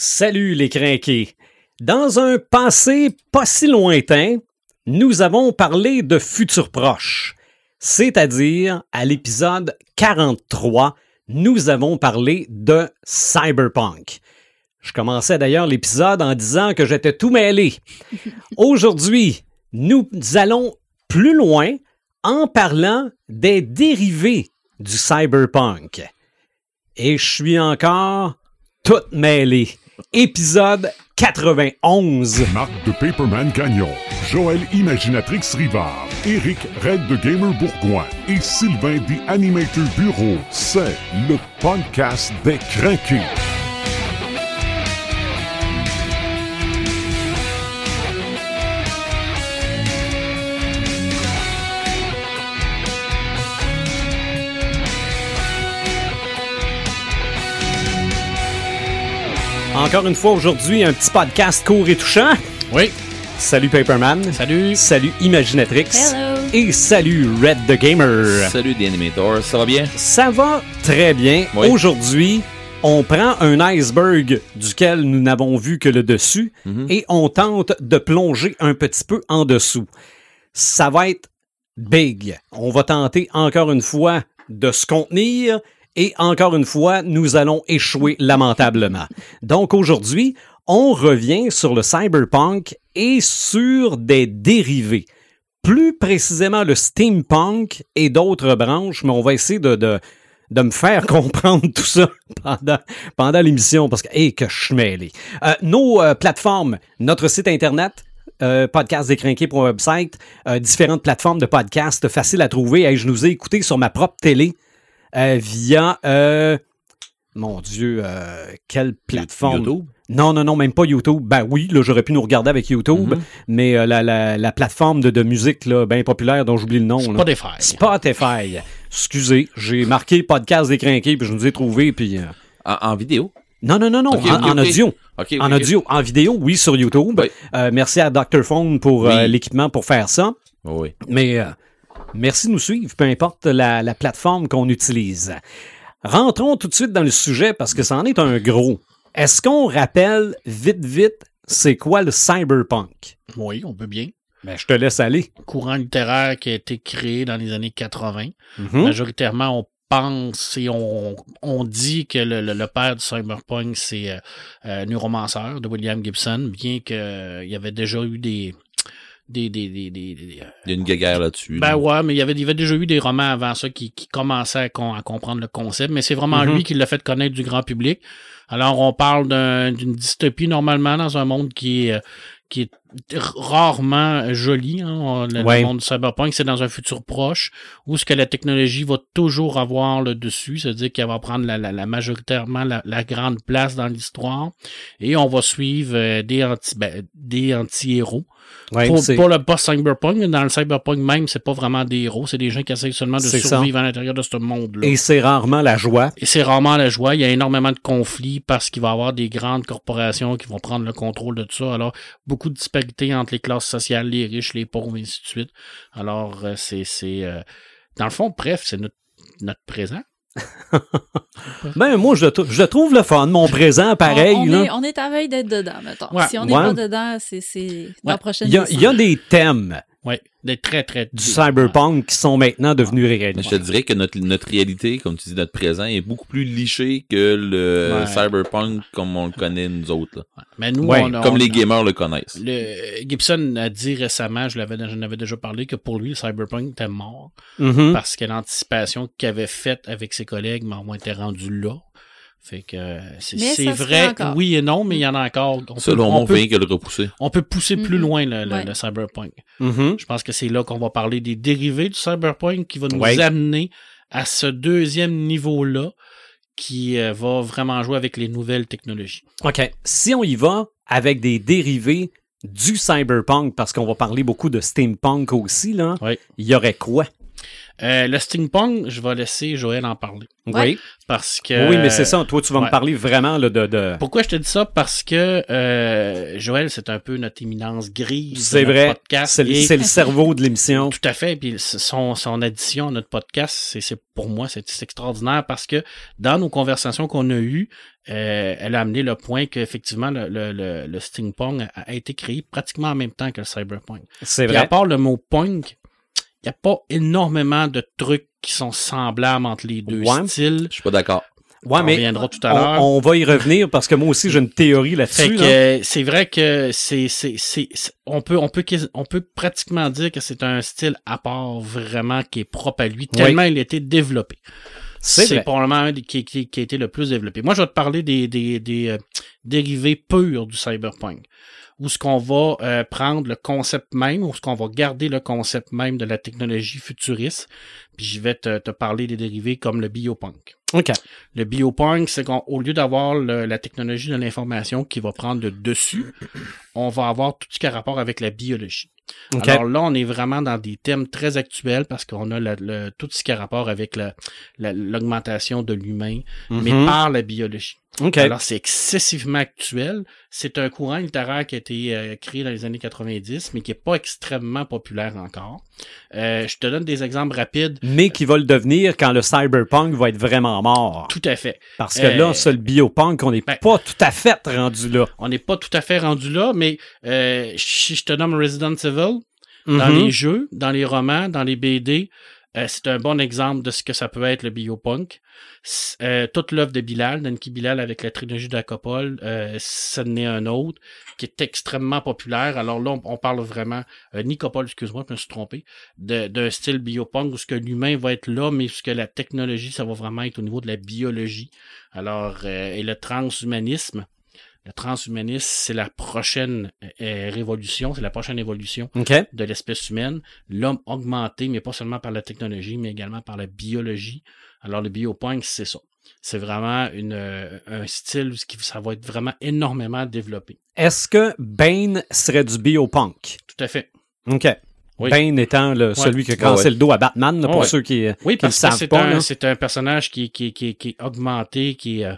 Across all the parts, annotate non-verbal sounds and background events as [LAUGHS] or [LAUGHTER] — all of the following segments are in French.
Salut les crinqués! Dans un passé pas si lointain, nous avons parlé de futur proche. C'est-à-dire, à l'épisode 43, nous avons parlé de cyberpunk. Je commençais d'ailleurs l'épisode en disant que j'étais tout mêlé. [LAUGHS] Aujourd'hui, nous allons plus loin en parlant des dérivés du cyberpunk. Et je suis encore tout mêlé. Épisode 91. Marc de Paperman Gagnon, Joël Imaginatrix Rivard, Eric Red de Gamer Bourgoin et Sylvain des Animator Bureau. C'est le podcast des craqués. Encore une fois aujourd'hui, un petit podcast court et touchant. Oui. Salut Paperman. Salut. Salut Imaginatrix. Hello. Et salut Red the Gamer. Salut The Animator, ça va bien? Ça va très bien. Oui. Aujourd'hui, on prend un iceberg duquel nous n'avons vu que le dessus Mhm. et on tente de plonger un petit peu en dessous. Ça va être big. On va tenter encore une fois de se contenir et encore une fois, nous allons échouer lamentablement. Donc aujourd'hui, on revient sur le cyberpunk et sur des dérivés. Plus précisément le steampunk et d'autres branches, mais on va essayer de, de, de me faire [LAUGHS] comprendre tout ça pendant, pendant l'émission parce que, hey, que je. Euh, nos euh, plateformes, notre site internet, euh, podcast décrinqué pour un website, euh, différentes plateformes de podcast faciles à trouver. Hey, je nous ai écoutés sur ma propre télé via, euh, mon Dieu, euh, quelle plateforme? YouTube? Non, non, non, même pas YouTube. Ben oui, là, j'aurais pu nous regarder avec YouTube, Mhm. mais euh, la, la, la plateforme de, de musique là, bien populaire dont j'oublie le nom. là. Spotify. Spotify. Excusez, j'ai marqué podcast décrinqué, puis je nous ai trouvé, puis... euh, En, en vidéo? Non, non, non, non, en, ok. audio. En audio, en vidéo, oui, sur YouTube. Oui. Euh, merci à Dr. Phone pour euh, Oui. l'équipement pour faire ça. Oui. Mais euh, merci de nous suivre, peu importe la, la plateforme qu'on utilise. Rentrons tout de suite dans le sujet parce que ça en est un gros. Est-ce qu'on rappelle vite, vite, c'est quoi le cyberpunk? Oui, on peut bien. Ben, je te laisse aller. Courant littéraire qui a été créé dans les années 80. Mhm. Majoritairement, on pense et on, on dit que le, le- le père du cyberpunk, c'est euh, euh, Neuromancer de William Gibson, bien qu'il y avait déjà eu des... des, des, des, des- des- euh, Il y a une guéguerre là-dessus. ben là. ouais, mais il y avait, il y avait déjà eu des romans avant ça qui, qui commençaient à, con- à comprendre le concept, mais c'est vraiment Mhm. lui qui l'a fait connaître du grand public. Alors, on parle d'un- d'une dystopie normalement dans un monde qui est, euh, qui est rarement joli. Hein. Le, Ouais. monde du cyberpunk, c'est dans un futur proche où ce que la technologie va toujours avoir le dessus, c'est-à-dire qu'elle va prendre la, la, la majoritairement la, la grande place dans l'histoire et on va suivre euh, des anti ben, des anti-héros. Ouais, pour, pour le boss cyberpunk, dans le cyberpunk même, c'est pas vraiment des héros, c'est des gens qui essayent seulement de C'est ça. survivre à l'intérieur de ce monde-là. Et c'est rarement la joie. Et c'est rarement la joie. Il y a énormément de conflits parce qu'il va y avoir des grandes corporations qui vont prendre le contrôle de tout ça. Alors, beaucoup de disparités entre les classes sociales, les riches, les pauvres, et ainsi de suite. Alors, euh, c'est... c'est euh, dans le fond, bref, c'est notre, notre présent. [LAUGHS] Ben, moi, je, je le trouve le fun, mon présent, pareil. on, on là. est, on est à veille d'être dedans, mettons. Ouais. Si on n'est Ouais. pas dedans, c'est la prochaine Il y, a, il y a des thèmes Oui, d'être très, très... du cyberpunk qui sont maintenant devenus Mais réels. je te dirais que notre, notre réalité, comme tu dis, notre présent, est beaucoup plus liché que le Ouais. cyberpunk comme on le connaît nous autres. là. Mais nous, Ouais, on Comme on les gamers le connaissent. Le, Gibson a dit récemment, je l'avais, j'en avais déjà parlé, que pour lui, le cyberpunk était mort. Mhm. parce que l'anticipation qu'il avait faite avec ses collègues m'a au moins été rendue là. Fait que euh, c'est Mais c'est ça se vrai, oui et non, mais il y en a encore. On peut, Selon on moi, on peut, fait rien que le repousser. on peut pousser plus Mhm. loin le, le- Ouais. le cyberpunk. Mhm. Je pense que c'est là qu'on va parler des dérivés du cyberpunk qui va nous Ouais. amener à ce deuxième niveau-là qui euh, va vraiment jouer avec les nouvelles technologies. OK. Si on y va avec des dérivés du cyberpunk, parce qu'on va parler beaucoup de steampunk aussi, là, Oui. il y aurait quoi? Euh, le steampunk, je vais laisser Joël en parler. Ouais. Oui. Parce que. Oui, mais c'est ça. Toi, tu vas ouais. me parler vraiment là, de. de... Pourquoi je te dis ça? Parce que euh, Joël, c'est un peu notre éminence grise. C'est notre vrai. Podcast C'est le, et- c'est le cerveau de l'émission. Tout à fait. Puis son, son addition à notre podcast, c'est, c'est pour moi, c'est, c'est extraordinaire parce que dans nos conversations qu'on a eues, euh, elle a amené le point qu'effectivement, le, le, le, le steampunk a, a été créé pratiquement en même temps que le cyberpunk. C'est Puis à vrai. part le mot punk, il n'y a pas énormément de trucs qui sont semblables entre les deux Ouais. styles. Je suis pas d'accord. Ouais, on mais reviendra tout à l'heure. on, on va y revenir parce que moi aussi, j'ai une théorie Fait là-dessus. euh, c'est vrai que c'est c'est on peut on peut on peut pratiquement dire que c'est un style à part vraiment qui est propre à lui tellement il a été développé. C'est probablement un des- qui, qui, qui a été le plus développé. Moi, je vais te parler des des des euh, dérivés purs du cyberpunk. Où ce qu'on va euh, prendre le concept même, où ce qu'on va garder le concept même de la technologie futuriste, puis je vais te, te parler des dérivés comme le biopunk. OK. Le biopunk, c'est qu'au lieu d'avoir la technologie de l'information qui va prendre le dessus, on va avoir tout ce qui a rapport avec la biologie. OK. Alors là, on est vraiment dans des thèmes très actuels parce qu'on a le- le- tout ce qui a rapport avec la- la- l'augmentation de l'humain, mais Mhm. par la biologie. OK. Alors, c'est excessivement actuel. C'est un courant littéraire qui a été euh, créé dans les années 90, mais qui est pas extrêmement populaire encore. Euh, je te donne des exemples rapides. mais qui va le devenir quand le cyberpunk va être vraiment mort. Tout à fait. Parce que Euh, là, c'est le biopunk, on n'est ben- pas tout à fait rendu là. On n'est pas tout à fait rendu là, mais euh, si je te nomme Resident Evil, dans Mhm. les jeux, dans les romans, dans les BD, euh, c'est un bon exemple de ce que ça peut être le biopunk. Euh, toute l'œuvre de Bilal, Danki Bilal avec la trilogie d'Acopole, euh, ça en est un autre qui est extrêmement populaire. Alors là, on, parle vraiment, euh, Nicopole, excuse-moi, je me suis trompé, d'un style biopunk où ce que l'humain va être là, mais ce que la technologie, ça va vraiment être au niveau de la biologie. Alors, et le transhumanisme, le transhumanisme, c'est la prochaine euh, révolution, c'est la prochaine évolution de l'espèce humaine, l'homme augmenté, mais pas seulement par la technologie, mais également par la biologie. Alors, le biopunk, c'est ça. C'est vraiment une, euh, un style qui ça va être vraiment énormément développé. Est-ce que Bane serait du biopunk? Tout à fait. OK. Oui. Bane étant le- celui qui a cassé ouais. le dos à Batman, là, pour Ouais. ceux qui, Oui, qui le parce que savent c'est pas. c'est un personnage qui, qui, qui, qui est augmenté, qui est euh,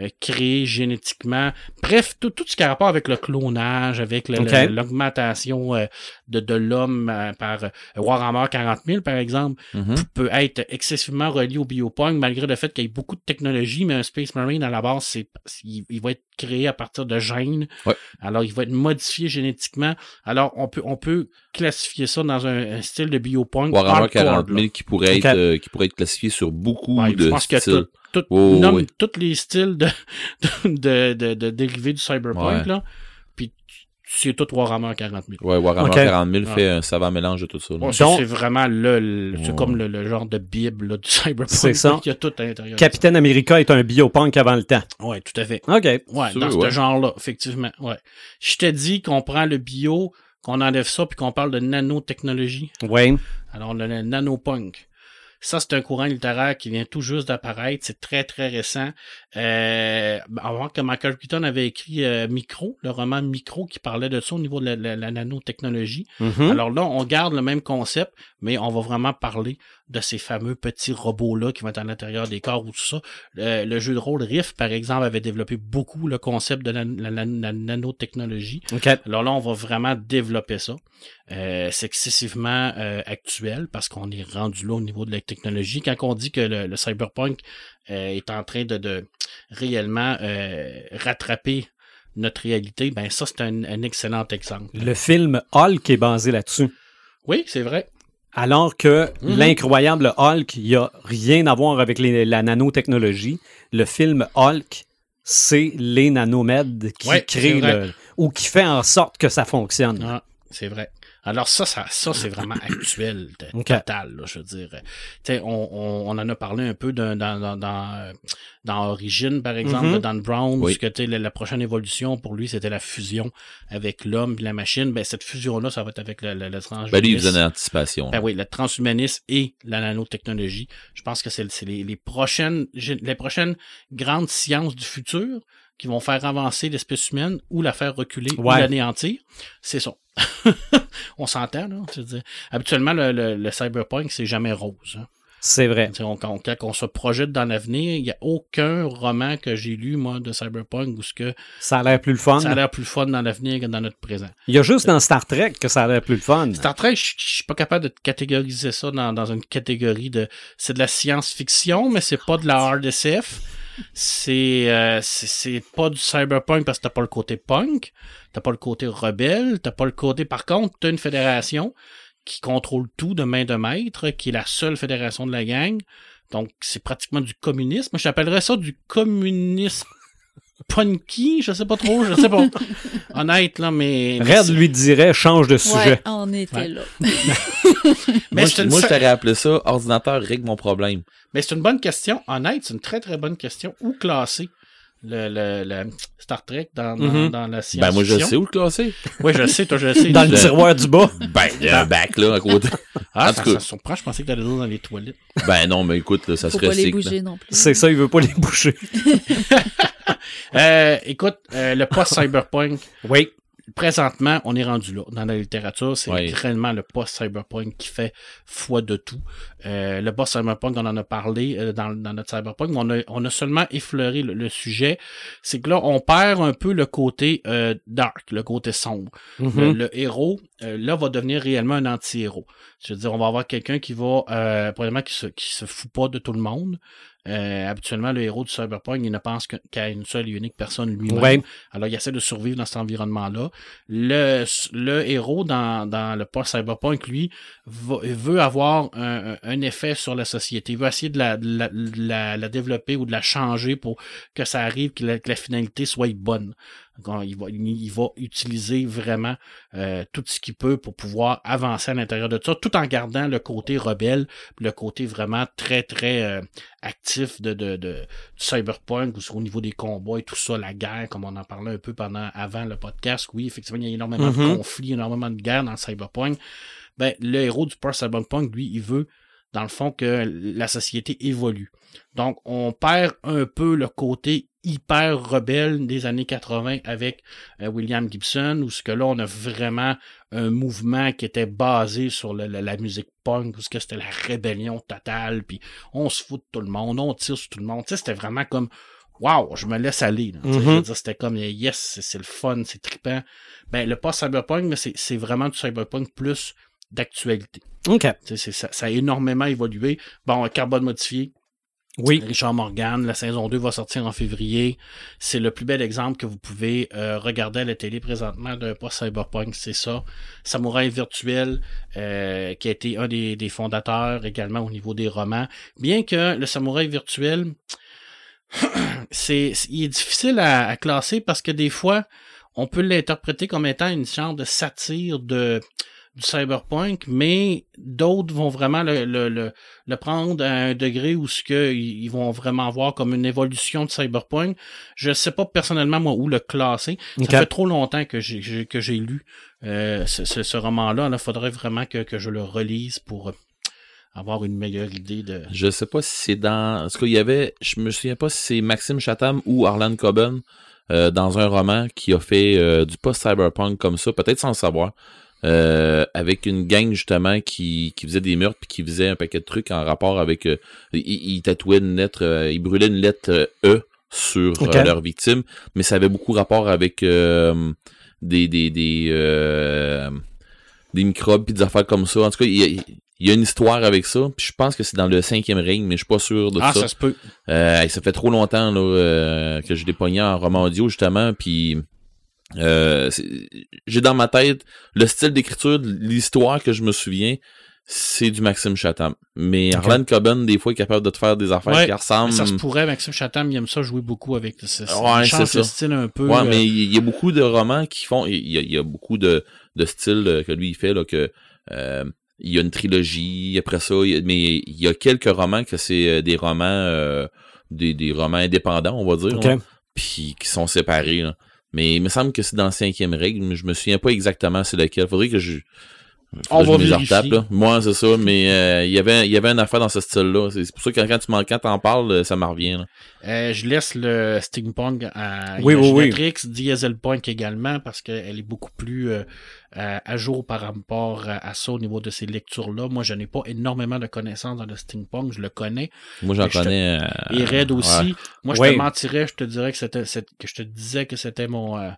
euh, créé génétiquement. Bref, tout, tout ce qui a rapport avec le clonage, avec l'augmentation euh, de, de l'homme euh, par euh, Warhammer 40 000, par exemple, Mhm. p- peut être excessivement relié au biopunk, malgré le fait qu'il y ait beaucoup de technologie, mais un Space Marine, à la base, c'est il, il va être créé à partir de gènes. Ouais. Alors, il va être modifié génétiquement. Alors, on peut, on peut classifier ça dans un, un style de biopunk. Warhammer hardcore, 40 là. 000 qui pourrait, être, euh, qui pourrait être classifié sur beaucoup Ouais, de je pense que styles. tout, tout, Oh, nomme oui. tous les styles de, [LAUGHS] de, de, de dérivés du cyberpunk, Ouais. là. Puis c'est tout Warhammer 40 000. Ouais, Warhammer Ok. 40 000 Ouais. fait un savant mélange de tout ça. Ouais, c'est vraiment le, le- c'est comme le, le genre de bible là, du [LAUGHS] cyberpunk. C'est ça. Il y a tout à l'intérieur. Capitaine America est un biopunk avant le temps. Ouais, tout à fait. OK. Ouais, dans ce ouais. genre-là, effectivement. Ouais. Je te dis qu'on prend le bio, qu'on enlève ça, puis qu'on parle de nanotechnologie. Oui. Alors, a le nanopunk. Ça, c'est un courant littéraire qui vient tout juste d'apparaître. C'est très, très récent. Euh, avant que Michael Crichton avait écrit euh, Micro, le roman Micro, qui parlait de ça au niveau de la, la- la nanotechnologie. Mhm. Alors là, on garde le même concept, mais on va vraiment parler de ces fameux petits robots-là qui vont être à l'intérieur des corps ou tout ça. Le, le jeu de rôle Rift, par exemple, avait développé beaucoup le concept de la, nanotechnologie. OK. Alors là, on va vraiment développer ça. Euh, c'est excessivement euh, actuel parce qu'on est rendu là au niveau de la technologie. Quand on dit que le, le cyberpunk euh, est en train de, de réellement euh, rattraper notre réalité, ben ça, c'est un, un excellent exemple. Le film Hulk est basé là-dessus. Oui, c'est vrai. Alors que Mhm. l'incroyable Hulk, il n'y a rien à voir avec les- la nanotechnologie. Le film Hulk, c'est les nanomèdes qui Ouais, créent le. ou qui fait en sorte que ça fonctionne. Ah, c'est vrai. Alors ça, ça, ça c'est vraiment actuel, total, là, je veux dire. On, on, on en a parlé un peu dans, dans, dans, dans Origin, par exemple, Mhm. de Dan Brown, Oui. ce que, tu sais, la, la prochaine évolution, pour lui, c'était la fusion avec l'homme et la machine. Ben, cette fusion-là, ça va être avec le, le, le transhumanisme. Ben, lui, il faisait une anticipation. Ben oui, le transhumanisme et la nanotechnologie. Je pense que c'est les, les prochaines les prochaines grandes sciences du futur qui vont faire avancer l'espèce humaine ou la faire reculer ou Ouais. l'anéantir. C'est ça. [LAUGHS] on s'entend, là. je veux dire. Habituellement, le, le- le cyberpunk, c'est jamais rose. hein. C'est vrai. On- quand, on se projette dans l'avenir, il n'y a aucun roman que j'ai lu, moi, de cyberpunk où ce que Ça a l'air plus le fun. ça a l'air plus fun dans l'avenir que dans notre présent. Il y a juste dans Star Trek que ça a l'air plus le fun. Star Trek, je je suis pas capable de catégoriser ça dans, dans une catégorie de. C'est de la science-fiction, mais c'est pas de la hard SF. C'est euh, c'est pas du cyberpunk parce que t'as pas le côté punk, t'as pas le côté rebelle, t'as pas le côté. Par contre, t'as une fédération qui contrôle tout de main de maître, qui est la seule fédération de la gang. Donc, c'est pratiquement du communisme. J'appellerais ça du communisme punky, je sais pas trop, je sais pas. [LAUGHS] Honnête, là, mais. Red lui dirait change de sujet. Ouais, on était Ouais. là. [LAUGHS] mais moi, je- une moi, je t'aurais appelé ça ordinateur règle mon problème. Mais c'est une bonne question. Honnête, c'est une très très bonne question. Où classer? Le, le, le Star Trek dans, dans, Mhm. dans la science Ben, moi, je sais où le classer. Oui, je sais, toi, je sais. Dans le tiroir du bas. Ben, il y a un bac, là, à côté. Ah, en ça, tout cas. ça surprend. Je pensais que t'allais dans les toilettes. Ben, non, mais écoute, là, ça Faut serait pas les là. bouger non plus. C'est ça, il veut pas les boucher. [LAUGHS] Euh, écoute, euh, le post-cyberpunk, Oui. Présentement, on est rendu là. Dans la littérature, c'est réellement le post-cyberpunk qui fait foi de tout. Euh, le post-cyberpunk, on en a parlé euh, dans, dans notre cyberpunk, mais on a, on a seulement effleuré le, le sujet. C'est que là, on perd un peu le côté euh, dark, le côté sombre. Le, Mhm. le héros, là, va devenir réellement un anti-héros. Je veux dire, on va avoir quelqu'un qui va, euh, probablement, qui se, qui se fout pas de tout le monde. Euh, habituellement, le héros du cyberpunk, il ne pense qu'à une seule et unique personne lui-même. Ouais. Alors, il essaie de survivre dans cet environnement-là. Le, le héros dans, dans le post-cyberpunk, lui, va- veut avoir un, un- effet sur la société. Il veut essayer de la, de la, de la- la développer ou de la changer pour que ça arrive, que la, que la finalité soit bonne. Il, va, il va utiliser vraiment euh, tout ce qu'il peut pour pouvoir avancer à l'intérieur de ça, tout en gardant le côté rebelle, le côté vraiment très, très euh, actif de, de, de, du cyberpunk, ou au niveau des combats et tout ça, la guerre, comme on en parlait un peu pendant avant le podcast. Oui, effectivement, il y a énormément de Mhm. conflits, énormément de guerres dans le cyberpunk. Ben, le héros du post-cyberpunk, lui, il veut, dans le fond, que la société évolue. Donc, on perd un peu le côté hyper rebelle des années 80 avec euh, William Gibson, où ce que là, on a vraiment un mouvement qui était basé sur le- le- la musique punk, où ce que c'était la rébellion totale, puis on se fout de tout le monde, on tire sur tout le monde. Tu sais, c'était vraiment comme Wow, je me laisse aller. là. Tu sais, Mhm. je veux dire, C'était comme yes, c'est- le fun, c'est trippant. Ben, le pas cyberpunk, mais c'est vraiment du cyberpunk plus d'actualité. OK. Tu sais, c'est- Ça, ça a énormément évolué. Bon, carbone modifié, Oui. Richard Morgan, la saison 2 va sortir en février. C'est le plus bel exemple que vous pouvez euh, regarder à la télé présentement d'un post-cyberpunk, c'est ça. Samouraï virtuel, euh, qui a été un des, des fondateurs également au niveau des romans. Bien que le samouraï virtuel, [CLEARS THROAT] c'est, il est difficile à, à classer parce que des fois, on peut l'interpréter comme étant une genre de satire de du cyberpunk, mais d'autres vont vraiment le, le, le, le prendre à un degré où ce que ils vont vraiment voir comme une évolution de cyberpunk. Je sais pas personnellement moi où le classer. Ça fait trop longtemps que j'ai j'ai- que j'ai lu euh, ce, ce, ce roman-là. Il faudrait vraiment que, que je le relise pour euh, avoir une meilleure idée de. Je sais pas si c'est dans. En tout cas, il y avait. Je me souviens pas si c'est Maxime Chatham ou Arlan Coben euh, dans un roman qui a fait euh, du post-cyberpunk comme ça, peut-être sans le savoir. Euh, avec une gang justement qui, qui faisait des meurtres puis qui faisait un paquet de trucs en rapport avec euh, ils, ils tatouaient une lettre euh, ils brûlaient une lettre euh, E sur euh, leurs victimes mais ça avait beaucoup rapport avec euh, des des des, euh, des microbes puis des affaires comme ça. En tout cas il y a, il y a une histoire avec ça puis je pense que c'est dans le cinquième règne mais je suis pas sûr de Ah, ça. ça se peut. euh, ça fait trop longtemps là, euh, que je l'ai pogné en roman audio, justement, puis euh, j'ai dans ma tête le style d'écriture, l'histoire que je me souviens, c'est du Maxime Chatham. Mais Ok. Arlan Coben, des fois, est capable de te faire des affaires Ouais, qui ressemblent... Ça se pourrait, Maxime Chatham, il aime ça jouer beaucoup avec ce, Ouais, change le style un peu. Ouais, euh, mais il y a beaucoup de romans qui font... Il y a, il y a beaucoup de, de styles euh, que lui, il fait, là, que... euh, il y a une trilogie, après ça, il y a- mais il y a quelques romans que c'est des romans... euh, des, des romans indépendants, on va dire. OK. là puis qui sont séparés. là. Mais il me semble que c'est dans la cinquième règle, mais je me souviens pas exactement c'est lequel. Faudrait que je On Faudrait va que je vérifier. retape, là. Moi, c'est ça, mais euh, il y avait, il y avait une affaire dans ce style-là. C'est c'est pour ça que quand, quand tu m'en quand t'en parles, euh, ça m'en revient. là. Euh, je laisse le steampunk à Oui, oui, oui. Imaginatrix, Dieselpunk également, parce qu'elle est beaucoup plus euh, à à jour par rapport à, à ça au niveau de ces lectures-là. Moi, je n'ai pas énormément de connaissances dans le steampunk, je le connais. Moi, j'en je te- connais. euh, Et Red aussi. ouais. Moi, je Ouais. te mentirais, je te dirais que c'était que je te disais que c'était mon euh,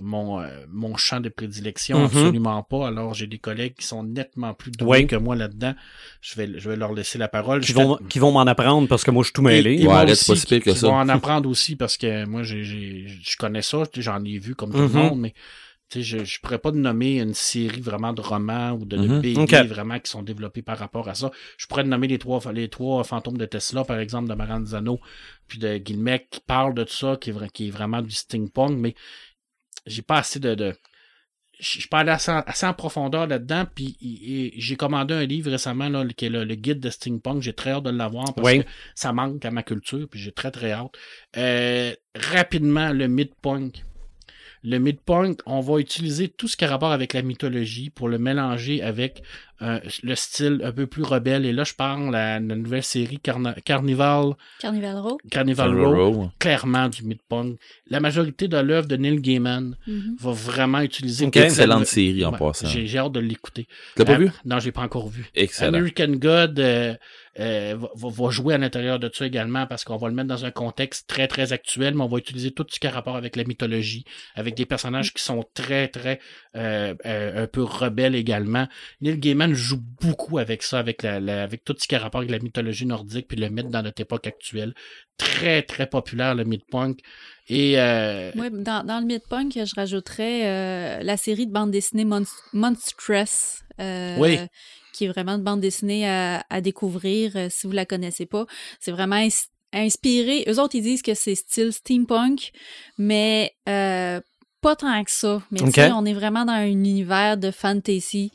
mon euh, mon champ de prédilection, Mhm. absolument pas. Alors, j'ai des collègues qui sont nettement plus doués Ouais. que moi là-dedans. Je vais je vais leur laisser la parole. Qui Je vont, qui vont m'en apprendre parce que moi, je suis tout mêlé. et Ouais, si pire qui- vont en [LAUGHS] apprendre aussi parce que moi, j'ai, j'ai, je connais ça, j'en ai vu comme tout le monde, mais je, je pourrais pas nommer une série vraiment de romans ou de, de Mhm. BD vraiment qui sont développés par rapport à ça. Je pourrais nommer les trois, les trois fantômes de Tesla, par exemple, de Maranzano, puis de Guillemec, qui parlent de ça, qui est, vra- qui est vraiment du steampunk, mais j'ai pas assez de... de je suis pas allé assez, en- assez en profondeur là-dedans, puis j'ai commandé un livre récemment, là, qui est le, le guide de steampunk. J'ai très hâte de l'avoir parce Oui. que ça manque à ma culture, puis j'ai très très hâte. Euh, rapidement, le midpunk. Le midpunk, on va utiliser tout ce qui a rapport avec la mythologie pour le mélanger avec euh, le style un peu plus rebelle. Et là, je parle de la, la nouvelle série Carna- Carnival, Carnival Row. Carnival Row, Row. clairement du midpunk. La majorité de l'œuvre de Neil Gaiman Mhm. va vraiment utiliser... Ok. Excellente série en Ouais, passant. J'ai j'ai hâte de l'écouter. Tu l'as pas Euh, vu? Non, j'ai pas encore vu. Excellent. American God euh, euh, va, va- va jouer à l'intérieur de ça également parce qu'on va le mettre dans un contexte très très actuel, mais on va utiliser tout ce qui a rapport avec la mythologie, avec des personnages qui sont très très euh, euh, un peu rebelles également. Neil Gaiman joue beaucoup avec ça, avec la, la- avec tout ce qui a rapport avec la mythologie nordique, puis le mettre dans notre époque actuelle. Très très populaire le midpunk. Et euh, Ouais, dans, dans le midpunk, je rajouterais euh, la série de bande dessinée Mon- Monstress. euh, Oui. Qui est vraiment une bande dessinée à, à découvrir si vous la connaissez pas. C'est vraiment ins- inspiré. Eux autres, ils disent que c'est style steampunk, mais euh, pas tant que ça. Mais tu Ok. sais, on est vraiment dans un univers de fantasy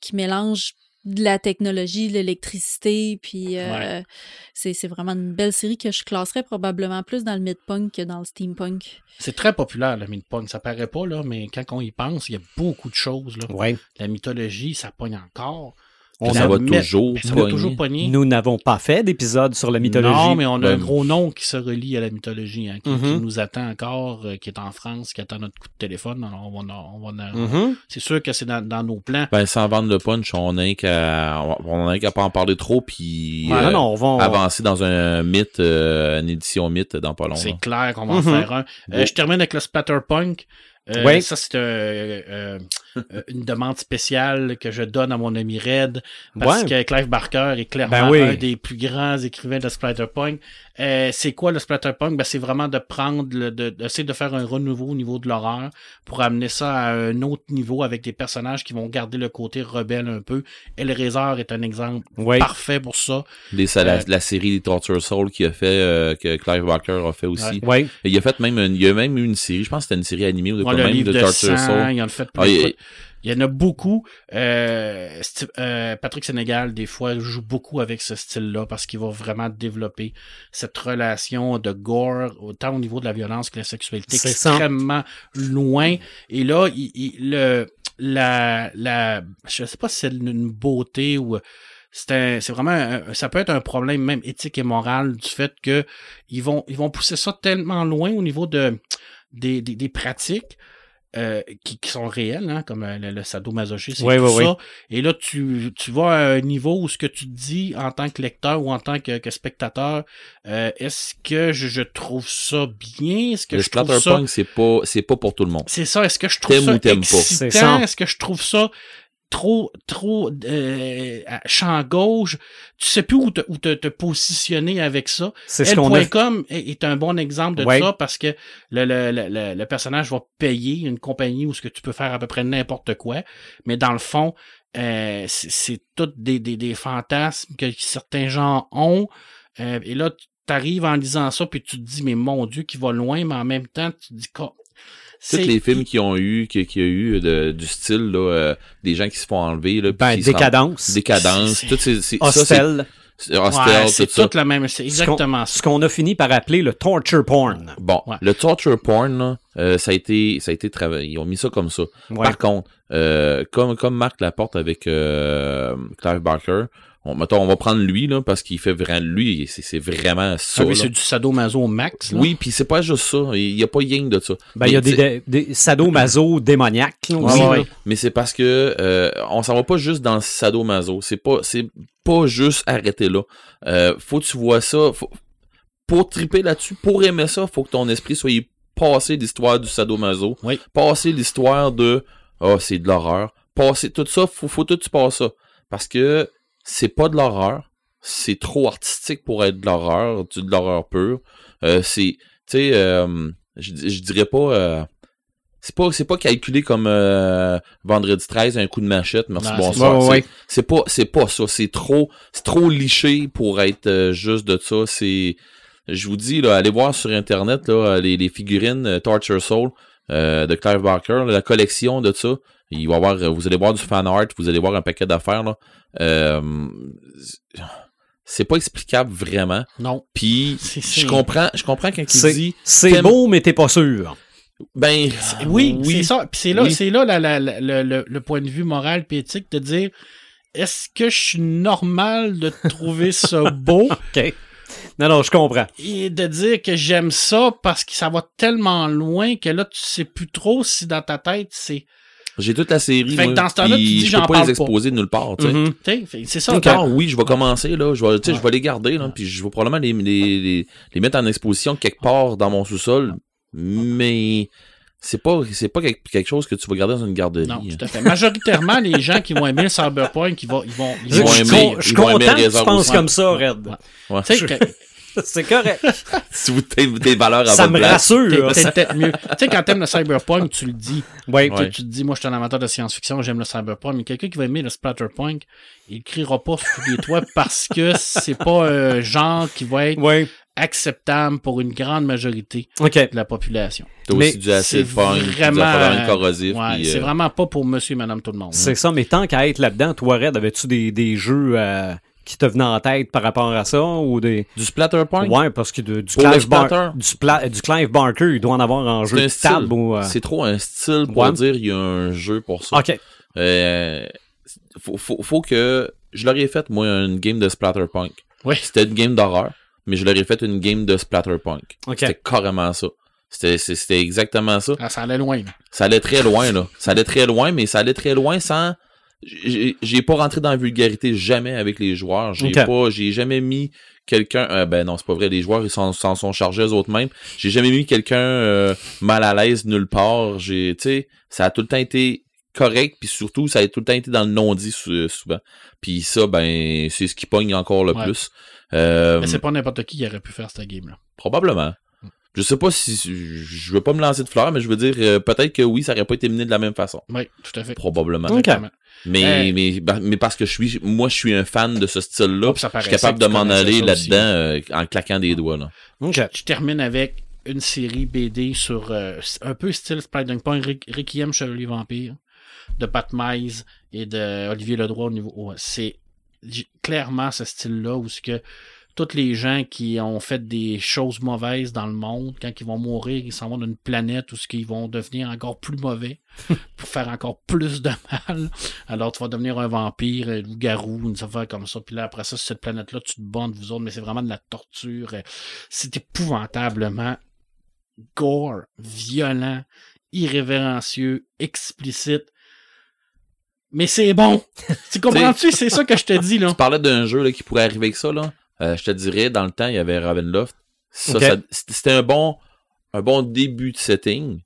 qui mélange de la technologie, de l'électricité, puis euh, Ouais. c'est c'est vraiment une belle série que je classerais probablement plus dans le midpunk que dans le steampunk. c'est très populaire le midpunk. Ça paraît pas là, mais quand on y pense, il y a beaucoup de choses là. Ouais. La mythologie, ça pogne encore. On ça a- va met- toujours ça va pogner. toujours pogner. Nous n'avons pas fait d'épisode sur la mythologie. Non, mais on a Ben, un gros nom qui se relie à la mythologie, hein, qui, Mhm. qui nous attend encore, euh, qui est en France, qui attend notre coup de téléphone. On va, on va- Mhm. C'est sûr que c'est dans, dans nos plans. Ben, sans vendre le punch, on n'a qu'à, on n'a qu'à pas en parler trop, puis Ouais, euh, non, non, on va. on- avancer dans un mythe, euh, une édition mythe dans pas long. C'est clair qu'on va en Mhm. faire un. Euh, je termine avec le Splatterpunk. Euh, Ouais. Ça, c'est un, euh, euh, une demande spéciale que je donne à mon ami Red. Parce Ouais. que Clive Barker est clairement Ben oui. un des plus grands écrivains de Splatterpunk. Euh, c'est quoi le Splatterpunk? Ben, c'est vraiment de prendre, le, de, d'essayer de faire un renouveau au niveau de l'horreur pour amener ça à un autre niveau avec des personnages qui vont garder le côté rebelle un peu. Hellraiser est un exemple Ouais. parfait pour ça. Les, ça, la, Euh, la série des Torture Soul qui a fait, euh, que Clive Barker a fait aussi. Ouais. Il a fait même, une, il y a même eu une série, je pense que c'était une série animée ou de On quoi le même livre de de Torture sang, Soul. il en a fait Ah, il-. Il y en a beaucoup. Euh, euh, Patrick Sénégal, des fois, joue beaucoup avec ce style-là parce qu'il va vraiment développer cette relation de gore, autant au niveau de la violence que la sexualité, ça. extrêmement loin. Et là, il, il- le, la, la, je sais pas si c'est une beauté ou c'est un- c'est vraiment un- ça peut être un problème même éthique et moral du fait que ils vont ils vont pousser ça tellement loin au niveau de des, des, des pratiques euh, qui, qui sont réelles, hein, comme euh, le, le sadomasochisme Oui, et tout oui, oui. ça. Et là, tu, tu vas à un niveau où ce que tu te dis en tant que lecteur ou en tant que, que spectateur, euh, est-ce que je, je trouve ça bien? Est-ce que Le je trouve ça... Splatterpunk, c'est pas, c'est pas pour tout le monde. C'est ça, est-ce que je trouve T'aimes ça ou t'aimes pas? C'est ça. excitant? Est-ce que je trouve ça trop, trop euh, champ gauche? Tu sais plus où te, où te, te positionner avec ça. C'est ce qu'on a. Est, un bon exemple de Ouais. ça parce que le, le, le, le, personnage va payer une compagnie où ce que tu peux faire à peu près n'importe quoi, mais dans le fond, euh, c'est tous des, des, des fantasmes que certains gens ont. Euh, et là, tu arrives en lisant ça, puis tu te dis, mais mon Dieu, qui va loin, mais en même temps, tu te dis, quoi? Tous les films qui ont eu, qui, qui a eu de- du style, là, euh, des gens qui se font enlever, là, Ben, décadence. décadence, C'est- tout ces, ces- ça, Hostel. hostel, Ouais, c'est tout ça. la même. C'est exactement ce ça. qu'on a fini par appeler le torture porn. Bon, Ouais. le torture porn, là, euh, ça a été, ça a été travaillé. Ils ont mis ça comme ça. Ouais. Par contre, euh, comme, comme Marc Laporte avec euh, Clive Barker, on, mettons, on va prendre lui, là, parce qu'il fait vraiment, lui, c'est, c'est vraiment ça. Ah oui, c'est du sadomaso max. Là. Oui, puis c'est pas juste ça. Il y a pas rien de ça. Ben, il y a des, des, sadomaso [LAUGHS] démoniaques là, aussi. ouais. Mais c'est parce que euh, on s'en va pas juste dans le sadomaso. C'est pas c'est pas juste arrêter là. Euh, faut que tu vois ça. Faut, pour triper là-dessus, pour aimer ça, faut que ton esprit soit passé l'histoire du sadomaso. Oui. Passer l'histoire de oh c'est de l'horreur. Passer tout ça, faut faut tout tu passes ça parce que c'est pas de l'horreur. C'est trop artistique pour être de l'horreur, de l'horreur pure. Euh, c'est tu sais euh, je, je dirais pas euh, c'est pas c'est pas calculé comme euh, vendredi 13 un coup de machette merci Non, bonsoir c'est- pas c'est pas ça c'est trop c'est trop liché pour être euh, juste de ça c'est je vous dis là allez voir sur internet là les, les figurines euh, Torture Soul de Clive Barker là, la collection de ça il va avoir vous allez voir du fan art vous allez voir un paquet d'affaires là Euh, c'est pas explicable vraiment Non. puis je comprends je comprends quand il dit c'est beau, mais t'es pas sûr. ben Oui, c'est ça. Puis c'est là, Oui. c'est là la- la- la- le, le- le point de vue moral et éthique de dire est-ce que je suis normal de trouver ça [LAUGHS] beau? OK. Non, non, je comprends. et de dire que j'aime ça parce que ça va tellement loin que là, tu sais plus trop si dans ta tête c'est. J'ai toute la série. Fait que dans ce temps-là, tu dis, je j'en peux pas parle les pas. exposer de nulle part. tu sais. Tu sais, fait- c'est ça. Tard, oui, je vais commencer, là. Je vais, tu sais, Ouais. je vais les garder, là. Puis je vais probablement les, les, les, les mettre en exposition quelque part dans mon sous-sol. Mais c'est pas, c'est pas quelque, quelque chose que tu vas garder dans une garderie. Non, hein. tout à fait. Majoritairement, les [LAUGHS] gens qui vont aimer le Cyberpunk, ils vont. Ils vont, ils Ils vont je, aimer- suis je suis ils vont aimer content que tu Razor penses aussi. comme ça, Red. Ouais. Tu sais, [LAUGHS] C'est correct. [LAUGHS] Si vous tes, tes valeurs à ça votre me place. rassure. t'es peut-être mieux. Tu sais, quand t'aimes le Cyberpunk, tu le dis. Ouais. Tu sais, Ouais. Tu te dis, moi, je suis un amateur de science-fiction, j'aime le cyberpunk, mais quelqu'un qui va aimer le splatterpunk, il criera pas sur tous les toits [LAUGHS] parce que c'est pas un genre qui va être Ouais. acceptable pour une grande majorité de la population. T'as Mais aussi du punk, vraiment, corrosif. Ouais, c'est euh, vraiment pas pour monsieur et madame tout le monde. C'est ça, mais tant qu'à être là-dedans, toi, Red, avais-tu des, des jeux euh, qui te venaient en tête par rapport à ça ou des. Du splatterpunk? Ouais, parce que de- du, Clive Bar- du, spla- du Clive Barker, il doit en avoir en jeu C'est de un style. table ou. euh, C'est trop un style pour Ouais. dire il y a un jeu pour ça. OK. Euh, faut, faut, faut que. Je l'aurais fait, moi, une game de Splatterpunk. Oui. C'était une game d'horreur, mais je l'aurais fait une game de Splatterpunk. OK. C'était carrément ça. C'était exactement ça. Ah, ça allait loin. là. Ça allait très loin, là. Ça allait très loin, mais ça allait très loin sans. J'ai- J'ai pas rentré dans la vulgarité jamais avec les joueurs. J'ai pas. J'ai jamais mis quelqu'un. euh, ben non, c'est pas vrai. Les joueurs, ils s'en s'en sont chargés eux autres mêmes. J'ai jamais mis quelqu'un euh, mal à l'aise nulle part. J'ai. Tu sais, ça a tout le temps été correct, puis surtout, ça a tout le temps été dans le non-dit sou- souvent. Puis ça, ben, c'est ce qui pogne encore le Ouais. plus. Euh, Mais c'est pas n'importe qui qui aurait pu faire cette game-là. Probablement. Je sais pas si. Je veux pas me lancer de fleurs, mais je veux dire, euh, peut-être que oui, ça aurait pas été mené de la même façon. Oui, tout à fait. Probablement. Mais, Eh. mais, bah, mais parce que je suis. Moi, je suis un fan de ce style-là. Oh, je suis capable de m'en aller là-dedans euh, en claquant des doigts. Là. OK. Je termine avec une série BD sur euh, un peu style Spider-Punk, Rick- Requiem Chevalier Vampire, de Pat Mize et de Olivier Ledroit au niveau. ouais, c'est clairement ce style-là où ce que tous les gens qui ont fait des choses mauvaises dans le monde, quand ils vont mourir, ils s'en vont d'une planète où ce qu'ils vont devenir encore plus mauvais [LAUGHS] pour faire encore plus de mal. Alors tu vas devenir un vampire, un loup-garou, une affaire comme ça. Puis là, après ça, sur cette planète-là, tu te entre vous autres, mais c'est vraiment de la torture. C'est épouvantablement gore, violent, irrévérencieux, explicite. Mais c'est bon. [LAUGHS] Tu comprends-tu? C'est ça que je te dis, là. Tu parlais d'un jeu là, qui pourrait arriver avec ça. Là. Euh, je te dirais, dans le temps, il y avait Ravenloft. Ça, c'était un bon, un bon début de setting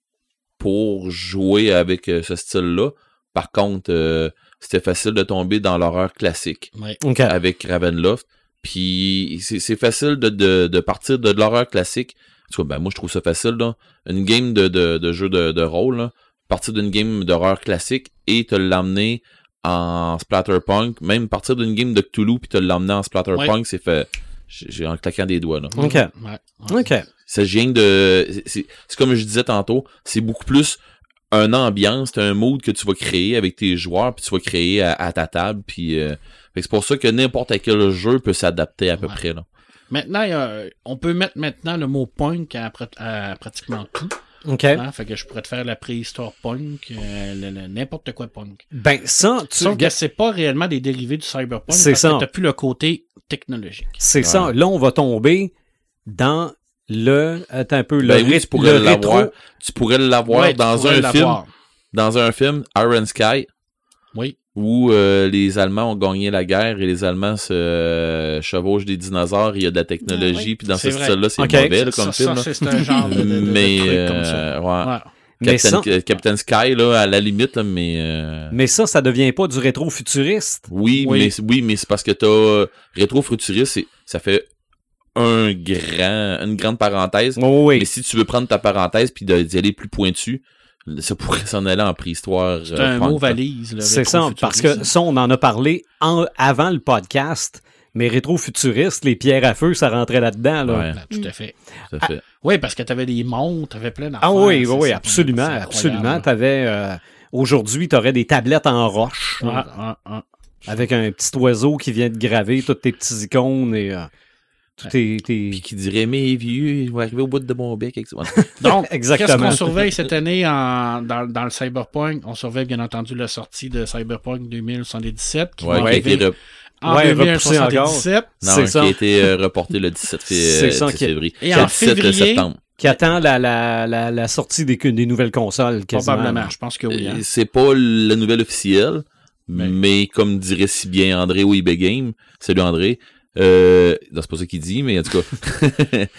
pour jouer avec euh, ce style-là. Par contre, euh, c'était facile de tomber dans l'horreur classique. Ouais. Avec Ravenloft. Puis c'est c'est facile de, de, de partir de l'horreur classique. En tout cas, ben, moi je trouve ça facile. Là. Une game de, de, de jeu de, de rôle, là, partir d'une game d'horreur classique et te l'amener en Splatterpunk, même partir d'une game de Cthulhu puis te l'amener en Splatterpunk, c'est fait. J'ai en claquant des doigts. Là. OK. Ouais. Ouais. OK. Ça vient de. C'est comme je disais tantôt, c'est beaucoup plus une ambiance, c'est un mood que tu vas créer avec tes joueurs, puis tu vas créer à, à ta table, puis euh, Fait que c'est pour ça que n'importe quel jeu peut s'adapter à peu Ouais. près. Là. Maintenant, il y a- on peut mettre maintenant le mot punk à pratiquement tout. OK. hein. Fait que je pourrais te faire la préhistoire punk, euh, n'importe quoi punk. Ben, ça, tu, Sauf que c'est pas réellement des dérivés du cyberpunk. C'est ça. t'as plus le côté technologique. c'est ça. Là, on va tomber dans le. Attends un peu. Le, Ben oui, tu pourrais le l'avoir. rétro. Tu pourrais l'avoir Ouais, tu dans pourrais un film. l'avoir. Dans un film, Iron Sky, Oui. Où euh, les Allemands ont gagné la guerre et les Allemands se euh, chevauchent des dinosaures, il y a de la technologie, Ah oui. puis dans ce style-là, c'est mauvais là, comme ça, film. ça, là. c'est un genre de, de- de- de mais truc comme ça. euh, ouais. Ouais. Mais Captain, ça, euh, Captain Sky, là, à la limite, là, mais euh, mais ça, ça devient pas du rétro-futuriste. oui, Oui. mais c'est- oui, mais c'est parce que t'as euh, rétro-futuriste, c'est- ça fait un grand, une grande parenthèse. Oui, oui, Mais si tu veux prendre ta parenthèse puis d'y aller plus pointu, ça pourrait s'en aller en préhistoire. C'est euh, un punk, mot valise. le C'est ça, parce que ça, on en a parlé en- avant le podcast, mais rétro-futuriste, les pierres à feu, ça rentrait là-dedans. Là. Ouais, Ben, tout à fait. tout à fait. Oui, parce que t'avais des montres, t'avais plein d'affaires. Ah oui, oui, absolument, absolument. T'avais, euh, aujourd'hui, tu aurais des tablettes en roche Ouais, ouais, ouais. avec un petit oiseau qui vient de graver toutes tes petits icônes et euh, tout tes, tes- Puis qui dirait, mais vieux, je vais arriver au bout de mon bec. [LAUGHS] Donc, [LAUGHS] Exactement. qu'est-ce qu'on surveille cette année en, dans, dans le Cyberpunk? On surveille bien entendu la sortie de Cyberpunk 2077 qui Ouais, va qui a été arriver re- en Ouais, repoussé 2077. non, qui ça. a été euh, reporté le 17, fé- C'est ça 17 qui- février. Et en 17 février, septembre. qui attend la, la, la, la sortie des, des nouvelles consoles, quasiment. Probablement, je pense que oui. hein. Euh, C'est pas la nouvelle officielle, Mais- mais, comme dirait si bien André au eBay Game, salut André, euh, non, c'est pas ça qu'il dit, mais en tout cas,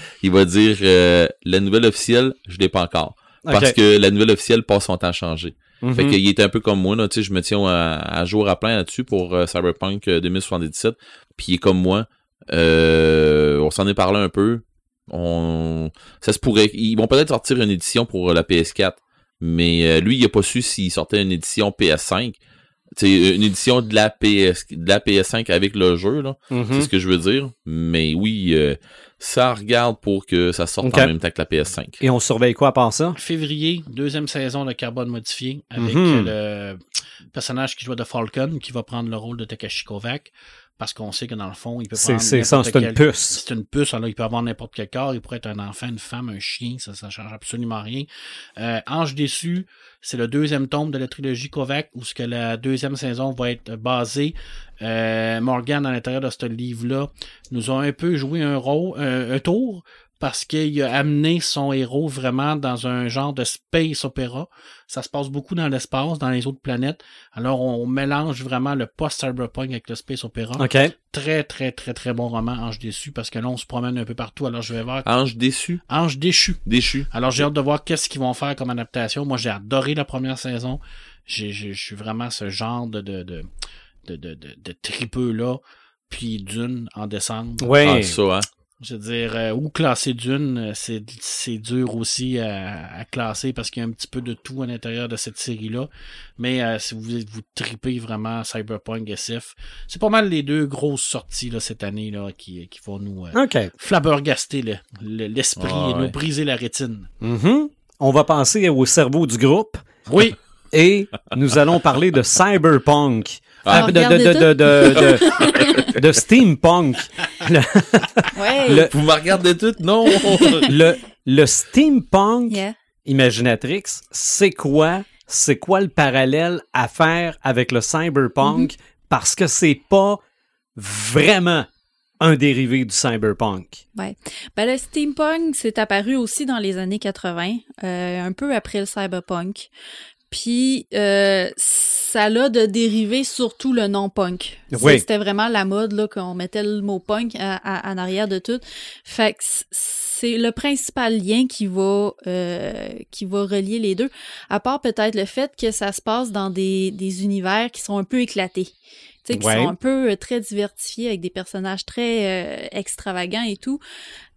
[LAUGHS] il va dire euh, la nouvelle officielle, je l'ai pas encore. Parce que la nouvelle officielle passe son temps à changer. Mhm. Fait qu'il est un peu comme moi, là, tu sais, je me tiens à, à jour à plein là-dessus pour euh, Cyberpunk euh, 2077. Puis il est comme moi. Euh, on s'en est parlé un peu. On, ça se pourrait. Ils vont peut-être sortir une édition pour euh, la PS4. Mais euh, lui, il a pas su s'il sortait une édition PS5. Sais, une édition de la PS, de la PS5 avec le jeu, là. Mhm. C'est ce que je veux dire. Mais oui, euh, ça regarde pour que ça sorte en même temps que la PS5. Et on surveille quoi à part ça? Février, deuxième saison de Carbone modifié avec Mhm. le personnage qui joue de Falcon qui va prendre le rôle de Takashi Kovac parce qu'on sait que dans le fond, il peut prendre c'est ça, c'est une puce. C'est une puce, alors il peut avoir n'importe quel corps, il pourrait être un enfant, une femme, un chien, ça, ça change absolument rien. Euh, Ange déçu, c'est le deuxième tome de la trilogie Kovac, où ce que la deuxième saison va être basée. Euh, Morgan, à l'intérieur de ce livre-là, nous a un peu joué un rôle, un, un tour, parce qu'il a amené son héros vraiment dans un genre de space opéra. Ça se passe beaucoup dans l'espace, dans les autres planètes. Alors, on mélange vraiment le post-cyberpunk avec le space opéra OK. très, très, très, très bon roman, Ange déçu, parce que là, on se promène un peu partout. Alors, je vais voir Ange déçu, Ange déchu. déchu. Alors, j'ai hâte de voir qu'est-ce qu'ils vont faire comme adaptation. Moi, j'ai adoré la première saison. J'ai, j'ai- je suis vraiment ce genre de, de, de, de, de, de, de tripeux-là. Puis Dune en décembre. Ouais. Ah, ça, hein. Je veux dire, euh, où classer Dune, euh, c'est, c'est dur aussi à, à classer parce qu'il y a un petit peu de tout à l'intérieur de cette série-là. Mais euh, si vous vous tripez vraiment Cyberpunk SF, c'est pas mal les deux grosses sorties là, cette année là, qui, qui vont nous euh, flabbergaster le- le- l'esprit Ah, et nous ouais. briser la rétine. Mhm. On va passer au cerveau du groupe Oui, et nous allons parler de cyberpunk. Ah. Euh, de, de, de, de, de, de- de steampunk. Ouais. Le, Vous me regardez toutes? Non! [LAUGHS] le, le steampunk Yeah. Imaginatrix, c'est quoi? C'est quoi le parallèle à faire avec le cyberpunk? Mm-hmm. Parce que c'est pas vraiment un dérivé du cyberpunk. Ben, le steampunk, c'est apparu aussi dans les années 80, euh, un peu après le cyberpunk. Puis, euh, ça a de dériver surtout le nom punk. Oui. C'était vraiment la mode, là, qu'on mettait le mot punk à- à- en arrière de tout. Fait que c'est le principal lien qui va, euh, qui va relier les deux. À part peut-être le fait que ça se passe dans des, des univers qui sont un peu éclatés. Tu sais, qui Ouais. sont un peu euh, très diversifiés avec des personnages très euh, extravagants et tout.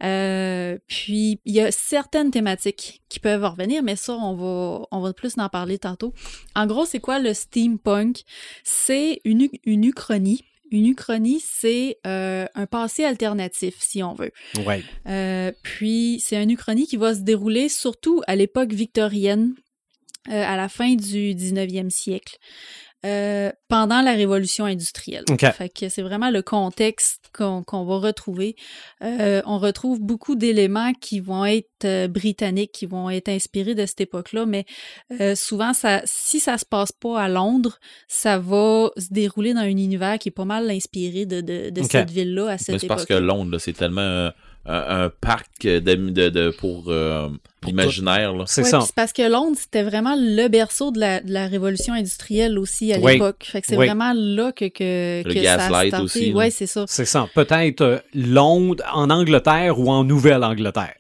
Euh, puis il y a certaines thématiques qui peuvent revenir, mais ça on va on va plus en parler tantôt. En gros, c'est quoi le steampunk? C'est une une uchronie. Une uchronie, c'est euh, un passé alternatif, si on veut. Ouais. Euh, puis c'est une uchronie qui va se dérouler surtout à l'époque victorienne, euh, à la fin du 19e siècle. Euh, pendant la révolution industrielle. OK. Fait que c'est vraiment le contexte qu'on va retrouver. Euh, on retrouve beaucoup d'éléments qui vont être euh, britanniques, qui vont être inspirés de cette époque-là, mais euh, souvent, ça, si ça se passe pas à Londres, ça va se dérouler dans un univers qui est pas mal inspiré de, de, de OK. cette ville-là à cette c'est parce que époque. Londres, c'est tellement un, parc de, de, de- pour, euh, l'imaginaire. là. C'est Ouais, ça. parce que Londres, c'était vraiment le berceau de la, de la révolution industrielle aussi à Oui. l'époque. Fait que c'est Oui. vraiment là que, que, Le que ça a gaslight starté. aussi. Ouais, c'est ça. C'est ça. Peut-être euh, Londres en Angleterre ou en Nouvelle-Angleterre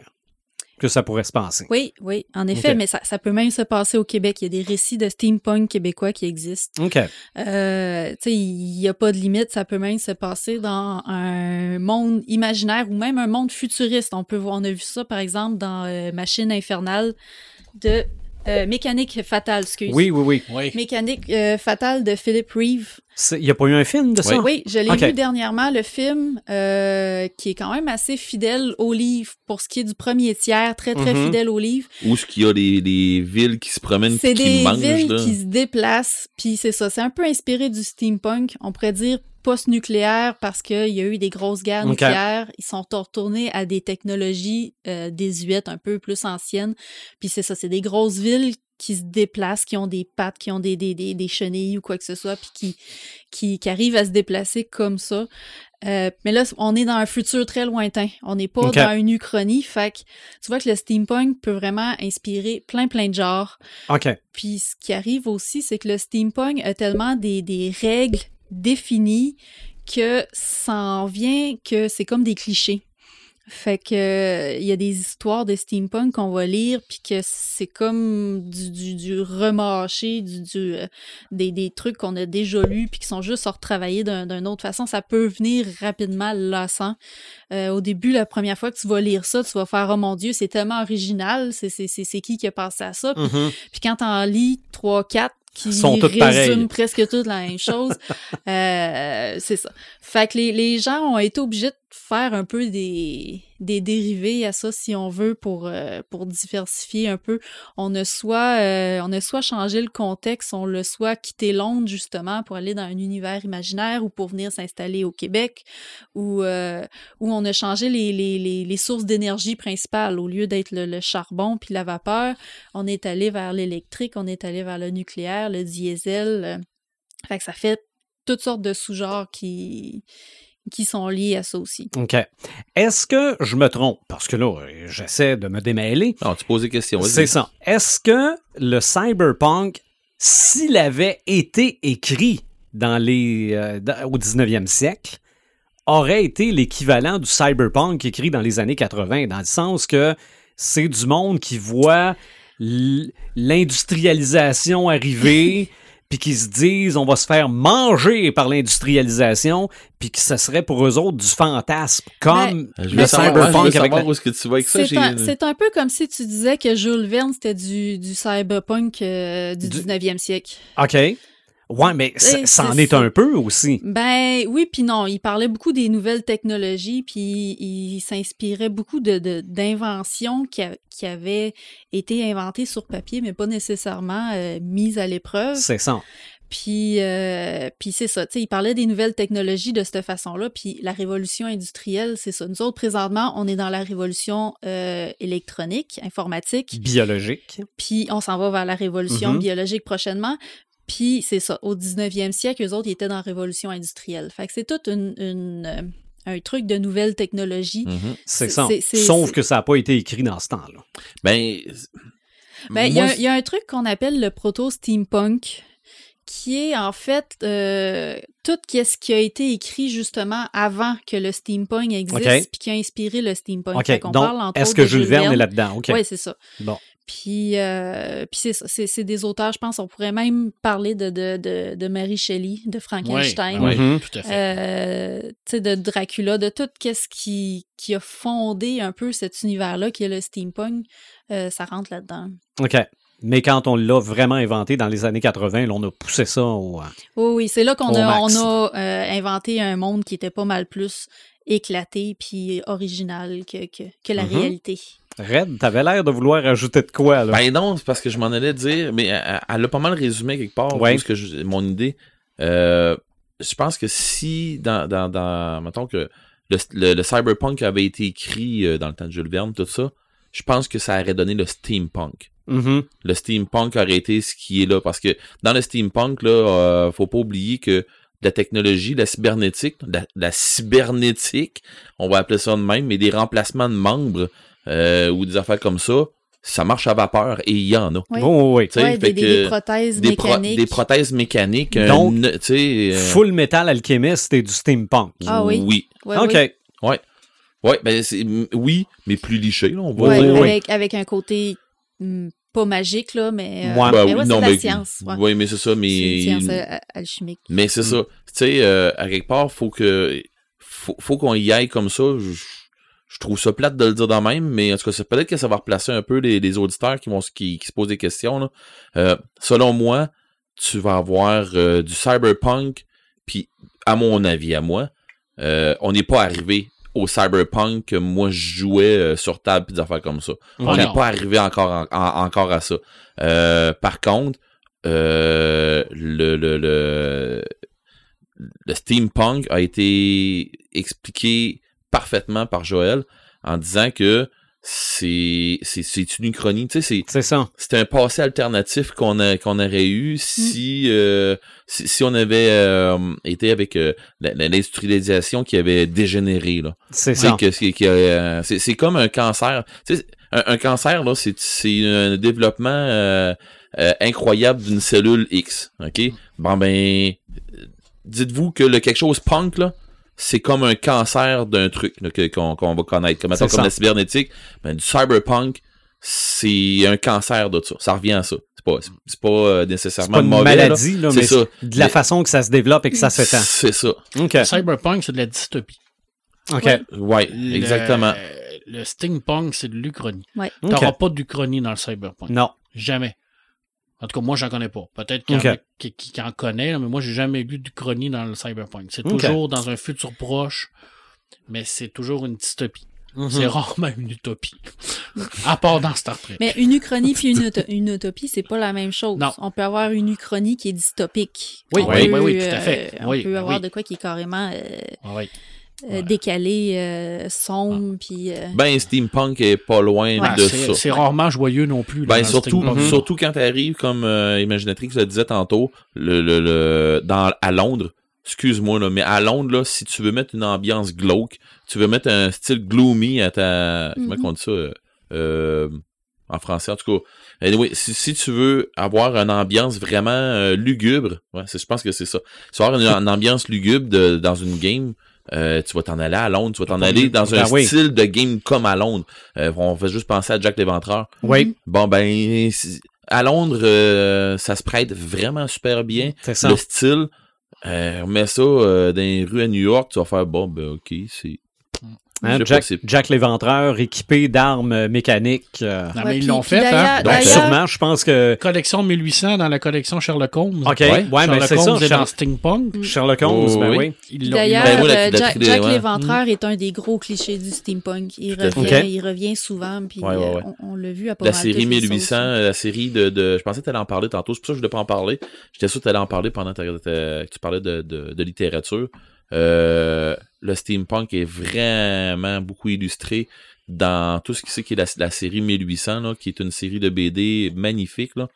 que ça pourrait se passer. Oui, oui, en effet, mais ça, ça peut même se passer au Québec. Il y a des récits de steampunk québécois qui existent. OK. Euh, tu sais, il n'y a pas de limite. Ça peut même se passer dans un monde imaginaire ou même un monde futuriste. On peut voir, on a vu ça, par exemple, dans euh, Machine infernale de euh, Mécanique fatale, excuse. Oui, oui, oui. Oui. Mécanique euh, fatale de Philip Reeve. C'est- Il n'y a pas eu un film de ça? Oui, je l'ai vu dernièrement, le film, euh, qui est quand même assez fidèle au livre pour ce qui est du premier tiers, très, très Mhm. fidèle au livre. Où est-ce qu'il y a des, des villes qui se promènent C'est qui des mangent, villes là? qui se déplacent, puis c'est ça, c'est un peu inspiré du steampunk, on pourrait dire post-nucléaire parce qu'il y a eu des grosses guerres nucléaires, ils sont retournés à des technologies euh, désuètes, un peu plus anciennes, puis c'est ça, c'est des grosses villes qui se déplacent, qui ont des pattes, qui ont des, des, des, des chenilles ou quoi que ce soit, puis qui, qui, qui arrivent à se déplacer comme ça. Euh, mais là, on est dans un futur très lointain. On n'est pas dans une uchronie. Fait que tu vois que le steampunk peut vraiment inspirer plein, plein de genres. OK. Puis ce qui arrive aussi, c'est que le steampunk a tellement des, des règles définies que ça en vient que c'est comme des clichés. Fait que euh, il y a des histoires de steampunk qu'on va lire puis que c'est comme du, du, du remâché, du, du euh, des, des trucs qu'on a déjà lus puis qui sont juste retravaillés d'un- d'une autre façon. Ça peut venir rapidement lassant. Euh, au début, la première fois que tu vas lire ça, tu vas faire oh mon dieu, c'est tellement original. C'est c'est c'est c'est qui qui a pensé à ça? Puis Mhm. puis quand t'en lis trois, quatre qui Sont résument pareilles. presque toutes la même chose, [LAUGHS] euh, c'est ça. Fait que les, les gens ont été obligés de faire un peu des, des dérivés à ça, si on veut, pour, euh, pour diversifier un peu. On a soit euh, on a soit changé le contexte, on l'a soit quitté Londres, justement, pour aller dans un univers imaginaire ou pour venir s'installer au Québec, ou euh, où on a changé les, les, les, sources d'énergie principales. Au lieu d'être le, le charbon puis la vapeur, on est allé vers l'électrique, on est allé vers le nucléaire, le diesel. Fait que ça fait toutes sortes de sous-genres qui, qui sont liés à ça aussi. OK. Est-ce que je me trompe? Parce que là, j'essaie de me démêler. Non, tu poses des questions. C'est ça. Est-ce que le cyberpunk, s'il avait été écrit dans les, euh, dans- au 19e siècle, aurait été l'équivalent du cyberpunk écrit dans les années 80, dans le sens que c'est du monde qui voit l'industrialisation arriver, [LAUGHS] puis qui se disent on va se faire manger par l'industrialisation, puis que ce serait pour eux autres du fantasme, comme le cyberpunk avec la- où est-ce que tu vas avec ça. C'est j'ai- un, c'est un peu comme si tu disais que Jules Verne, c'était du, du cyberpunk euh, du Du- 19e siècle. OK. Ouais, mais ça Eh, ça est ça. un peu aussi. Ben oui, puis non. Il parlait beaucoup des nouvelles technologies, puis il s'inspirait beaucoup de de- d'inventions qui, a- qui avaient été inventées sur papier, mais pas nécessairement euh, mises à l'épreuve. C'est ça. Puis, euh, puis c'est ça, tu sais, il parlait des nouvelles technologies de cette façon-là, puis la révolution industrielle, c'est ça. Nous autres, présentement, on est dans la révolution euh, électronique, informatique, Biologique. puis on s'en va vers la révolution Mhm. biologique prochainement. Puis c'est ça, au 19e siècle, eux autres, ils étaient dans la révolution industrielle. Fait que c'est tout une, une, euh, un truc de nouvelles technologies. Mhm. C'est C'est- ça. c'est- c'est- Sauf c'est- que ça n'a pas été écrit dans ce temps-là. Ben, Ben, il y, a- il y a un truc qu'on appelle le proto-steampunk, qui est en fait euh, tout ce qui a été écrit justement avant que le steampunk existe, OK. puis qui a inspiré le steampunk. Donc, parle, entre est-ce que Jules Verne est là-dedans? OK. Oui, c'est ça. Bon. Puis, euh, puis c'est des auteurs, je pense, on pourrait même parler de, de, de, de Mary Shelley, de Frankenstein. Oui, Mhm. tout à fait. Euh, tu sais, de Dracula, de tout ce qui, qui a fondé un peu cet univers-là qui est le steampunk, euh, ça rentre là-dedans. OK. Mais quand on l'a vraiment inventé dans les années 80, là, on a poussé ça au. Oui, oui, c'est là qu'on a, on a euh, inventé un monde qui était pas mal plus éclaté puis original que, que, que la Mhm. réalité. Red, t'avais l'air de vouloir ajouter de quoi, là? Ben non, c'est parce que je m'en allais dire, mais elle, elle a pas mal résumé quelque part Ouais. tout ce que je- mon idée. Euh, je pense que si, dans, dans, dans mettons que le, le- le cyberpunk avait été écrit euh, dans le temps de Jules Verne, tout ça, je pense que ça aurait donné le steampunk. Mhm. Le steampunk aurait été ce qui est là, parce que dans le steampunk, là, euh, faut pas oublier que la technologie, la cybernétique, la, la cybernétique, on va appeler ça de même, mais des remplacements de membres euh, ou des affaires comme ça, ça marche à vapeur et il y en a. Oui. Oh, oui. Fait des, des- que des prothèses pro- mécaniques. des prothèses mécaniques. un Donc, ne- tu sais, euh, Full Metal Alchemist et du steampunk. Ah oui. Oui. Ouais, OK. oui. Ouais, ben oui, mais plus liché, là, on va Ouais, dire. oui. avec, avec un côté hmm, pas magique, là, mais, euh, Ouais. Ben mais oui, ouais, non, c'est de mais, la science. Ouais. Oui, mais c'est ça, C'est une mais. science euh, alchimique. Mais c'est ça. Tu sais, euh, à quelque part, faut que. Faut, faut qu'on y aille comme ça. Je, je trouve ça plate de le dire de même, mais en tout cas, c'est peut-être que ça va replacer un peu les, les auditeurs qui vont se- qui, qui se posent des questions. Là. Euh, selon moi, tu vas avoir euh, du cyberpunk, puis à mon avis, à moi, euh, on n'est pas arrivé au cyberpunk que moi je jouais sur table pis des affaires comme ça. On n'est pas arrivé encore en- en- encore à ça. Euh, par contre, euh, le, le, le, le steampunk a été expliqué parfaitement par Joël en disant que c'est c'est c'est une uchronie, tu sais, c'est C'est ça. c'était un passé alternatif qu'on a qu'on aurait eu si euh, si, si on avait euh, été avec euh, l'industrialisation qui avait dégénéré là. C'est C'est ça. c'est euh, c'est c'est comme un cancer. Un, un cancer là, c'est c'est un développement euh, euh, incroyable d'une cellule X. Ok? Bon ben, dites-vous que le quelque chose punk là, c'est comme un cancer d'un truc qu'on va connaître. Comme, comme la cybernétique, ben, du cyberpunk, c'est un cancer de ça. Ça revient à ça. C'est pas, pas euh, nécessairement pas une mauvais. maladie, là, mais ça. de la Mais- façon que ça se développe et que ça s'étend. C'est ça. OK. Le Cyberpunk, c'est de la dystopie. OK. Ouais. Ouais, Le- exactement. Le steampunk, c'est de l'Uchronie. Ouais. T'auras pas d'Uchronie dans le cyberpunk. Non. Jamais. En tout cas, moi, j'en connais pas. Peut-être qu'il y en qui, qui- connaît, là, mais moi, j'ai jamais lu d'Uchronie dans le cyberpunk. C'est toujours dans un futur proche, mais c'est toujours une dystopie. Mhm. C'est rarement une utopie. à part dans Star Trek. Mais une uchronie puis une, une utopie, c'est pas la même chose. Non. On peut avoir une uchronie qui est dystopique. Oui, On oui, peut, oui, oui, tout à fait. euh, on Oui, peut avoir oui. de quoi qui est carrément euh, Ah oui. Euh, Ouais. décalé, euh, sombre, puis... euh, Ben, steampunk est pas loin Ah, de c'est ça. c'est rarement joyeux non plus. là, Ben surtout, steampunk. Mhm. surtout quand t'arrives comme euh, Imaginatrix le disait tantôt, le, le, le dans à Londres. Excuse-moi là, mais à Londres là, si tu veux mettre une ambiance glauque, tu veux mettre un style gloomy à ta, comment on dit ça, euh, en français en tout cas. Anyway, si, si tu veux avoir une ambiance vraiment euh, lugubre, ouais, c'est- je pense que c'est ça. Si tu veux avoir une, une ambiance lugubre de, dans une game, euh, tu vas t'en aller à Londres, tu vas t'en aller dans un Ben oui. style de game comme à Londres. Euh, on fait juste penser à Jack l'Éventreur. Oui, Bon, ben, à Londres, euh, ça se prête vraiment super bien. c'est ça. Le style, euh, on met ça euh, dans les rues à New York, tu vas faire, bon, ben, ok, c'est... Hein, Jack, Jack l'éventreur équipé d'armes euh, mécaniques. euh, Non, Ouais, mais ils l'ont fait, hein? donc, d'ailleurs- sûrement, je pense que. Collection 1800 dans la collection Sherlock Holmes. OK, Ouais. ouais, ben Sherlock c'est ça. Holmes est dans Steampunk. Sherlock Holmes, Oh, ben oui. D'ailleurs, Ben, euh, Jack, trilogie, Jack ouais. l'Éventreur est un des gros clichés du steampunk. Il revient, il revient souvent, puis Ouais, ouais, euh, ouais. on, on l'a vu à pas La série toutes les 1800, sauces. euh, la série de, de... Je pensais que tu allais en parler tantôt, c'est pour ça que je voulais pas en parler. J'étais sûr que tu allais en parler pendant que tu parlais de, de, de littérature. Euh, le steampunk est vraiment beaucoup illustré dans tout ce qui c'est qui est la, la série 1800, là, qui est une série de BD magnifique là,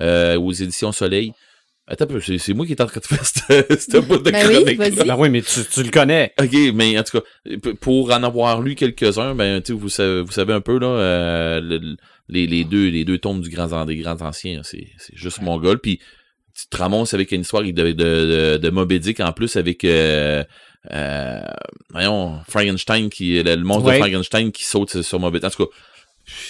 euh, aux éditions Soleil. Attends, c'est c'est moi qui est en train de faire cette, [LAUGHS] cette bout de Ben oui, chronique. Ben oui, mais tu, tu le connais. OK, mais en tout cas, pour en avoir lu quelques-uns, ben, tu sais, vous savez, vous savez un peu, là, euh, le- les, les deux, les deux tombes du grand, des grands anciens, là, c'est, c'est juste mon goal. Puis, tu te ramasses avec une histoire de, de, de, de Moby Dick, en plus, avec, euh, euh, voyons, Frankenstein, qui, le, le monstre Ouais. de Frankenstein qui saute sur Moby Dick. En tout cas,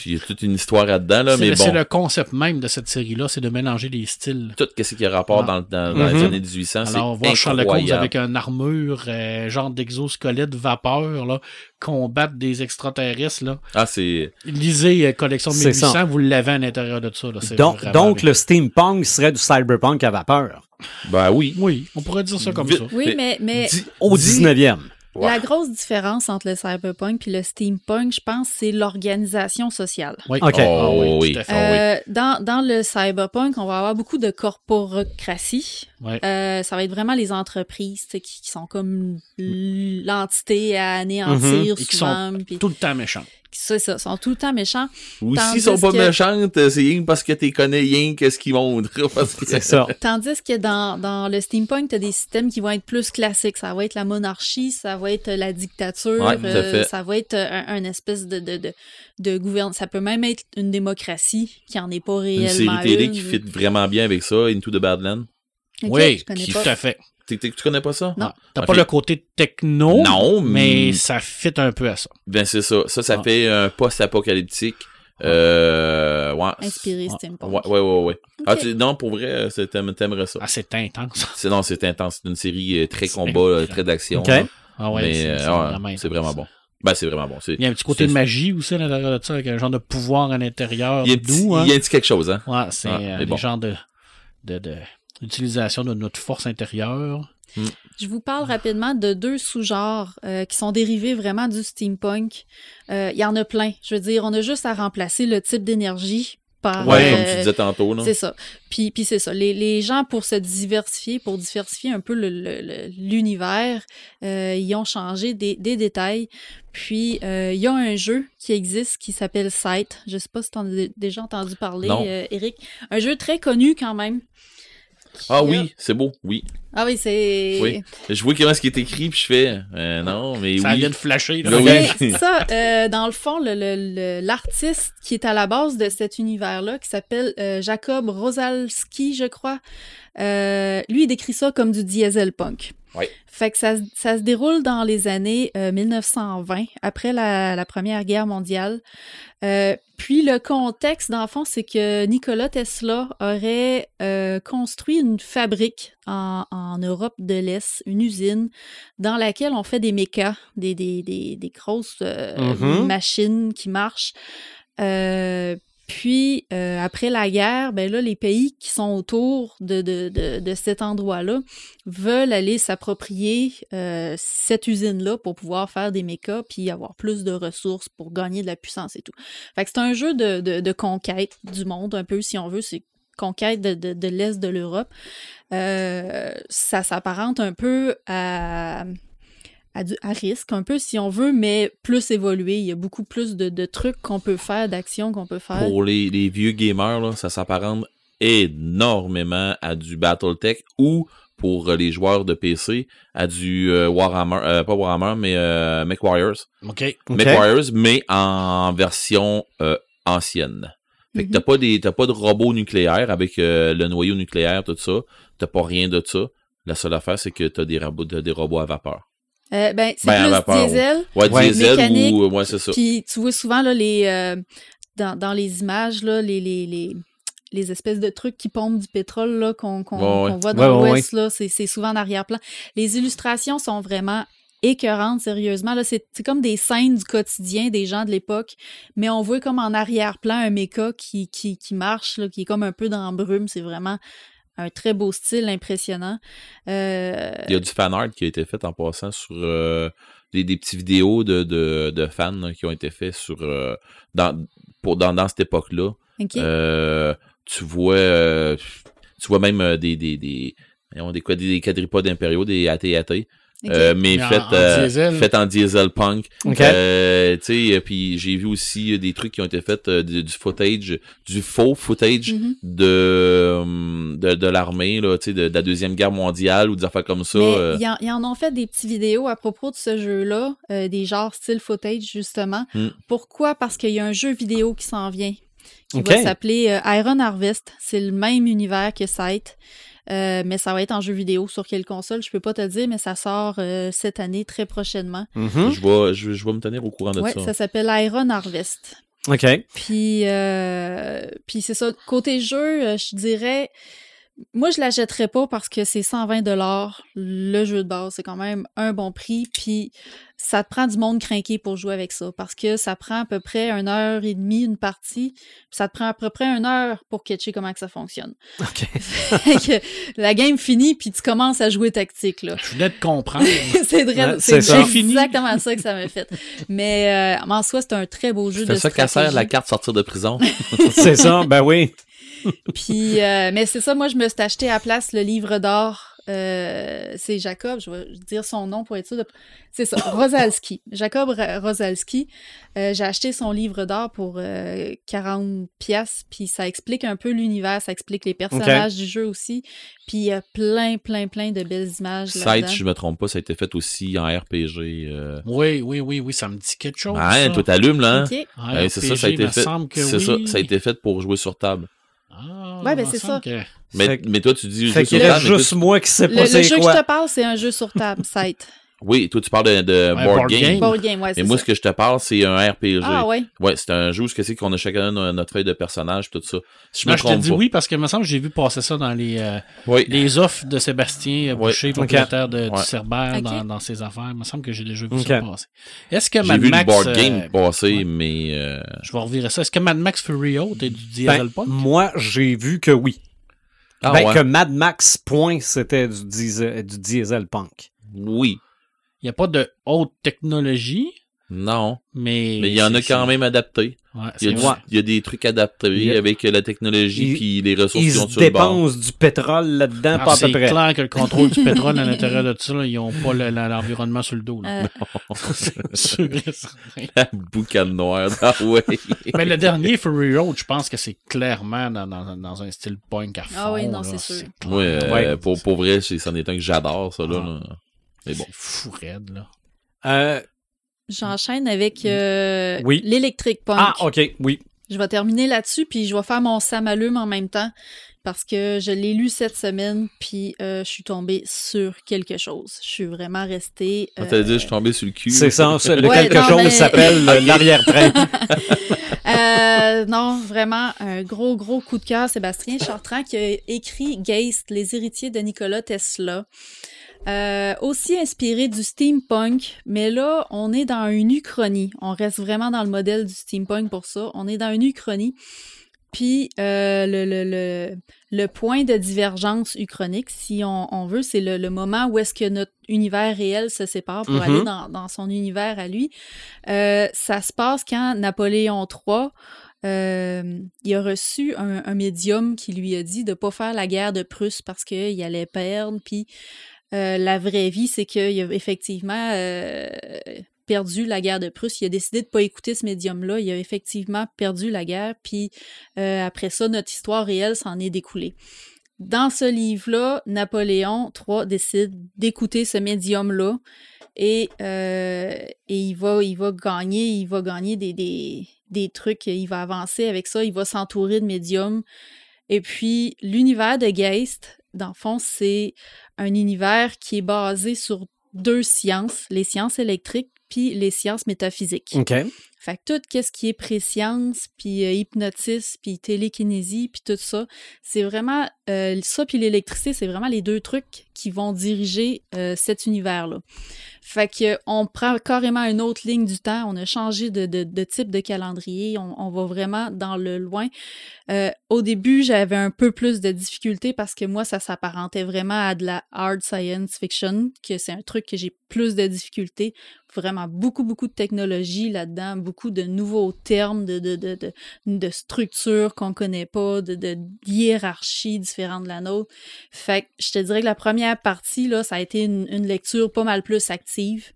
il y a toute une histoire là-dedans, là, C'est mais le- c'est le concept même de cette série-là, c'est de mélanger les styles. Tout ce qui a rapport Ah. dans, dans, dans les Mhm. années 1800, c'est Alors, voir Sherlock Holmes avec une armure, euh, genre d'exosquelette vapeur, là, combattre des extraterrestres, là. Ah, c'est... Lisez euh, Collection C'est 1800, ça. vous l'avez à l'intérieur de ça. Là. C'est Donc, donc le steampunk serait du cyberpunk à vapeur. Ben oui. Oui, on pourrait dire ça comme Vite. ça. Oui, mais, mais Au dis- 19e. Ouais. La grosse différence entre le cyberpunk et le steampunk, je pense, c'est l'organisation sociale. Oui. OK. Ah Oh, oui. tout à fait. Euh, dans, dans le cyberpunk, on va avoir beaucoup de corporocratie. Ouais. Euh, ça va être vraiment les entreprises qui, qui sont comme l'entité à anéantir Et qui souvent. sont tout le temps méchant. C'est ça, sont tout le temps méchants. Ou s'ils sont pas que- méchantes, c'est rien parce que t'es connais rien qu'est-ce qu'ils montrent. [LAUGHS] Parce que... C'est ça. Tandis que dans, dans le steampunk, tu as des systèmes qui vont être plus classiques. Ça va être la monarchie, ça va être la dictature, Ouais, euh, ça va être un, un espèce de, de, de, de gouvernement. Ça peut même être une démocratie qui en est pas Une réellement série télé une. qui fit vraiment bien avec ça, Into the Badlands. Oui, je connais tout pas. à fait. T'es- t'es- tu connais pas ça? Non. Ah, T'as pas le côté techno, Non, mais mais- ça fit un peu à ça. Ben c'est ça. Ça, ça Ah. fait un post-apocalyptique. Euh, ouais. Inspiré steampunk. Ouais, ouais, ouais. ouais. Ah, tu- non, pour vrai, c'est- t'aimes- t'aimerais ça. Ah, c'est intense. C'est, non, c'est intense. C'est une série euh, très combat, euh, très d'action. OK. là. Ah ouais, mais c'est euh, c'est ouais, vraiment c'est intense. vraiment bon. Ben, c'est vraiment bon. C'est, Il y a un petit côté c'est- de magie aussi à l'intérieur de ça, avec un genre de pouvoir à l'intérieur. il y a un petit, hein? il y a un petit quelque chose, hein? Ouais, c'est Ah, euh, mais des bon. genres de, de, de utilisation de notre force intérieure. Je vous parle rapidement de deux sous-genres euh, qui sont dérivés vraiment du steampunk. Euh, Il y en a plein. Je veux dire, on a juste à remplacer le type d'énergie par... Ouais, euh, comme tu disais tantôt. C'est ça. Puis, puis c'est ça. Les, les gens, pour se diversifier, pour diversifier un peu l'univers, euh, ils ont changé des, des détails. Puis, euh, il y a un jeu qui existe qui s'appelle Sight. Je sais pas si tu en as dé- déjà entendu parler, Non. euh, Eric. Un jeu très connu quand même. Ah oui, c'est beau, oui. Ah oui, c'est... Oui. Je vois comment ce qui est écrit, puis je fais, euh, non, mais Ça oui. vient de flasher. là. Ben oui. Mais c'est ça, euh, dans le fond, le- le- le- l'artiste qui est à la base de cet univers-là, qui s'appelle euh, Jacob Rosalski, je crois, euh, lui, il décrit ça comme du diesel punk. Oui. Fait que ça, se- ça se déroule dans les années euh, 1920, après la, la Première Guerre mondiale. Euh, puis le contexte, dans le fond, c'est que Nikola Tesla aurait euh, construit une fabrique en, en Europe de l'Est, une usine, dans laquelle on fait des mechas, des, des, des, des grosses euh, Mhm. machines qui marchent. Euh, puis, euh, après la guerre, ben là, les pays qui sont autour de, de, de, de cet endroit-là veulent aller s'approprier euh, cette usine-là pour pouvoir faire des mechas puis avoir plus de ressources pour gagner de la puissance et tout. Fait que c'est un jeu de, de, de conquête du monde, un peu, si on veut. C'est conquête de, de, de l'Est de l'Europe. Euh, ça s'apparente un peu à, à, du- à risque, un peu si on veut, mais plus évolué. Il y a beaucoup plus de, de trucs qu'on peut faire, d'actions qu'on peut faire. Pour les, les vieux gamers, là, ça s'apparente énormément à du Battletech ou pour les joueurs de PC à du euh, Warhammer, euh, pas Warhammer, mais euh, MechWarriors. OK. OK. MechWarriors, mais en version euh, ancienne. Fait que t'as pas des t'as pas de robots nucléaires avec euh, le noyau nucléaire, tout ça. T'as pas rien de ça. La seule affaire, c'est que t'as des robots, t'as des robots à vapeur. Euh, ben, c'est Ben, plus vapeur, diesel. Ouais, Ouais. diesel Mécanique, ou euh, ouais, c'est ça. Puis tu vois souvent là, les, euh, dans, dans les images, là, les, les, les, les espèces de trucs qui pompent du pétrole là, qu'on Ouais, voit dans l'Ouest, là, c'est c'est souvent en arrière-plan. Les illustrations sont vraiment écœurantes, sérieusement. Là, c'est comme des scènes du quotidien des gens de l'époque, mais on voit comme en arrière-plan un méca qui, qui, qui marche, là, qui est comme un peu dans brume. C'est vraiment un très beau style, impressionnant. Euh, Il y a du fan art qui a été fait en passant sur euh, des, des petites vidéos de, de, de fans là, qui ont été faits sur euh, dans, pour, dans, dans cette époque-là. tu vois tu vois même des des des des, quoi, des quadripodes impériaux, des AT-AT, euh, mais Mais en- fait, en euh, diesel. fait en diesel punk. OK. Euh, tu sais, puis j'ai vu aussi euh, des trucs qui ont été faits euh, du, du footage, du faux footage Mhm. de, de de l'armée là, tu sais, de, de la deuxième guerre mondiale ou des affaires comme ça. Mais euh. ils en, en ont fait des petites vidéos à propos de ce jeu-là, euh, des genres style footage, justement. Mm. Pourquoi? Parce qu'il y a un jeu vidéo qui s'en vient, qui Ok. va s'appeler euh, Iron Harvest. C'est le même univers que Sight, euh, mais ça va être en jeu vidéo. Sur quelle console, je peux pas te le dire, mais ça sort euh, cette année, très prochainement. Mhm. Je vais je, je vais me tenir au courant de Ouais, ça. ça s'appelle Iron Harvest. OK. Puis, euh, puis c'est ça. Côté jeu, euh, je dirais, moi, je l'achèterais pas parce que c'est 120 dollars le jeu de base. C'est quand même un bon prix. Puis ça te prend du monde craqué pour jouer avec ça parce que ça prend à peu près une heure et demie une partie. Puis ça te prend à peu près une heure pour catcher comment que ça fonctionne. OK. [LAUGHS] Fait que la game finit puis tu commences à jouer tactique là. Je voulais te comprendre. [LAUGHS] c'est vrai, Ouais, c'est c'est exactement ça que ça m'a fait. Mais euh, en soi, c'est un très beau jeu C'est de ça qu'à sert la carte sortir de prison. [LAUGHS] c'est ça, ben oui. [LAUGHS] Puis, euh, mais c'est ça, moi, je me suis acheté à la place le livre d'or. Euh, c'est Jacob, je vais dire son nom pour être sûr. de- C'est ça, [LAUGHS] Rosalski. Jacob Rosalski. Euh, J'ai acheté son livre d'or pour euh, 40 pièces, puis ça explique un peu l'univers, ça explique les personnages du jeu aussi. Puis il y a plein, plein, plein de belles images Sight, là-dedans. si je me trompe pas, ça a été fait aussi en RPG. euh. Oui, oui, oui, oui, ça me dit quelque chose. Ah, hein, ça. toi t'allumes là, hein? C'est ça, ça a été fait. C'est oui. ça, ça a été fait pour jouer sur table. Ah, Ouais, ben, c'est ça. que- Mais, toi, tu dis Fait sur mais juste toi, moi qui sais Le, pas le c'est jeu que je te parle, c'est un jeu sur table, [LAUGHS] Sight. Oui, toi, tu parles de, de Ouais, board, board game. game. Board game, ouais, Et moi, ça. ce que je te parle, c'est un RPG. Ah ouais. Ouais, c'est un jeu où c'est qu'on a chacun no- notre feuille de personnage, tout ça. Si je Non, me je te dis pas. oui parce que me semble que j'ai vu passer ça dans les, euh, Oui. les offres de Sébastien euh. Boucher, propriétaire de, Ouais. du Cerbère, Ok. dans, dans ses affaires. Il me semble que j'ai déjà vu ça passer. Est-ce que J'ai Mad vu Max... le board euh, game passer, ouais. mais euh, Je vais revirer ça. Est-ce que Mad Max Fury Road est du Ben, Dieselpunk? moi, j'ai vu que oui. ah ben, ouais. que Mad Max, point, c'était du diesel, du diesel punk. oui, Il n'y a pas de haute technologie, non, mais... mais il y en a c'est- quand même adapté. Ouais, Il y, a c'est du- vrai. il y a des trucs adaptés a- avec la technologie puis les ressources Ils qu'ils ont sur le bord. dépensent du pétrole là-dedans, Ah, pas à c'est peu près. clair que le contrôle du [LAUGHS] pétrole à l'intérieur de ça, là, ils n'ont pas le- l'environnement sur le dos. là. Euh, [LAUGHS] C'est sûr et certain. [LAUGHS] La boucane noire, ah ouais. Mais le dernier Fury Road, je pense que c'est clairement dans, dans- dans un style punk à fond. Ah oui, non, c'est sûr. Ouais, euh, Ouais. pour, pour vrai, c'est- c'en est un que j'adore, ça, là. Ah. là. Mais bon. C'est fou raide, là. Euh, J'enchaîne avec euh, Oui. l'électrique punk. ah, OK, oui. Je vais terminer là-dessus, puis je vais faire mon samalume en même temps, parce que je l'ai lu cette semaine, puis euh, je suis tombée sur quelque chose. Je suis vraiment restée... On euh, t'a dit, je suis tombé sur le cul. C'est ça, ça, le [LAUGHS] Ouais, quelque non, chose mais- s'appelle [LAUGHS] l'arrière-train. [LAUGHS] Euh, non, vraiment, un gros, gros coup de cœur, Sébastien Chartrand, qui a écrit Geist, les héritiers de Nikola Tesla. Euh, aussi inspiré du steampunk, mais là, on est dans une uchronie. On reste vraiment dans le modèle du steampunk pour ça. On est dans une uchronie. Puis euh, le, le, le, le point de divergence uchronique, si on, on veut, c'est le, le moment où est-ce que notre univers réel se sépare pour Mhm. aller dans, dans son univers à lui. Euh, ça se passe quand Napoléon III euh, il a reçu un, un médium qui lui a dit de pas faire la guerre de Prusse parce qu'il allait perdre. Puis euh, la vraie vie, c'est qu'il a effectivement euh, perdu la guerre de Prusse. Il a décidé de pas écouter ce médium-là. Il a effectivement perdu la guerre. Puis euh, après ça, notre histoire réelle s'en est découlée. Dans ce livre-là, Napoléon III décide d'écouter ce médium-là et, et il, va, il va gagner, il va gagner des, des, des trucs, il va avancer avec ça, il va s'entourer de médiums. Et puis, l'univers de Geist, dans le fond, c'est un univers qui est basé sur deux sciences, les sciences électriques puis les sciences métaphysiques. OK. Fait que tout ce qui est préscience, puis euh, hypnotisme, puis télékinésie, puis tout ça, c'est vraiment euh, ça puis l'électricité, c'est vraiment les deux trucs qui vont diriger euh, cet univers-là. Fait que on prend carrément une autre ligne du temps, on a changé de, de- type de calendrier, on, va vraiment dans le loin. Euh, au début, j'avais un peu plus de difficultés parce que moi, ça s'apparentait vraiment à de la hard science fiction, que c'est un truc que j'ai plus de difficultés vraiment beaucoup, beaucoup de technologie là-dedans, beaucoup de nouveaux termes, de, de, de, de, structures qu'on connaît pas, de, de hiérarchies différentes de. Fait que je te dirais que la première partie, là, ça a été une, lecture pas mal plus active.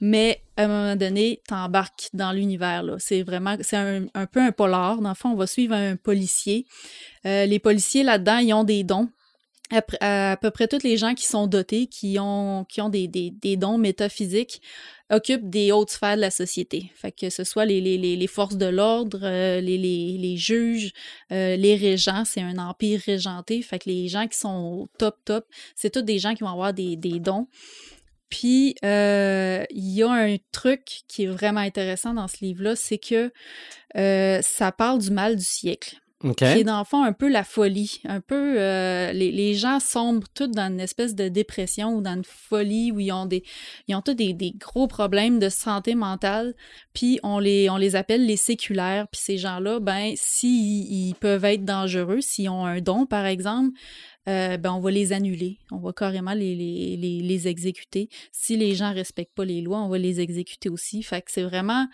Mais à un moment donné, t'embarques dans l'univers. là. C'est vraiment, c'est un, un peu un polar. Dans le fond, on va suivre un policier. Euh, les policiers là-dedans, ils ont des dons à, peu près tous les gens qui sont dotés, qui ont, qui ont des, des, des dons métaphysiques, occupent des hautes sphères de la société. Fait que ce soit les, les, les, forces de l'ordre, euh, les, les, les juges, euh, les régents, c'est un empire régenté. Fait que les gens qui sont au top, top, c'est tous des gens qui vont avoir des, des dons. Puis, euh, il y a un truc qui est vraiment intéressant dans ce livre-là, c'est que euh, ça parle du mal du siècle. OK. qui est dans le fond un peu la folie. Un peu, euh, les, les gens sombrent tous dans une espèce de dépression ou dans une folie où ils ont des, ils ont tous des, des gros problèmes de santé mentale. Puis on les, on les appelle les séculaires. Puis ces gens-là, ben, s'ils ils peuvent être dangereux, s'ils ont un don, par exemple, euh, ben, on va les annuler. On va carrément les, les, les, exécuter. Si les gens respectent pas les lois, on va les exécuter aussi. Fait que c'est vraiment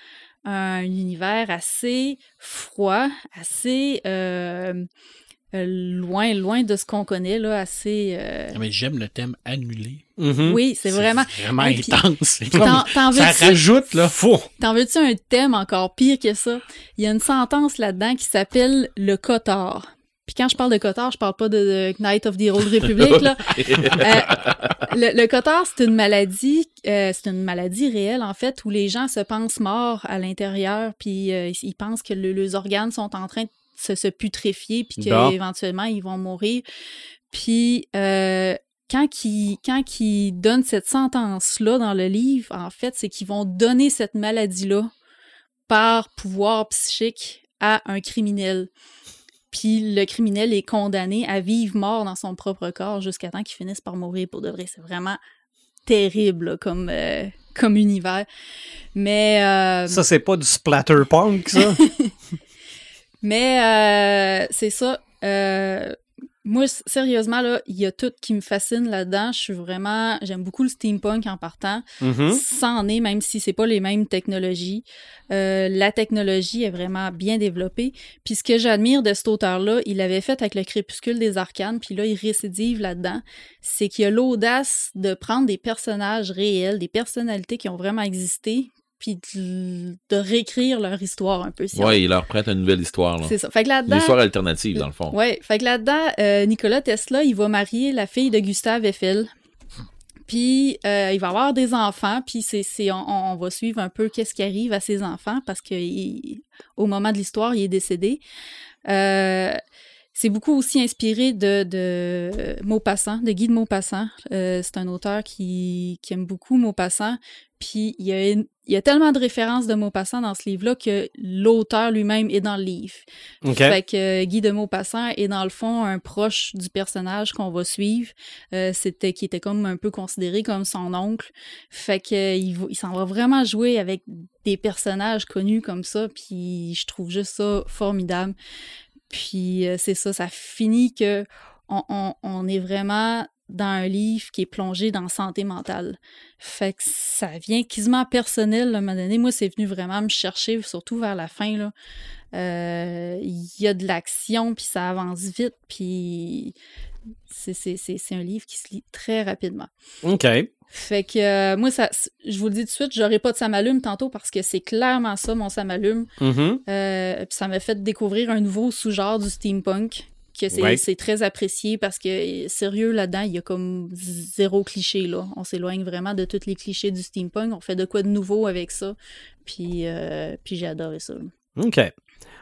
un univers assez froid, assez euh, euh, loin, loin de ce qu'on connaît, là, assez... euh, Ah, Mais j'aime le thème annulé. Mhm. Oui, c'est vraiment... vraiment intense. Comme- ça rajoute, là. Faux. t'en veux-tu un thème encore pire que ça? Il y a une sentence là-dedans qui s'appelle le cotard. Puis quand je parle de cotard, je parle pas de, de Knight of the Old Republic, là. [LAUGHS] Euh, le, le cotard, c'est une maladie, euh, c'est une maladie réelle en fait, où les gens se pensent morts à l'intérieur, puis euh, ils pensent que le- leurs organes sont en train de se, se putréfier, puis qu'éventuellement ils vont mourir. Puis quand ils, quand ils donnent cette sentence-là dans le livre, en fait, c'est qu'ils vont donner cette maladie-là par pouvoir psychique à un criminel. Puis le criminel est condamné à vivre mort dans son propre corps jusqu'à temps qu'il finisse par mourir pour de vrai. C'est vraiment terrible là, comme, euh, comme univers. Mais, euh, Ça, c'est pas du splatterpunk, ça? [LAUGHS] mais euh, c'est ça. Moi, sérieusement, là, il y a tout qui me fascine là-dedans. Je suis vraiment... J'aime beaucoup le steampunk en partant. Ça en est, même si c'est pas les mêmes technologies. Euh, la technologie est vraiment bien développée. Puis ce que j'admire de cet auteur-là, il l'avait fait avec le Crépuscule des Arcanes, puis là, il récidive là-dedans. C'est qu'il a l'audace de prendre des personnages réels, des personnalités qui ont vraiment existé, puis de, de réécrire leur histoire un peu. si on Ouais, il leur prête une nouvelle histoire. c'est ça. Fait que Une là-dedans. histoire alternative, dans le fond. Ouais, fait que là-dedans, euh, Nicolas Tesla, il va marier la fille de Gustave Eiffel. Puis euh, il va avoir des enfants, puis c'est, on, on va suivre un peu qu'est-ce qui arrive à ses enfants parce que il- au moment de l'histoire, il est décédé. Euh, c'est beaucoup aussi inspiré de, de Maupassant, de Guy de Maupassant. Euh, c'est un auteur qui, qui aime beaucoup Maupassant. Puis il y, a une- il y a tellement de références de Maupassant dans ce livre-là que l'auteur lui-même est dans le livre. Fait que euh, Guy de Maupassant est dans le fond un proche du personnage qu'on va suivre. Euh, c'était qui était comme un peu considéré comme son oncle. Fait que euh, il, s'en va vraiment jouer avec des personnages connus comme ça. Puis je trouve juste ça formidable. Puis euh, c'est ça, ça finit que on, on- on est vraiment dans un livre qui est plongé dans santé mentale. Fait que ça vient quasiment personnel, là, à un moment donné. Moi, c'est venu vraiment me chercher, surtout vers la fin. Euh, Il y a de l'action, puis ça avance vite, puis c'est- un livre qui se lit très rapidement. OK. Fait que euh, moi, ça, je vous le dis tout de suite, j'aurai pas de samalume tantôt parce que c'est clairement ça, mon samalume. Mhm. Euh, puis ça m'a fait découvrir un nouveau sous-genre du steampunk que c'est Ouais. très apprécié parce que sérieux là-dedans, il y a comme zéro cliché là. On s'éloigne vraiment de tous les clichés du steampunk. On fait de quoi de nouveau avec ça. Puis, euh, puis j'ai adoré ça. OK.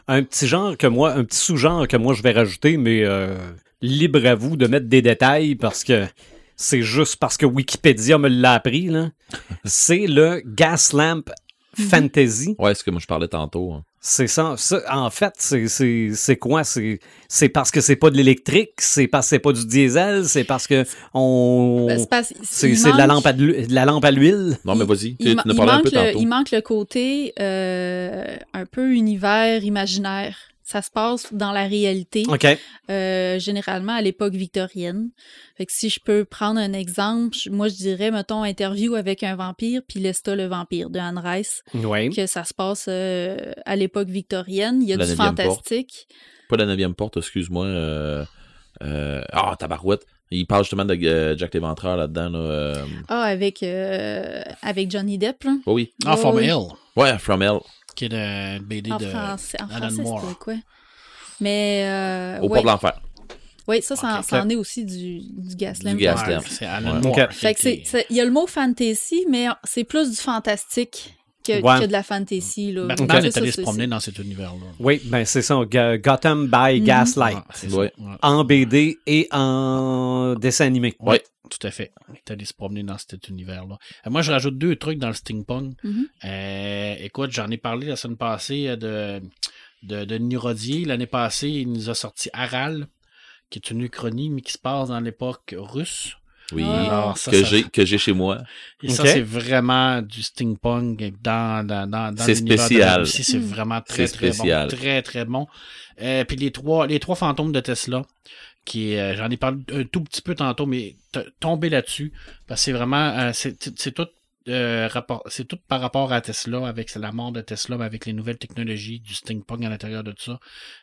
Un petit genre que moi, un petit sous-genre que moi je vais rajouter, mais euh, libre à vous de mettre des détails parce que c'est juste parce que Wikipédia me l'a appris, là. [LAUGHS] c'est le Gaslamp Fantasy. Ouais, ce que moi je parlais tantôt. hein. C'est ça, ça. En fait, c'est- c'est c'est quoi? C'est c'est parce que c'est pas de l'électrique, c'est parce que c'est pas du diesel, c'est parce que on. Ben, c'est parce- c'est il c'est de la lampe à de la lampe à l'huile. Non, mais Il- vas-y, tu Il, un manque peu le, tantôt. il manque le côté euh, un peu univers imaginaire. Ça se passe dans la réalité, euh, généralement à l'époque victorienne. Fait que si je peux prendre un exemple, moi je dirais, mettons, interview avec un vampire, puis Lesta le vampire de Anne Rice, Oui. que ça se passe euh, à l'époque victorienne. Il y a La du porte. fantastique. Pas la neuvième porte, excuse-moi. euh, euh, Ah, tabarouette. Il parle justement de euh, Jack l'Éventreur là-dedans. Là, euh, Ah, avec, euh, avec Johnny Depp, là. oh oui. Ah, Oh, From oui. Hell, Ouais, From Hell. Qui est BD En de français, en Alan français Moore. quoi? Mais, euh, Au ouais. port de l'enfer. Oui, ça, ça, en est aussi du, du Gaslamp. Du Gaslamp. Ouais, c'est Alan Ouais. Moore. Ok. Fait que c'est, c'est- il y a le mot fantasy, mais c'est plus du fantastique que, Ouais. que de la fantasy. Là. Batman Ok. est allé se promener dans cet univers-là. Oui, ben c'est ça. Gotham by Mhm. Gaslight. Ouais. Ouais. En BD et en dessin animé. Ouais, tout à fait. Il est allé se promener dans cet univers-là. Euh, moi, je rajoute deux trucs dans le steampunk. Euh, écoute, j'en ai parlé la semaine passée euh, de de, de Nurodier. L'année passée, il nous a sorti Aral, qui est une uchronie, mais qui se passe dans l'époque russe. Oui. Alors, ça, que j'ai que j'ai chez moi. Et ça, c'est vraiment du steampunk dans, dans, dans, dans C'est l'univers de spécial. la Russie. C'est Mm. vraiment très, très spécial. bon. Très, très bon. Euh, puis les trois, les trois fantômes de Tesla, qui euh, j'en ai parlé un tout petit peu tantôt, mais tomber là-dessus, parce que c'est vraiment, euh, c'est c'est tout. Euh, c'est tout par rapport à Tesla, avec la mort de Tesla, mais avec les nouvelles technologies, du steampunk à l'intérieur de tout ça.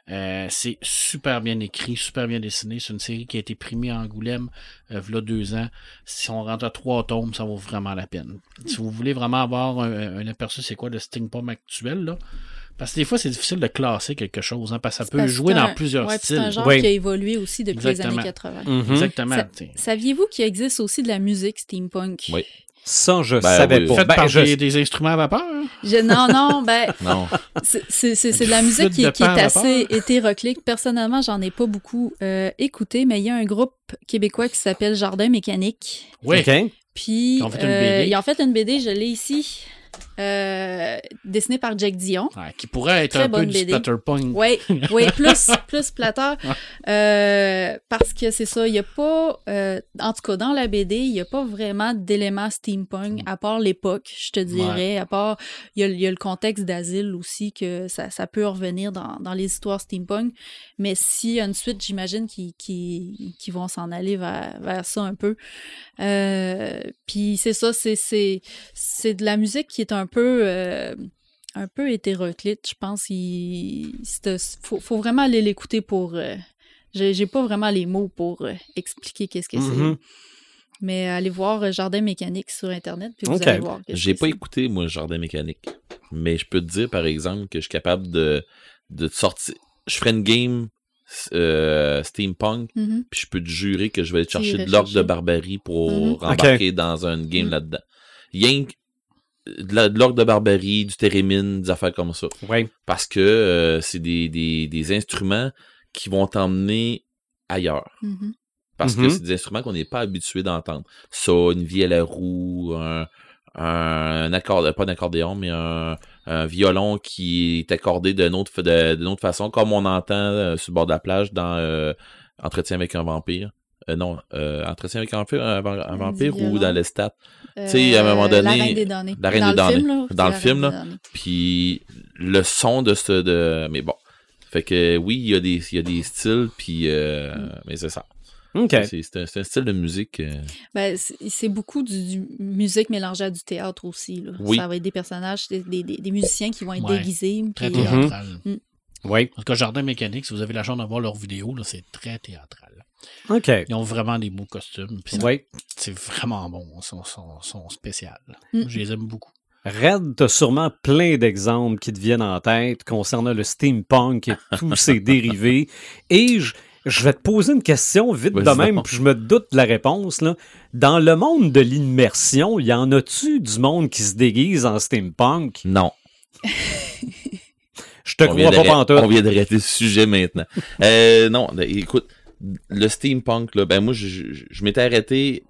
Euh, c'est super bien écrit, super bien dessiné. C'est une série qui a été primée à Angoulême euh, v'là deux ans. Si on rentre à trois tomes, ça vaut vraiment la peine. Si vous voulez vraiment avoir un, un aperçu, c'est quoi le steampunk actuel, là? Parce que des fois, c'est difficile de classer quelque chose, hein, parce que ça peut jouer dans plusieurs ouais, puis C'est styles. un genre Oui. qui a évolué aussi depuis les années 80. Mhm. Exactement. T'sais. Saviez-vous qu'il existe aussi de la musique steampunk? Oui. Ça, je Ben savais oui. pas. Faites Ben, par je- des, des instruments à vapeur. hein? Je- non, non, ben, [LAUGHS] Non. c'est- c'est c'est- c'est de la musique qui, flûte de qui est assez hétéroclite. Personnellement, j'en ai pas beaucoup euh, écouté, mais il y a un groupe québécois qui s'appelle Jardin Mécanique. Oui. OK. Puis, Ils ont fait une euh, BD. ils ont fait une BD, je l'ai ici, euh, dessinée par Jack Dion. Ouais, qui pourrait être Très un peu bonne du BD. splatterpunk. Oui, oui, [LAUGHS] plus, plus plateur. Euh, parce que c'est ça, il n'y a pas, euh, en tout cas dans la BD, il n'y a pas vraiment d'éléments steampunk, à part l'époque, je te dirais, à part, il y a, il y a le contexte d'asile aussi, que ça, ça peut revenir dans, dans les histoires steampunk. Mais s'il y a une suite, j'imagine qu'ils vont s'en aller vers, vers ça un peu. Euh, Puis c'est ça, c'est de la musique qui est un peu... euh, un peu hétéroclite, je pense. Il faut, faut vraiment aller l'écouter pour. euh, j'ai pas vraiment les mots pour euh, expliquer qu'est-ce que c'est. Mais allez voir Jardin mécanique sur internet puis vous Ok. allez voir. J'ai pas écouté, moi, jardin mécanique. Mais je peux te dire, par exemple, que je suis capable de, de te sortir. Je ferai une game euh, steampunk, Mhm. puis je peux te jurer que je vais aller chercher de l'ordre de barbarie pour Mhm. embarquer dans une game là-dedans. Que de la- de barbarie, du térémine, des affaires comme ça. Oui. Parce que euh, c'est des, des, des instruments qui vont t'emmener ailleurs. Mhm. Parce que c'est des instruments qu'on n'est pas habitué d'entendre. Ça, une vielle à roue, un, un, accorde, pas un accordéon, mais un, un violon qui est accordé d'une autre, de- d'une autre façon, comme on entend euh, sur le bord de la plage dans euh, Entretien avec un vampire. Euh, non, euh, Entretien avec un vampire, un, Du vampire ou dans l'estat. Euh, sais, à un moment donné, La Reine des données. La Reine dans des le film, données. là, Dans le film, là. Puis le son de ce... De... Mais bon. Fait que oui, il y a des, il y a des styles, puis... euh, Mm. Mais c'est ça. OK. C'est un, style de musique... euh, Ben, c'est beaucoup du, du musique mélangée à du théâtre aussi. Là. Oui. Ça va être des personnages, des, des- des musiciens qui vont être Ouais. déguisés. Très puis, euh, théâtral. Oui. En tout cas, Jardin Mécanique, si vous avez la chance d'avoir leurs vidéos, là, c'est très théâtral. OK. Ils ont vraiment des beaux costumes. puis Oui. C'est vraiment bon. Ils sont, sont, sont spéciaux. Mm. Je les aime beaucoup. Red, t'as sûrement plein d'exemples qui te viennent en tête concernant le steampunk et [LAUGHS] tous ses dérivés. Et je, je vais te poser une question vite de même, puis je me doute de la réponse. Là. Dans le monde de l'immersion, y en a-tu du monde qui se déguise en steampunk? Non. Je te on crois de pas pantoute. On vient de rater ce sujet maintenant. Euh, non, écoute, le steampunk, là, ben moi, je, je- je m'étais arrêté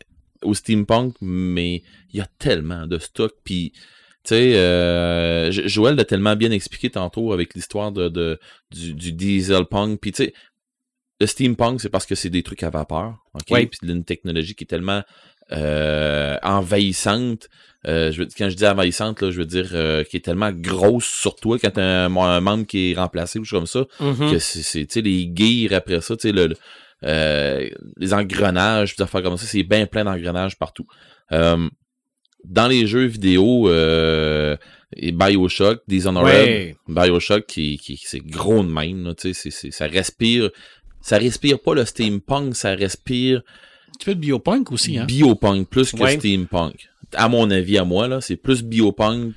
au steampunk, mais il y a tellement de stock, puis tu sais, euh, Jo- Joël l'a tellement bien expliqué tantôt avec l'histoire de, de du, du dieselpunk, puis tu sais, le steampunk, c'est parce que c'est des trucs à vapeur, ok, Oui. puis une technologie qui est tellement euh, envahissante. Euh, je veux, quand je dis envahissante, là, je veux dire euh, qui est tellement grosse sur toi quand t'as un, un membre qui est remplacé ou chose comme ça, Mhm. que c'est, c'est, tu sais, les gears après ça, tu sais, le, le- euh, les engrenages, des affaires comme ça, c'est bien plein d'engrenages partout. Euh, dans les jeux vidéo, euh, et Bioshock, Dishonored, Ouais. Bioshock qui, qui c'est gros de même, là, tu sais, c'est, c'est- ça respire, ça respire pas le steampunk, ça respire Tu fais de biopunk aussi, hein? biopunk plus que Ouais. steampunk. À mon avis, à moi, là, c'est plus biopunk,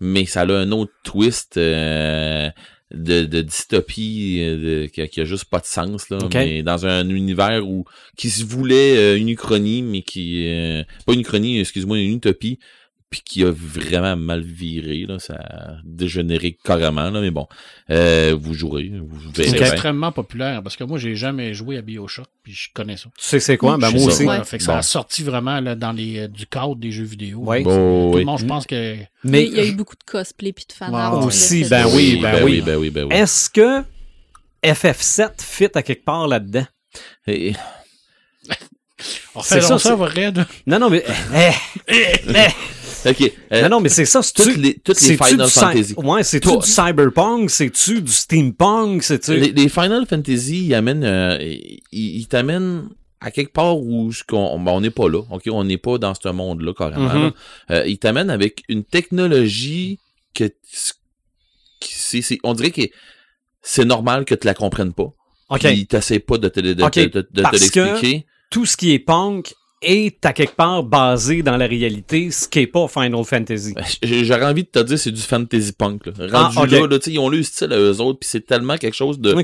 mais ça a un autre twist euh, de, de dystopie euh, de- qui, a, qui a juste pas de sens, là. Ok. Mais dans un univers où qui se voulait euh, une uchronie, mais qui euh, pas une uchronie, excuse-moi, une utopie, puis qui a vraiment mal viré, là, ça a dégénéré carrément, là, mais bon, euh, vous jouerez, vous C'est verrez. bien. extrêmement populaire parce que moi, j'ai jamais joué à Bioshock, puis je connais ça. Tu sais c'est quoi? Ben moi aussi. ça, Ouais. Fait que ça Bon. a sorti vraiment là, dans les, euh, du cadre des jeux vidéo. Ouais. Bon, Tout oui. le monde, je pense que. Mais il y a eu beaucoup de cosplay puis de fan art. aussi, ben oui, ben oui. ben oui, ben oui. est-ce que FF7 fit à quelque part là-dedans? Et- On C'est fait ça, ça, c'est-. Non, non, mais. Ok, euh, non, non, mais c'est ça. c'est-tu- toutes les, toutes les Final Fantasy. Ouais, c'est-tu du cyberpunk? C'est-tu du steampunk? C'est-tu. Les, les Final Fantasy, ils amènent, euh, ils, ils t'amènent à quelque part où ce qu'on- ben, on n'est pas là, ok, on n'est pas dans ce monde-là carrément. Là. Euh, ils t'amènent avec une technologie que qui- c'est, c'est- on dirait que c'est normal que tu la comprennes pas. OK. Puis t'essaies pas de te, de, Ok, de- de- de te parce que- l'expliquer. Tout ce qui est punk est à quelque part basé dans la réalité, ce qui est pas Final Fantasy. Ben, J'aurais envie de te dire c'est du fantasy punk. Là. Ah, Rendu ok. là, là, ils ont le style à eux autres, puis c'est tellement quelque chose de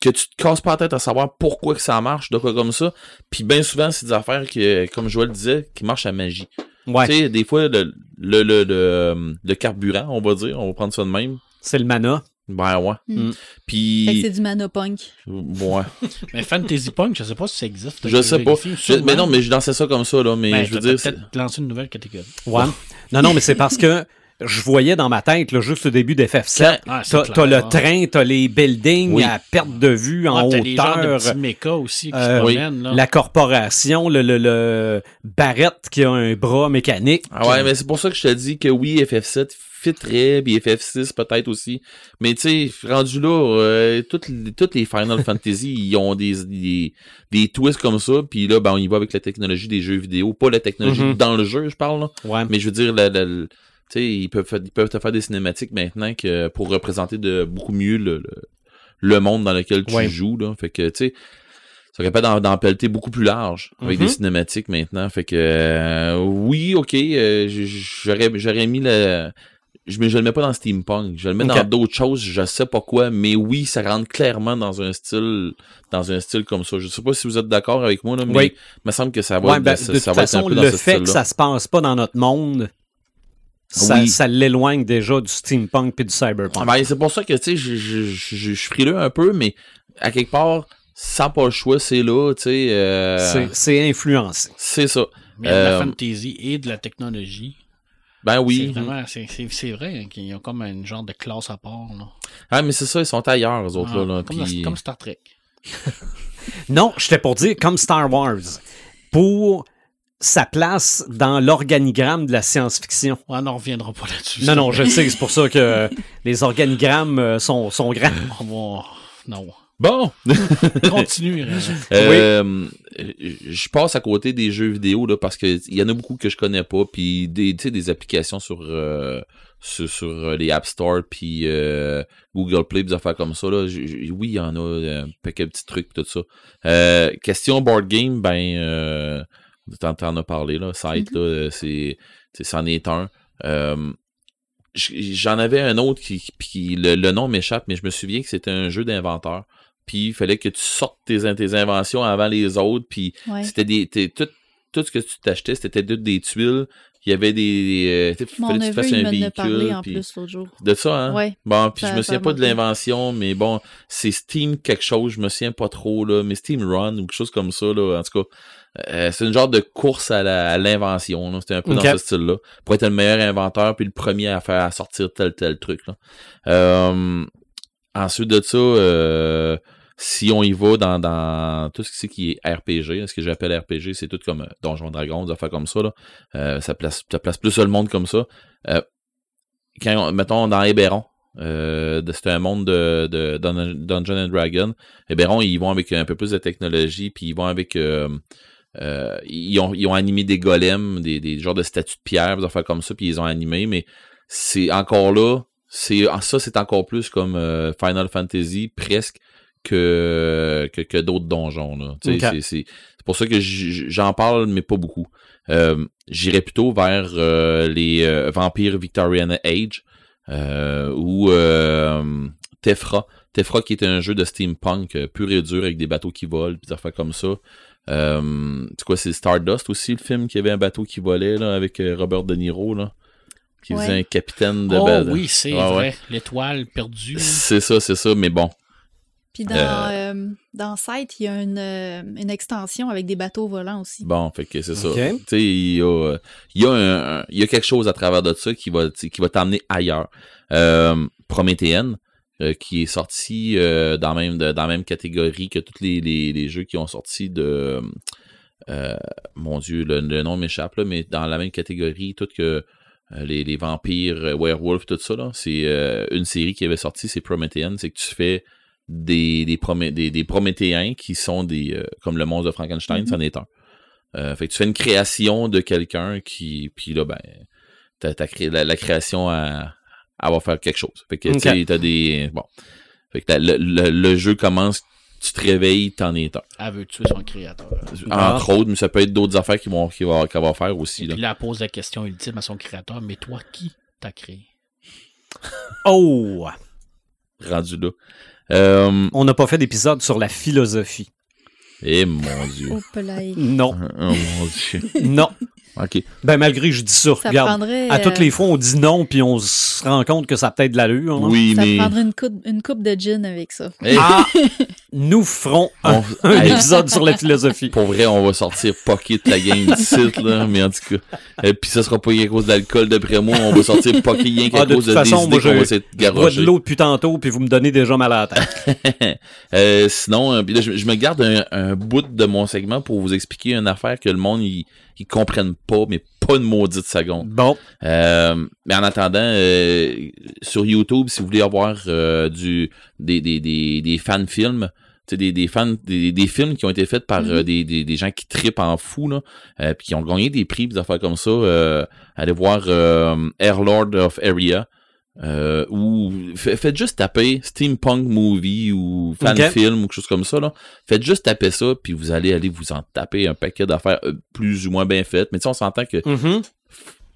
que tu te casses pas la tête à savoir pourquoi que ça marche, de quoi comme ça. Puis bien souvent, c'est des affaires que, comme Joël disait, qui marchent à magie. Ouais. Tu sais, des fois, le, le, le, le, le carburant, on va dire, on va prendre ça de même. C'est le mana. Ben ouais. Mm. Fait que Puis, c'est du mana punk. ouais. [LAUGHS] Mais Fantasy Punk, je sais pas si ça existe. Je sais pas. Je- sûrement. mais non, mais je dansais ça comme ça, là. Mais Ben, je veux dire, c'est- peut-être lancé une nouvelle catégorie. Ouais. Non, non, mais c'est parce que je voyais dans ma tête, là, juste au début d'FF7, quand- Ah, t'as le ah. train, t'as les buildings Oui. à perte de vue en Ah, de hauteur. petits mechas aussi qui Euh, se oui. promènent. Là. La corporation, le, le, le Barrett qui a un bras mécanique. Ah ouais, mais c'est pour ça que je te dis que oui, FF7 fitterait, puis FF6 peut-être aussi. Mais tu sais, rendu là, euh, toutes, les, toutes les Final [LAUGHS] Fantasy, ils ont des, des, des twists comme ça, puis là, ben, on y va avec la technologie des jeux vidéo. Pas la technologie Mhm. dans le jeu, je parle, là. Ouais. Mais je veux dire, la, la- la- tu sais, ils peuvent, ils peuvent te faire des cinématiques maintenant que pour représenter de beaucoup mieux le, le, le monde dans lequel tu Ouais. joues, là. Fait que, tu sais, ça capable d'en, d'en pelleter beaucoup plus large avec des cinématiques maintenant. Fait que, euh, oui, ok, euh, j'aurais, j'aurais mis le, je, mais je le mets pas dans steampunk, je le mets dans d'autres choses, je sais pas quoi, mais oui, ça rentre clairement dans un style, dans un style comme ça. Je sais pas si vous êtes d'accord avec moi, là, mais Oui. il me semble que ça va, Ouais, être- ben, ça, de ça toute va être un façon, peu dans le ce fait que ça se passe pas dans notre monde, ça, Oui. ça l'éloigne déjà du steampunk puis du cyberpunk. Ben, c'est pour ça que, tu sais, je, je, je, je suis frileux un peu, mais à quelque part, sans pas le choix, c'est là, tu sais. euh, C'est- C'est influencé. c'est ça. Mais il y a de la Euh, fantasy et de la technologie. Ben C'est oui. vraiment, c'est, c'est, c'est vrai hein, qu'ils ont comme une genre de classe à part. Là. Ah, mais c'est ça, ils sont ailleurs, eux autres, Ah, là. là, comme, puis- comme Star Trek. [LAUGHS] Non, j'étais pour dire comme Star Wars. Pour sa place dans l'organigramme de la science-fiction. Ouais, on n'en reviendra pas là-dessus. Non, non, je sais, c'est pour ça que les organigrammes euh, sont, sont grands. On va... Non. Bon! [LAUGHS] Continue. [LAUGHS] Euh, Je passe à côté des jeux vidéo, là, parce que il y en a beaucoup que je connais pas, puis des, tu sais, des applications sur, euh, sur, sur, euh, les App Store, puis euh, Google Play, des affaires comme ça, là. J- j- oui, il y en a euh, un paquet de petits trucs, tout ça. Euh, question board game, ben, euh, t'en, t'en as parlé, là, site, là, euh, c'est, c'est- c'en est un. Euh, J'en avais un autre qui, qui le, le nom m'échappe, mais je me souviens que c'était un jeu d'inventeur. Puis il fallait que tu sortes tes, tes inventions avant les autres. Puis Ouais. c'était des. t'es- tout, tout ce que tu t'achetais, c'était des tuiles. Il y avait des. euh, il Mon fallait que tu fasses un véhicule. parlé en puis- plus l'autre jour. De ça, hein? Ouais. Bon, puis je me souviens pas de l'invention, mais bon, c'est Steam quelque chose, je me souviens pas trop, là, mais Steam Run ou quelque chose comme ça, là, en tout cas. Euh, c'est une genre de course à la- à l'invention, là. C'était un peu dans ce style-là. Pour être le meilleur inventeur, puis le premier à faire à sortir tel tel truc, là. Euh, ensuite de ça, euh, si on y va dans, dans tout ce qui, est RPG, ce que j'appelle RPG, c'est tout comme euh, Donjon Dragon, des affaires comme ça, là. Euh, ça place, ça place plus le monde comme ça. Euh, quand, on- mettons, dans Héberon, euh, c'est un monde de, de, Dun- Dungeon Dragon. Héberon, ils vont avec un peu plus de technologie, puis ils vont avec... euh, euh, ils, ont, ils ont animé des golems, des, des genres de statues de pierre, des affaires comme ça, puis ils ont animés, mais c'est encore là, c'est ah, ça c'est encore plus comme euh, Final Fantasy presque que que, que d'autres donjons là. C'est- c'est c'est pour ça que j'en parle mais pas beaucoup. Euh, J'irais plutôt vers euh, les euh, Vampires Victorian Age euh, ou euh, Tefra. Tefra qui est un jeu de steampunk pur et dur avec des bateaux qui volent, puis des affaires comme ça. Euh, c'est quoi, c'est Stardust aussi, le film qui avait un bateau qui volait là, avec Robert De Niro, là, qui Ouais. faisait un capitaine de Oh oui, c'est ouais. vrai. L'étoile perdue. C'est ça, c'est ça, mais bon. Puis dans, euh, dans Sight, il y a une, euh, une extension avec des bateaux volants aussi. Bon, fait que c'est ça. Ok. Tu sais, il y a, euh, y, a un- y a quelque chose à travers de ça qui va, qui va t'amener ailleurs. Euh, Prométhéenne, euh, qui est sorti euh, dans, même, de- dans la même catégorie que tous les, les, les jeux qui ont sorti de... euh, mon Dieu, le, le nom m'échappe, là, mais dans la même catégorie, tout que euh, les, les vampires, euh, werewolves, tout ça, là, c'est euh, une série qui avait sorti, c'est Prométhéenne, c'est que tu fais des, des, promé- des, des Prométhéens qui sont des euh, comme le monstre de Frankenstein, Mhm. c'en est un. Euh, fait que tu fais une création de quelqu'un qui. Puis là, ben, t'as, t'as créé la, la création à, à va faire quelque chose. Fait que tu sais, t'as des. Bon. Fait que t'as- le, le, le jeu commence, tu te réveilles, t'en es un. Elle veut tuer son créateur. Ah. Entre autres, mais ça peut être d'autres affaires qui vont, qui va, qu'elle va faire aussi. Et Là. puis là, elle pose la question ultime à son créateur, mais toi, qui t'a créé? Oh! Rendu là. Euh, On n'a pas fait d'épisode sur la philosophie. eh mon dieu. Non, [LAUGHS] Oh mon dieu. non. Ok. Ben, malgré que je dis ça, Ça regarde. À toutes euh, les fois, on dit non, puis on se rend compte que ça a peut-être de l'allure. hein. Oui, Ça mais. prendrait une coupe, une coupe de gin avec ça. Eh, Ah! [LAUGHS] Nous ferons un, on- un Hey, épisode sur la philosophie. Pour vrai, on va sortir Pocket la gang d'ici, là, mais en tout cas. Et puis ça sera pas à cause d'alcool, d'après moi, on va sortir Pocket rien qu'à Ah, de cause toute de façon, des idées moi, qu'on je- va essayer de de l'eau depuis tantôt, puis vous me donnez déjà mal à la tête. [LAUGHS] Euh, sinon, euh, puis là, je, je me garde un, un bout de mon segment pour vous expliquer une affaire que le monde, ils ils comprennent pas, mais pas une maudite seconde. Bon, Euh, mais en attendant, euh, sur YouTube, si vous voulez avoir euh, du des, des, des, des fan films, tu sais, des, des fans des, des films qui ont été faits par euh, des, des, des gens qui tripent en fou là, euh, puis qui ont gagné des prix, des affaires comme ça. Euh, allez voir euh, Airlord of Area. Euh, ou fa- faites juste taper steampunk movie ou fan film ou quelque chose comme ça là. Faites juste taper ça puis vous allez aller vous en taper un paquet d'affaires euh, plus ou moins bien faites. Mais tu sais on s'entend que mhm.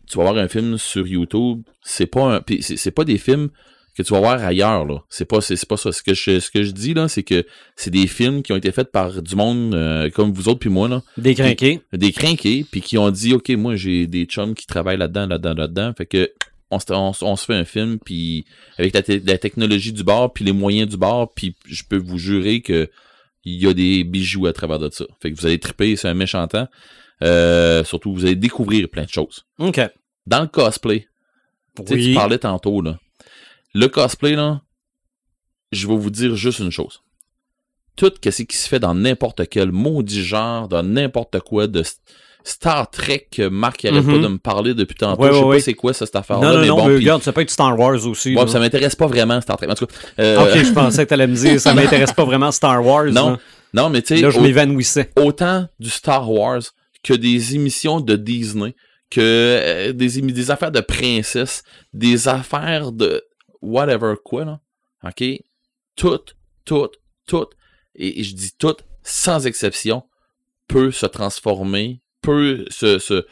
tu vas voir un film sur YouTube, c'est pas un, pis c'est pas des films que tu vas voir ailleurs là. C'est pas c'est pas ça. Ce que je ce que je dis là, c'est que c'est des films qui ont été faits par du monde euh, comme vous autres puis moi là, décrinqué. des crinqués puis qui ont dit OK, moi j'ai des chums qui travaillent là-dedans là-dedans là-dedans, fait que on se, on, se- on se fait un film puis avec la, te- la technologie du bar puis les moyens du bar puis je peux vous jurer que il y a des bijoux à travers de ça. Fait que vous allez triper, c'est un méchant temps. Euh, surtout vous allez découvrir plein de choses OK. dans le cosplay, tu sais, tu Oui. parlais tantôt, là. Le cosplay, là, je vais vous dire juste une chose. Tout ce qui se fait dans n'importe quel maudit genre, dans n'importe quoi de Star Trek, que Marc arrête Mhm. pas de me parler depuis tantôt. Ouais, je sais ouais, pas ouais. c'est quoi cette affaire-là, Non, non, mais non, bon. mais regarde, ça peut être Star Wars aussi. ouais, ça m'intéresse pas vraiment, Star Trek. En tout cas, euh, Ok, je pensais que t'allais me dire, ça [LAUGHS] m'intéresse pas vraiment Star Wars. non, non, mais tu sais, Là, je m'évanouissais. autant du Star Wars que des émissions de Disney, que euh, des, des affaires de princesse, des affaires de whatever quoi, là. OK? Tout, tout, tout, et, et je dis tout, sans exception, peut se transformer, peut se... se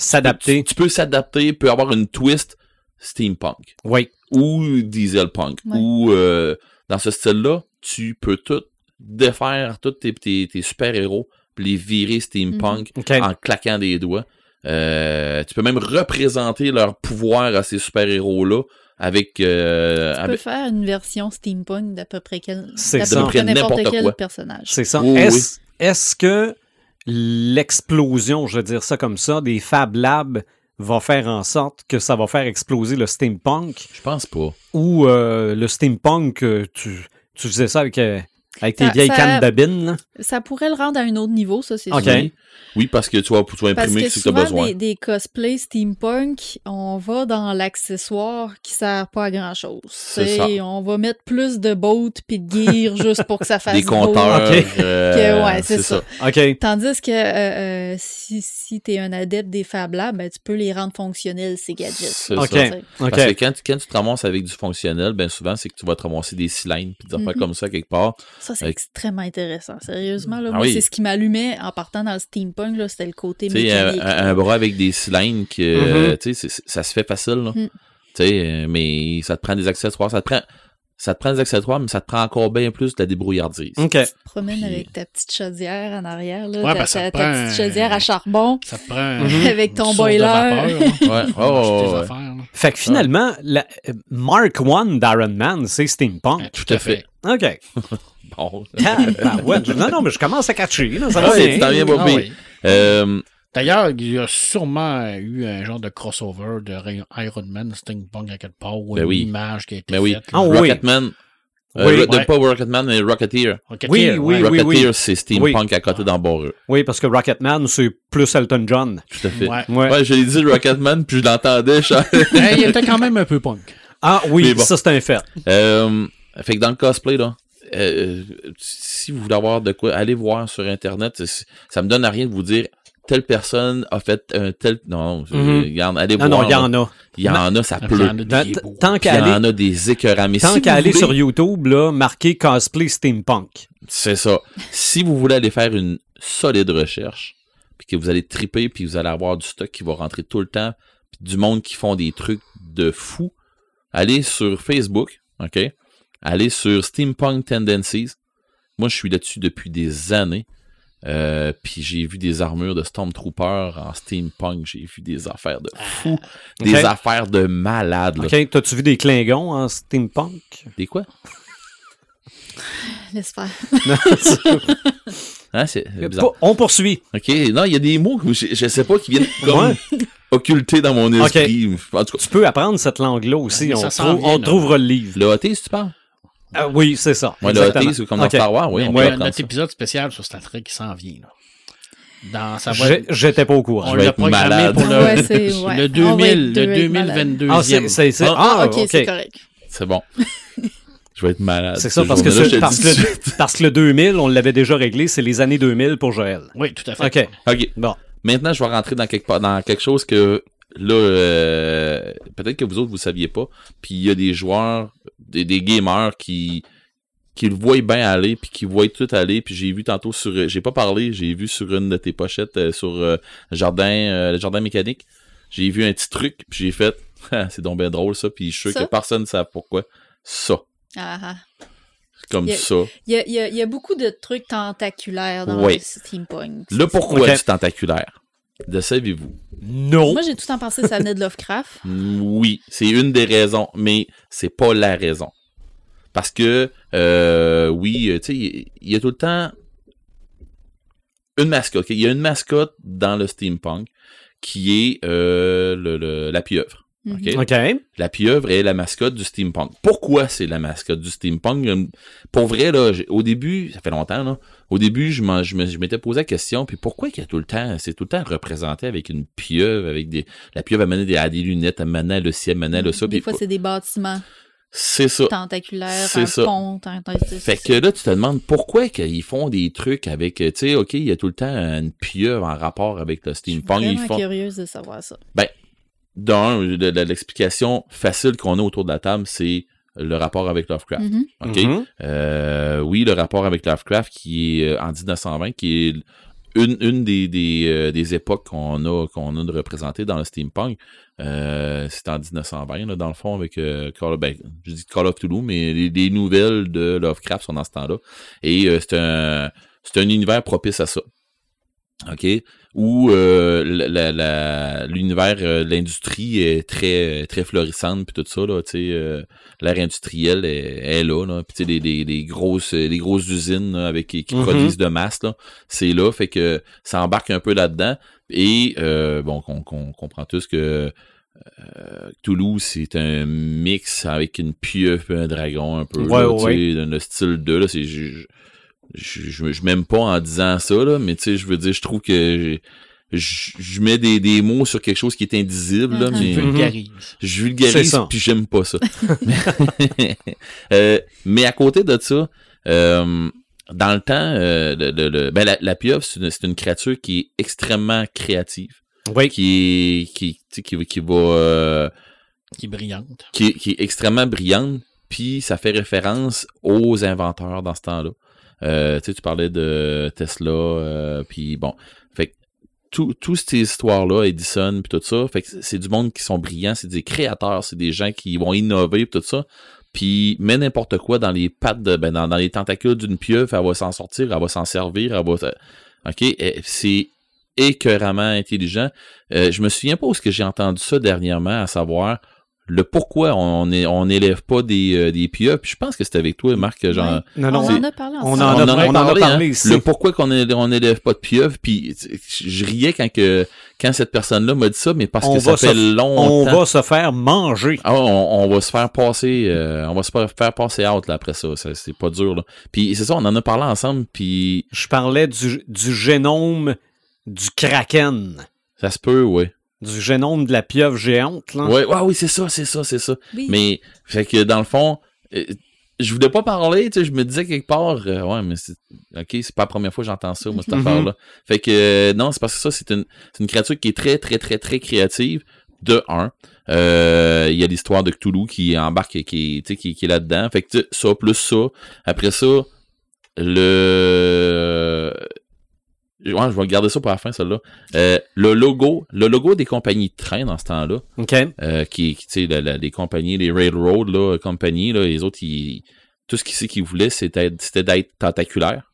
S'adapter. Tu, tu peux s'adapter, peut avoir une twist steampunk Oui. ou dieselpunk Ouais. ou euh, dans ce style-là, tu peux tout défaire tous tes, tes, tes super-héros puis les virer steampunk OK. en claquant des doigts. Euh, tu peux même représenter leur pouvoir à ces super-héros-là avec, euh, Tu peux avec- faire une version steampunk d'à peu près quel, C'est n'importe quel quoi. personnage. C'est ça. Oui, Est-ce est-ce que l'explosion, je vais dire ça comme ça, des Fab Labs va faire en sorte que ça va faire exploser le steampunk Je pense pas. ou euh, le steampunk, euh, tu, tu faisais ça avec, euh, avec tes Ça- vieilles ça- cannes là? Ça pourrait le rendre à un autre niveau, ça, c'est Ok. sûr. Oui. Parce que tu vas, tu vas Parce imprimer que si tu as besoin. des, des cosplays steampunk, on va dans l'accessoire qui sert pas à grand-chose. On va mettre plus de boats puis de gear [LAUGHS] juste pour que ça fasse Des beau. compteurs. Ok. euh, [LAUGHS] Que, ouais, c'est ça. OK. Tandis que euh, euh, si, si tu es un adepte des Fab Labs, ben, tu peux les rendre fonctionnels, ces gadgets. C'est OK. ça. OK. Parce que quand, tu- quand tu te ramasses avec du fonctionnel, ben souvent, c'est que tu vas te ramasser des cylindres puis des affaires Mhm. comme ça quelque part. Ça, c'est Avec- extrêmement intéressant. Sérieusement, là, Ah moi, oui. c'est ce qui m'allumait en partant dans le steampunk, là, c'était le côté un, mécanique. un- un bras avec des euh, c'est- c'est- ça se fait facile. là. Sais, euh, mais ça te prend des accessoires, ça te prend... Ça te prend des accessoires, mais ça te prend encore bien plus de la débrouillardise. OK. Tu te promènes Puis- avec ta petite chaudière en arrière, là, Ouais, ta, ben, petite un- chaudière à charbon. Ça te prend [LAUGHS] un-. Avec ton boiler. vapeur. Ouais, oh, ouais. affaires. Fait que finalement, la, euh, Mark One d'Iron Man, c'est steampunk. Tout à fait. OK. Bon. Ah, [LAUGHS] ben ouais, non, non, mais je commence à catcher. Là, ça va Ah ouais, bien. Ah oui. Euh, D'ailleurs, il y a sûrement eu un genre de crossover de Iron Man, Steampunk à quelque part, ou Ben une oui. image qui a été Ben oui. faite. Ah oui. Rocketman. Euh, Oui. Ouais. Pas Rocketman, mais Rocketeer. Rocketeer, Oui, oui, oui. Rocketeer, c'est steampunk à côté Barreux. Oui, parce que Rocketman, c'est plus Elton John. Tout à fait. Ouais. Ouais. Ouais, je l'ai dit Rocketman, puis je l'entendais. je- [LAUGHS] Ben, il était quand même un peu punk. Ah oui, bon. ça c'est un fait. Euh, fait que dans le cosplay, là, euh, si vous voulez avoir de quoi, allez voir sur Internet. Ça me donne à rien de vous dire telle personne a fait un tel. Non, non, regarde, allez Non, voir. non, il y en a. Il y en a, ça pleut. Tant- beaux. Tant Il qu'à y en aller, a des écœurants. Tant si qu'à aller voulez- sur YouTube, là, marquer cosplay steampunk. C'est ça. Si vous voulez aller faire une solide recherche, puis que vous allez triper, puis vous allez avoir du stock qui va rentrer tout le temps, puis du monde qui font des trucs de fou, allez sur Facebook, OK? Allez sur Steampunk Tendencies. Moi, je suis là-dessus depuis des années. Euh, puis j'ai vu des armures de Stormtrooper en steampunk, j'ai vu des affaires de fou, des Ok. affaires de malades. là. OK, t'as-tu vu des Klingons en steampunk? Des quoi? [LAUGHS] Laisse faire. [LAUGHS] Hein, c'est c'est bizarre. On poursuit. OK, non, il y a des mots que je, je sais pas qui viennent comme [LAUGHS] occultés dans mon esprit. En tout cas, Tu peux apprendre cette langue-là aussi. On trouve- on trouvera le livre. le OT, si tu parles? Ah oui, c'est ça. Ouais, le c'est comme dans Star Wars, oui, on peut apprendre notre ça. épisode spécial sur Star Trek qui s'en vient. Là. Dans, ça être- J'étais pas au courant. on vais l'a être programmé malade. pour le, [LAUGHS] Ouais, ouais. le On va 2000, être le deux être malade. 2022 Ah, c'est c'est- c'est- Ah, ah, ok, c'est correct. C'est bon. [LAUGHS] je vais être malade. C'est ça, ce parce que, ce- parce, que, suite. parce que le 2000, on l'avait déjà réglé, c'est les années 2000 pour Joël. Oui, tout à fait. OK. OK. Bon. Maintenant, je vais rentrer dans quelque, part- dans quelque chose que, là, euh, peut-être que vous autres, vous saviez pas. Puis il y a des joueurs, des, des gamers qui qui le voient bien aller, puis qui voient tout aller. Puis j'ai vu tantôt sur... J'ai pas parlé, j'ai vu sur une de tes pochettes, euh, sur euh, jardin, euh, le jardin mécanique. J'ai vu un petit truc, puis j'ai fait... [LAUGHS] Ah, c'est donc bien drôle, ça. Puis je suis sûr Ça? que personne ne sait pourquoi. Ça. Ah, ah. Comme Il y a- ça. Il y a, il y a- il y a beaucoup de trucs tentaculaires dans Oui. le steampunk. Là, pourquoi Ok. du tentaculaire? Le savez-vous? Non. Moi, j'ai tout le temps pensé que ça venait de Lovecraft. [LAUGHS] Oui, c'est une des raisons, mais c'est pas la raison. Parce que, euh, oui, euh, tu sais, il y, a tout le temps une mascotte. Il y a une mascotte dans le steampunk qui est euh, le, le- la pieuvre. OK. La pieuvre est la mascotte du steampunk. Pourquoi c'est la mascotte du steampunk? Euh, Pour vrai, là, au début, ça fait longtemps, là, au début, je m'étais posé la question, puis pourquoi qu'il y a tout le temps, c'est tout le temps représenté avec une pieuvre, avec des, la pieuvre amène des, à des lunettes, elle menait le ciel, menait le ça, Des fois, c'est des bâtiments c'est ça. tentaculaires, C'est un ça. pont. c'est- Fait que là, tu te demandes pourquoi qu'ils font des trucs avec, tu sais, ok, il y a tout le temps une pieuvre en rapport avec le Je suis steampunk. Ils vraiment font, curieuse de savoir ça. D'un, le- le- l'explication facile qu'on a autour de la table, c'est le rapport avec Lovecraft. Mhm. OK? Mhm. Euh, oui, le rapport avec Lovecraft qui est euh, en 1920, qui est une, une des, des, euh, des époques qu'on a, qu'on a de représenter dans le steampunk. Euh, c'est en 1920, là, dans le fond, avec euh, Call of, ben, je dis Call of Toulouse, mais les, les nouvelles de Lovecraft sont dans ce temps-là. Et euh, c'est un c'est un univers propice à ça. OK? Où euh, la- la- la- l'univers euh, de l'industrie est très très florissante puis tout ça là, tu sais euh, l'ère industrielle est, est là, là. Puis tu sais, les, les, les grosses les grosses usines là, avec qui, qui Mhm. produisent de masse là, c'est là, fait que ça embarque un peu là-dedans. Et euh, bon, qu'on comprend tous que euh, Toulouse, c'est un mix avec une pieuvre un dragon un peu. Ouais, là, ouais, tu sais, le style 2, là, c'est. Je, je, je, je m'aime pas en disant ça, là, mais tu sais, je veux dire, je trouve que je, je mets des, des mots sur quelque chose qui est indisible, là, Mhm. mais Vulgarise. je vulgarise [LAUGHS] ça. puis j'aime pas ça. [LAUGHS] [LAUGHS] Euh, mais à côté de ça, euh, dans le temps, euh, le- le- le- ben, la, la pieuvre, c'est une, c'est une créature qui est extrêmement créative, Oui. qui est qui, tu sais, qui, qui va euh, Qui est brillante. qui, est- qui est extrêmement brillante, puis ça fait référence aux inventeurs dans ce temps-là. Euh, tu parlais de Tesla, euh, puis bon, fait que tout, toutes ces histoires-là, Edison, puis tout ça, fait que c'est du monde qui sont brillants, c'est des créateurs, c'est des gens qui vont innover, puis tout ça. puis met n'importe quoi dans les pattes, de, ben, dans, les tentacules d'une pieuvre, elle va s'en sortir, elle va s'en servir, elle va... OK? C'est écœuramment intelligent. Euh, je me souviens pas où est-ce que j'ai entendu ça dernièrement, à savoir le pourquoi on est on n'élève pas des, euh, des pieuvres. Puis je pense que c'était avec toi, Marc, genre... Non, non, on en a parlé on ensemble. en a- on en a on en a parlé, parlé hein. ici. Le pourquoi qu'on on n'élève pas de pieuvres, puis je riais quand que quand cette personne-là m'a dit ça, mais parce On que ça va fait se- longtemps. On va se faire manger. Ah, on, on va se faire passer, euh, on va se faire faire passer out là, après ça. Ça, C'est pas dur là. Puis c'est ça, on en a parlé ensemble, puis Je parlais du, du génome du kraken. ça se peut, ouais. Du génome de la pieuvre géante, là. Ouais, ouais, oui, c'est ça, c'est ça, c'est ça. Oui. Mais fait que dans le fond, euh, je voulais pas parler, tu sais, je me disais quelque part, euh, ouais, mais c'est ok, c'est pas la première fois que j'entends ça, moi cette [LAUGHS] affaire-là. Fait que euh, non, c'est parce que ça, c'est une, c'est une créature qui est très, très, très, très créative. De un, Euh, il y a l'histoire de Cthulhu qui embarque, qui, sais, qui, qui est là-dedans. Fait que tu sais, ça plus ça. Après ça, le Ouais, je vais garder ça pour la fin, celle-là. Euh, le logo, le logo des compagnies de train dans ce temps-là, OK. euh, qui, qui, tu sais, les compagnies, les railroad, là, compagnies, là, les autres, ils, tout ce qu'ils qu'ils voulaient, c'était c'était d'être tentaculaire.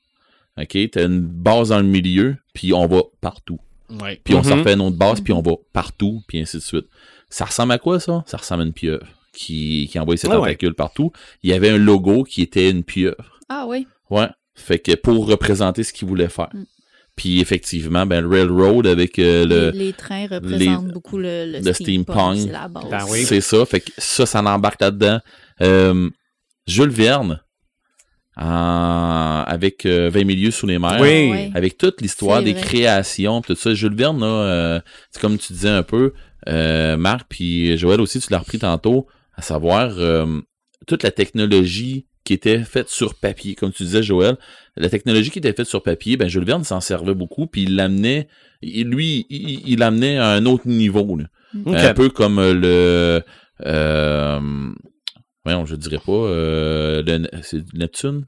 OK? T'as une base dans le milieu, puis on va partout. Ouais. Puis on Mhm. s'en fait une autre base, puis on va partout, puis ainsi de suite. Ça ressemble à quoi, ça? Ça ressemble à une pieuvre qui, qui envoyait ses Ouais, ouais. tentacules partout. Il y avait un logo qui était une pieuvre. Ah oui. Ouais. Fait que pour représenter ce qu'il voulait faire. Mm. Puis effectivement, ben, le railroad avec euh, le, les, les trains représentent beaucoup le, le, le steampunk. steampunk. C'est la base. Ben oui. C'est ça. Fait que ça, ça embarque là-dedans. Euh, Jules Verne, en- avec euh, 20 milieux sous les mers. Oui. Avec toute l'histoire des vrai. créations, tout ça. Jules Verne, là, euh, c'est comme tu disais un peu, euh, Marc, puis Joël aussi, tu l'as repris tantôt, à savoir euh, toute la technologie qui était faite sur papier, comme tu disais, Joël. La technologie qui était faite sur papier, ben Jules Verne s'en servait beaucoup, puis il l'amenait, il- lui, il il l'amenait à un autre niveau. là. Un peu comme le. Euh, voyons, je dirais pas. Euh, le, c'est Neptune?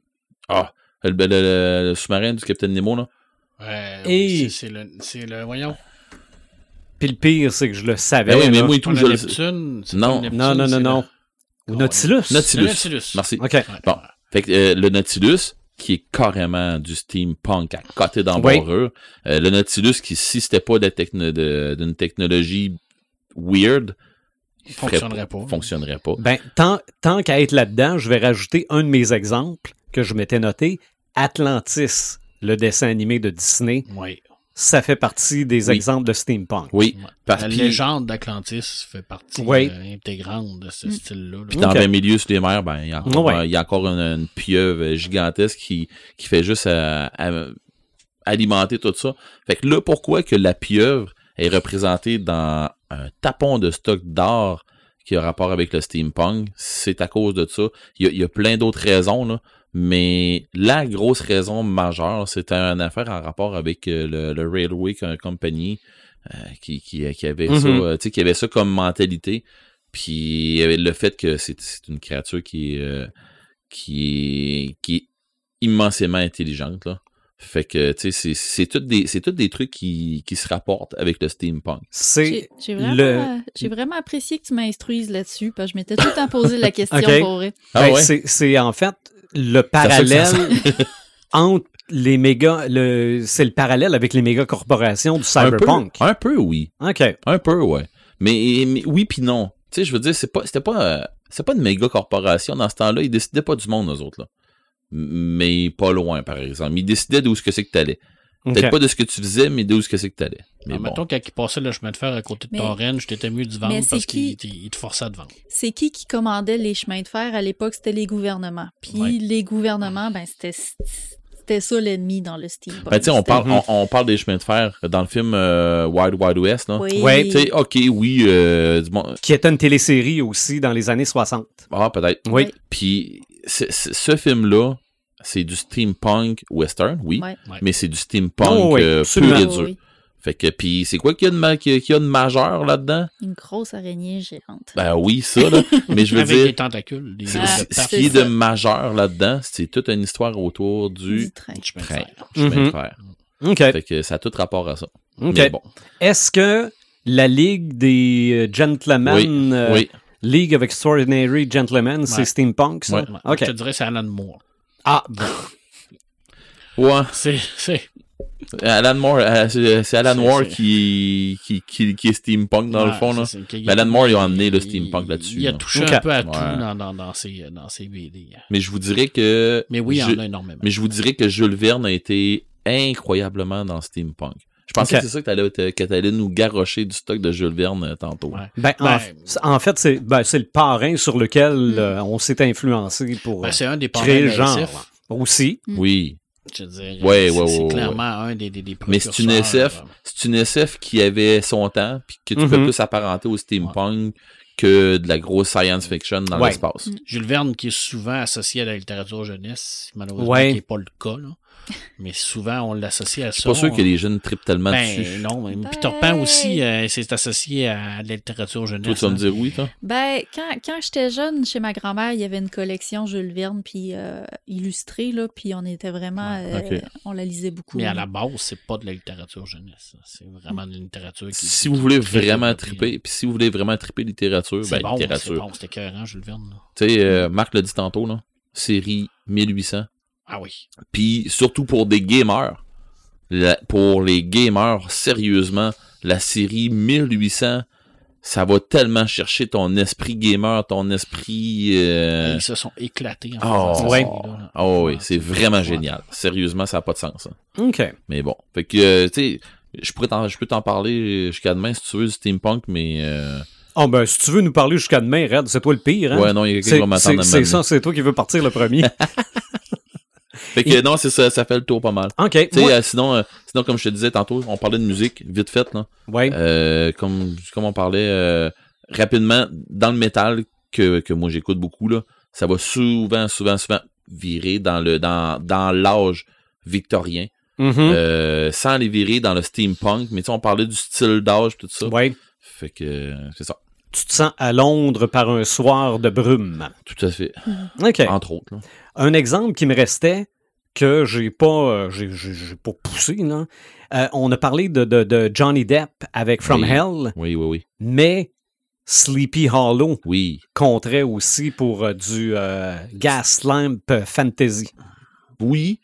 Ah, le, le- le- le sous-marin du Capitaine Nemo, là. Ouais, Et- oui, c'est- c'est le, c'est le, voyons. Puis le pire, c'est que je le savais. Ben oui, mais là. moi et tout, le je le Neptune. Non. Neptune, Non, non, non, non. le- Ou Nautilus. Nautilus. Le Nautilus. Merci. OK. Ouais. Bon. Fait que euh, le Nautilus, qui est carrément du steampunk à côté d'embarrure. Euh, le Nautilus, qui, si c'était pas de techno- de- d'une technologie weird, Fonctionnerait pas. Fonctionnerait pas. Ben, tant, tant qu'à être là-dedans, je vais rajouter un de mes exemples que je m'étais noté. Atlantis, le dessin animé de Disney, Oui. Ça fait partie des Oui. exemples de steampunk. Oui. La légende d'Atlantis fait partie Oui. euh, intégrante de ce Mm. style-là. là. Puis dans Ok. le milieu sur les mers, ben, il y a encore, Ouais. il y a encore une, une pieuvre gigantesque qui, qui fait juste à- à- alimenter tout ça. Fait que là, pourquoi que la pieuvre est représentée dans un tapon de stock d'or qui a rapport avec le steampunk, c'est à cause de ça. Il y a, il y a plein d'autres raisons, là. Mais la grosse raison majeure, c'était une affaire en rapport avec euh, le, le Railway Co- Company euh, qui, qui, qui avait ça, Mhm. euh, tu sais, qui avait ça comme mentalité. Puis il y avait le fait que c'est c'est une créature qui est, euh, qui est, qui est immensément intelligente, là. Fait que, tu sais, c'est- c'est tous des, des trucs qui, qui se rapportent avec le steampunk. C'est J'ai vraiment, le- j'ai vraiment apprécié que tu m'instruises là-dessus, parce que je m'étais tout le temps posé la [LAUGHS] question pour vrai. Ah ben, ouais? c'est en fait le parallèle [LAUGHS] entre les méga. Le, c'est le parallèle avec les méga corporations du Un peu, cyberpunk. un peu, oui. OK. Un peu, ouais. Mais, mais oui puis non. Tu sais, je veux dire, c'est pas, c'était pas, c'est pas une méga corporation dans ce temps-là. Ils décidaient pas du monde, eux autres, là. Mais pas loin, par exemple. Ils décidaient d'où ce que c'est que t'allais. Peut-être pas de ce que tu faisais, mais d'où ce que c'est que t'allais. Mais Ah, bon. Mettons, quand il passait le chemin de fer à côté de Mais- ton Rennes, je t'étais mieux du vendre Mais c'est parce qui- qu'il il te forçait te vendre. C'est qui qui commandait les chemins de fer à l'époque? C'était les gouvernements. Puis Ouais. les gouvernements, ben c'était c'était ça l'ennemi dans le steampunk. Ben, tu sais, on parle, on, on parle des chemins de fer dans le film euh, Wild Wild West, là. Oui. Ouais, Tu sais, ok, oui, euh, du bon- Qui était une télésérie aussi dans les années 60. ah, peut-être. Oui. Ouais. Puis, c'est- c'est- ce film-là, c'est du steampunk western, oui, Ouais. mais c'est du steampunk Oh, oui, euh, pur et dur. oui. Fait que, puis c'est quoi qu'il y a de, ma- qu'il y a- qu'il y a de majeur là-dedans? Une grosse araignée géante. Ben oui, ça, là. [LAUGHS] mais je veux Avec dire, des tentacules. Des c'est- c'est- de ce qui est de majeur là-dedans, c'est toute une histoire autour Du du train. de Mhm. fer. OK. Fait que ça a tout rapport à ça. OK. Mais bon, Est-ce que la Ligue des euh, Gentlemen Oui, euh, oui. League of Extraordinary Gentlemen, c'est steampunk, ça? Ouais. Ouais, OK. Je te dirais c'est Alan Moore. Ah, bon. Ouais. C'est, c'est, Alan Moore, euh, c'est Alan Moore c'est- qui, qui, qui, qui est steampunk dans le fond. Là. Mais Alan Moore, il a emmené le steampunk là-dessus, Il a touché un peu à Ouais. tout dans, dans, dans, ses, dans ses BD. Mais je vous dirais que. Mais oui, il y je- en a énormément. Mais je vous dirais que Jules Verne a été incroyablement dans steampunk. Je pensais que c'est ça que t'allais, que t'allais nous garrocher du stock de Jules Verne euh, tantôt. Ouais. Ben, en, Ben- fait, c'est ben, c'est le parrain sur lequel euh, on s'est influencé pour Ben, euh, c'est un des créer le genre. SF. Aussi. Oui. Je veux dire, Ouais, c'est, ouais, c'est ouais, clairement un des, des, des Mais c'est une SF. euh, C'est une SF qui avait son temps, puis que tu peux Mhm. plus apparenter au steampunk que de la grosse science fiction dans Ouais. l'espace. Jules Verne, qui est souvent associé à la littérature jeunesse, malheureusement, Ouais. qui n'est pas le cas. Là. Mais souvent, on l'associe à Je ça. suis pas sûr on- que les jeunes trippent tellement Ben dessus. non, mais Ben- Peter Pan aussi, euh, c'est associé à la littérature jeunesse. Toi, tu vas me hein. dire oui, toi? Ben, quand, quand j'étais jeune, chez ma grand-mère, il y avait une collection Jules Verne, puis euh, illustrée, là, puis on était vraiment... Ouais, euh. On la lisait beaucoup. Mais à la base, c'est pas de la littérature jeunesse. C'est vraiment de la littérature qui. Si vous voulez vraiment triper, puis si vous voulez vraiment triper littérature, C'est ben bon, c'est littérature. bon, c'était Jules Verne. là. Tu sais, euh, Marc l'a dit tantôt, là, série 1800. Ah oui. Puis surtout pour des gamers, la- pour les gamers, sérieusement, la série 1800, ça va tellement chercher ton esprit gamer, ton esprit... euh, Ils se sont éclatés en Oh, ouais. là. Oh oui, Ouais, c'est vraiment ouais. génial. Sérieusement, ça n'a pas de sens. hein. OK. Mais bon, fait que, euh, tu sais, je pourrais t'en- je peux t'en parler jusqu'à demain si tu veux du steampunk, mais... euh, Oh, ben, si tu veux nous parler jusqu'à demain, Red, c'est toi le pire, hein? Ouais, non, il y a quelqu'un C'est qui va m'attendre c'est toi qui veux partir le premier. [LAUGHS] Fait que non, c'est ça, ça fait le tour pas mal. OK. Moi- euh, sinon, euh, sinon, comme je te disais tantôt, on parlait de musique, vite fait, là. ouais. Euh, comme, comme on parlait rapidement, dans le métal que, que moi j'écoute beaucoup, là, ça va souvent, souvent, souvent virer dans le dans, dans l'âge victorien. Mhm. Euh, sans aller virer dans le steampunk, mais tu sais, on parlait du style d'âge, tout ça. Ouais. Fait que c'est ça. Tu te sens à Londres par un soir de brume. Tout à fait. OK. Entre autres. là. Un exemple qui me restait que j'ai pas euh, j'ai j'ai- j'ai pas poussé là. Euh, on a parlé de, de, de Johnny Depp avec From Oui. Hell, Oui, oui, oui. mais Sleepy Hollow Oui. compterait aussi pour euh, du euh, Gaslamp Fantasy. Oui.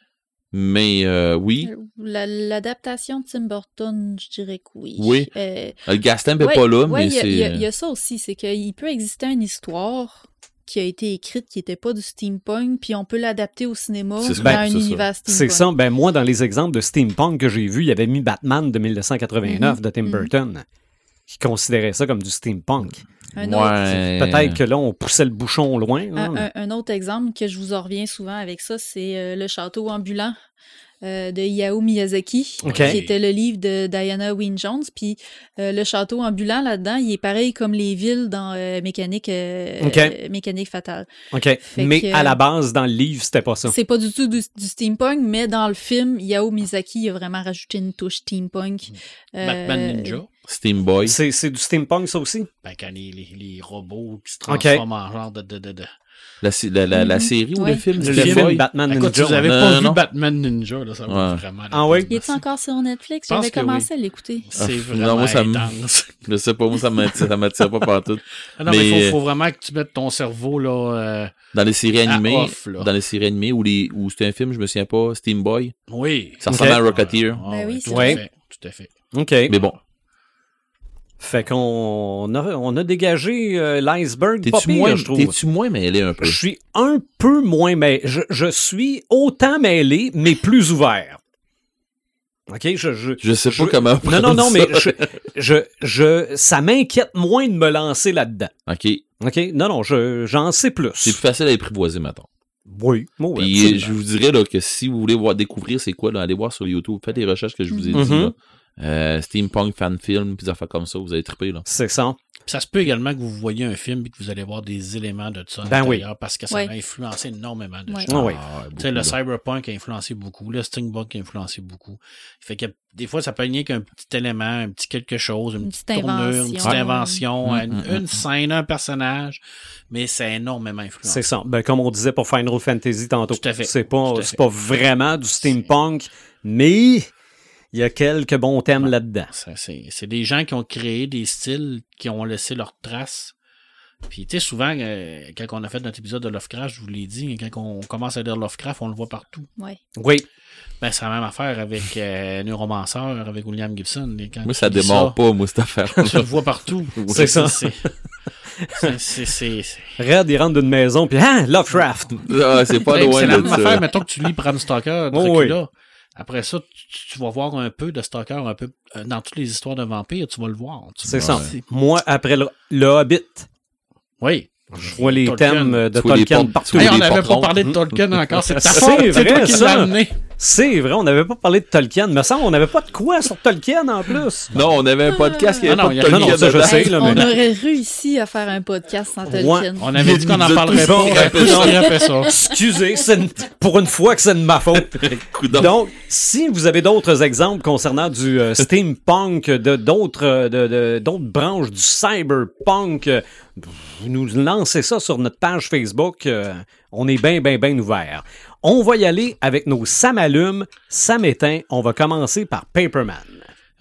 Mais euh, oui. La- L'adaptation de Tim Burton, je dirais que oui. Oui. Euh, Le Gaston n'est ouais, pas là, ouais, mais il y a- c'est. Il y, a- il y a ça aussi, c'est qu'il peut exister une histoire qui a été écrite qui n'était pas du steampunk, puis on peut l'adapter au cinéma C'est ça, dans ben, un c'est ça. univers steampunk. C'est ça. Ben moi, dans les exemples de steampunk que j'ai vus, il y avait mis Batman de 1989 de Tim Mhm. Burton, qui considérait ça comme du steampunk. Un autre, Ouais. Peut-être que là, on poussait le bouchon loin. là. un, un- un autre exemple que je vous en reviens souvent avec ça, c'est euh, le château ambulant. Euh, de Hayao Miyazaki, Ok. qui était le livre de Diana Wynne Jones. Puis euh, le château ambulant là-dedans, il est pareil comme les villes dans euh, Mécanique, euh, euh, Mécanique fatale. OK. Fait Mais que- à la base, dans le livre, c'était pas ça. C'est pas du tout du, du steampunk, mais dans le film, Yao Miyazaki a vraiment rajouté une touche steampunk. Euh, Batman Ninja. Steam Boy. C'est c'est du steampunk, ça aussi? Ben, quand les, les, les robots qui se transforment en genre de. de, de, de- La, sé- la, la, la Mhm. série ou Ouais. le film Le, film? Batman Écoute, Ninja. si vous avez Non, pas non, vu non. Batman Ninja, là, ça va Ouais. vraiment. Ah oui? Il est encore sur Netflix? J'avais commencé à l'écouter. C'est Ah, vraiment non, moi, ça me- intense. [LAUGHS] Je sais pas, moi, ça m'attire, ça m'attire pas partout. Ah [LAUGHS] non, mais il faut, faut vraiment que tu mettes ton cerveau là. euh, Dans les séries animées, off, là. dans les séries animées ou les, ou c'était un film, je me souviens pas, Steam Boy. Oui. Ça ressemble à Rocketeer. Ah, Ben oui, c'est fait. Tout à fait. OK. Mais bon, Fait qu'on a, on a dégagé euh, l'iceberg t'es-tu moins, je trouve. t'es-tu moins mêlé un peu? Je suis un peu moins mêlé. Je, je suis autant mêlé, mais plus ouvert. OK? Je, je, Je sais pas comment Non, non, non, mais ça. je, je, je, ça m'inquiète moins de me lancer là-dedans. OK. OK? Non, non, je, j'en sais plus. C'est plus facile à apprivoiser, maintenant. Oui, oui, Puis absolument. je vous dirais là, que si vous voulez voir, découvrir c'est quoi, là, allez voir sur YouTube. Faites les recherches que je vous ai dit. Mhm. là. Euh, Steampunk fan film, puis des affaires comme ça, vous allez triper. Là. C'est ça. Ça se peut également que vous voyez un film et que vous allez voir des éléments de ça Ben oui. parce que ça Ouais. a influeé énormément de Ouais. choses. Ah oui. Ah, Tu sais, le là. cyberpunk a influencé beaucoup, le steampunk a influencé beaucoup. Fait que des fois, ça peut rien qu'un petit élément, un petit quelque chose, une, Une petite petite tournure, une petite invention. invention, Mm, une, mm, une mm. scène, un personnage, mais ça a énormément influencé. C'est ça. Ben, comme on disait pour Final Fantasy tantôt. Tout à fait. C'est pas, c'est pas vraiment du steampunk, mais il y a quelques bons thèmes là-dedans. C'est c'est des gens qui ont créé des styles, qui ont laissé leurs traces. Puis, tu sais, souvent, euh, quand on a fait notre épisode de Lovecraft, je vous l'ai dit, quand on commence à lire Lovecraft, on le voit partout. Ouais. Oui. Ben, c'est la même affaire avec euh, Neuromancer, avec William Gibson. Et quand Moi, ça démarre pas, moi, cette affaire. Tu le vois partout. [LAUGHS] C'est ça. C'est- c'est- c'est- c'est- c'est- Red, il rentre d'une maison, puis ah, Lovecraft. Ah, c'est pas Ben, loin C'est la de même affaire, ça. mettons que tu lis Bram Stoker, Oh, Dracula. Après ça, tu, tu vas voir un peu de Stoker, un peu euh, dans toutes les histoires de vampires, tu vas le voir. C'est ça. Moi, après le, le Hobbit, Oui. Je vois les Tolkien. thèmes de Tu vois les Tolkien partout. Hey, on n'avait pas parlé de Tolkien encore. C'est [LAUGHS] ta C'est faute. C'est toi vrai, qui ça. l'as amené. C'est vrai, on n'avait pas parlé de Tolkien. Me semble, on n'avait pas de quoi sur Tolkien en plus. Non, on avait un podcast qui avait non, pas de il y a- non, non, Tolkien ça, je sais, là, on mais- aurait réussi à faire un podcast sans Tolkien. On avait dit qu'on n'en parlerait pas. ça. on ça. Excusez, c'est une- pour une fois que c'est de ma faute. [LAUGHS] Donc, si vous avez d'autres exemples concernant du euh, steampunk, de d'autres euh, de, de- d'autres branches du cyberpunk, euh, vous nous lancez ça sur notre page Facebook. euh, on est bien, bien, bien ouvert. On va y aller avec nos Samalumes, Samétain. On va commencer par Paperman.